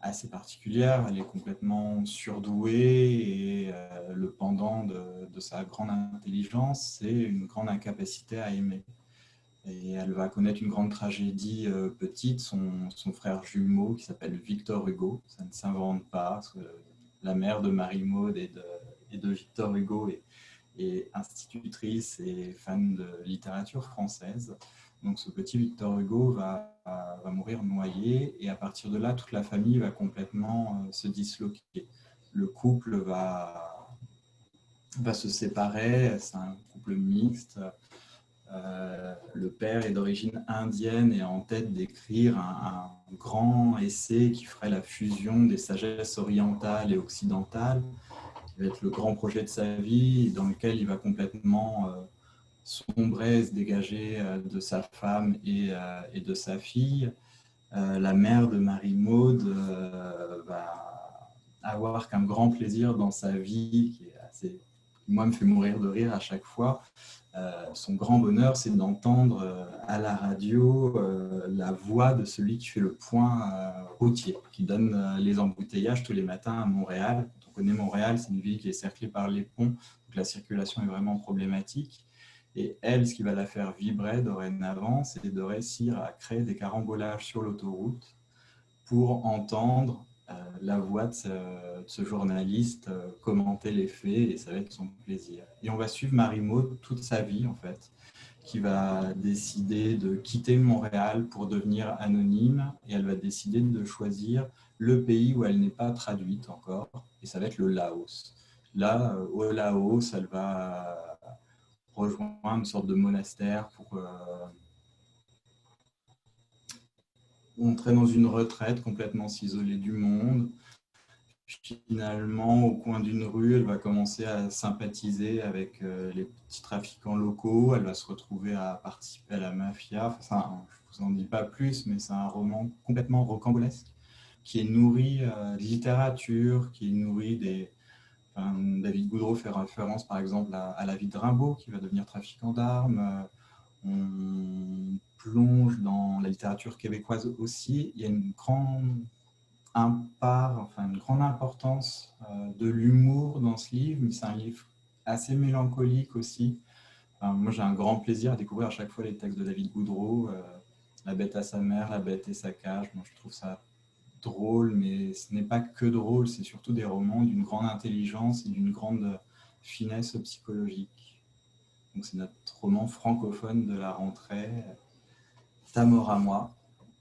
assez particulière, elle est complètement surdouée, et euh, le pendant de, sa grande intelligence, c'est une grande incapacité à aimer. Et elle va connaître une grande tragédie petite, son, frère jumeau qui s'appelle Victor Hugo, ça ne s'invente pas, parce que la mère de Marie Maud et de, Victor Hugo est, institutrice et fan de littérature française. Donc ce petit Victor Hugo va, mourir noyé et à partir de là, toute la famille va complètement euh, se disloquer. Le couple va se séparer, c'est un couple mixte. Euh, le père est d'origine indienne et en tête d'écrire un, grand essai qui ferait la fusion des sagesses orientales et occidentales va être le grand projet de sa vie, dans lequel il va complètement euh, sombrer, se dégager euh, de sa femme et, euh, de sa fille. la mère de Marie-Maude va avoir qu'un grand plaisir dans sa vie, qui moi, me fait mourir de rire à chaque fois. Son grand bonheur, c'est d'entendre à la radio la voix de celui qui fait le point routier, qui donne les embouteillages tous les matins à Montréal connaît Montréal, c'est une ville qui est cerclée par les ponts, donc la circulation est vraiment problématique. Et elle, ce qui va la faire vibrer dorénavant, c'est de réussir à créer des carambolages sur l'autoroute pour entendre euh, la voix de ce, journaliste euh, commenter les faits, et ça va être son plaisir. Et on va suivre Marie-Maud toute sa vie, en fait, qui va décider de quitter Montréal pour devenir anonyme, et elle va décider de choisir le pays où elle n'est pas traduite encore, et ça va être le Laos. Là, euh, au Laos, elle va rejoindre une sorte de monastère pour euh, entrer dans une retraite, complètement s'isoler du monde. Finalement, au coin d'une rue, elle va commencer à sympathiser avec euh, les petits trafiquants locaux. Elle va se retrouver à participer à la mafia. Enfin, je ne vous en dis pas plus, mais c'est un roman complètement rocambolesque qui est nourri euh, de littérature, qui est nourri des... David Goudreau fait référence par exemple à, la vie de Rimbaud, qui va devenir trafiquant d'armes. Euh, on plonge dans la littérature québécoise aussi. Il y a une grande enfin une grande importance de l'humour dans ce livre, mais c'est un livre assez mélancolique aussi. moi, j'ai un grand plaisir à découvrir à chaque fois les textes de David Goudreau, La bête à sa mère, La bête et sa cage. Moi, je trouve ça drôle, mais ce n'est pas que drôle, c'est surtout des romans d'une grande intelligence et d'une grande finesse psychologique. Donc c'est notre roman francophone de la rentrée, Tamor à moi.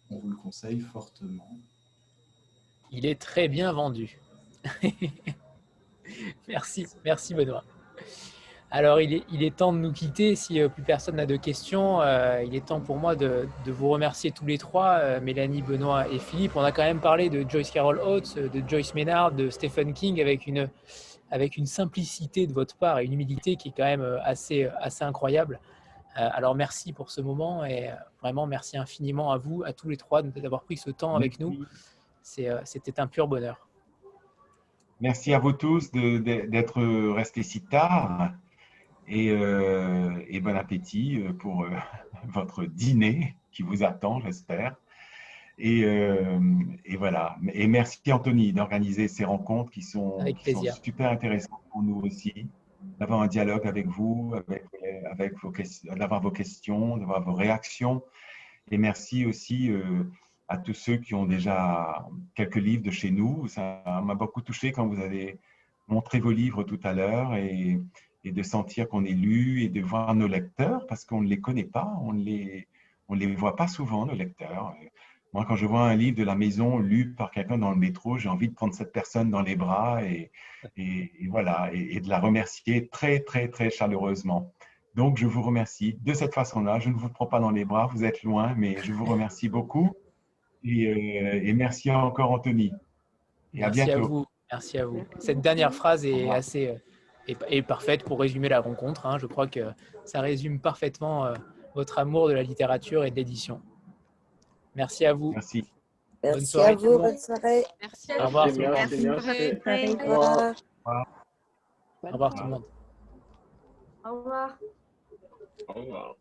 On vous le conseille fortement. Il est très bien vendu. merci, merci Benoît. Alors, il est, temps de nous quitter. Si euh, plus personne n'a de questions, euh, il est temps pour moi de, vous remercier tous les trois, euh, Mélanie, Benoît et Philippe. On a quand même parlé de Joyce Carol Oates, de Joyce Maynard, de Stephen King avec une, avec une simplicité de votre part et une humilité qui est quand même assez, assez incroyable. Alors, merci pour ce moment et vraiment merci infiniment à vous, à tous les trois, d'avoir pris ce temps avec nous. C'était un pur bonheur. Merci à vous tous d'être restés si tard. Euh, et, bon appétit euh, pour euh, votre dîner qui vous attend, j'espère. Et, voilà. Et merci Anthony d'organiser ces rencontres qui sont, super intéressantes pour nous aussi, d'avoir un dialogue avec vous, avec, avec d'avoir vos questions, d'avoir vos réactions. Et merci aussi à tous ceux qui ont déjà quelques livres de chez nous. Ça m'a beaucoup touché quand vous avez montré vos livres tout à l'heure et, de sentir qu'on est lu et de voir nos lecteurs parce qu'on ne les connaît pas, on ne les, les voit pas souvent, nos lecteurs. Moi, quand je vois un livre de la maison lu par quelqu'un dans le métro, j'ai envie de prendre cette personne dans les bras et, et, voilà, et, de la remercier très, très, très chaleureusement. Donc, je vous remercie de cette façon-là. Je ne vous prends pas dans les bras, vous êtes loin, mais je vous remercie beaucoup. Et, euh, merci encore, Anthony. Et merci à bientôt. À vous. Merci à vous. Cette dernière phrase est assez euh, est, parfaite pour résumer la rencontre. Hein. Je crois que ça résume parfaitement euh, votre amour de la littérature et de l'édition. Merci à vous. Merci. Merci à vous, bonne soirée. Merci Au revoir. Merci. Au revoir. Au revoir tout le monde. Au revoir. Au revoir.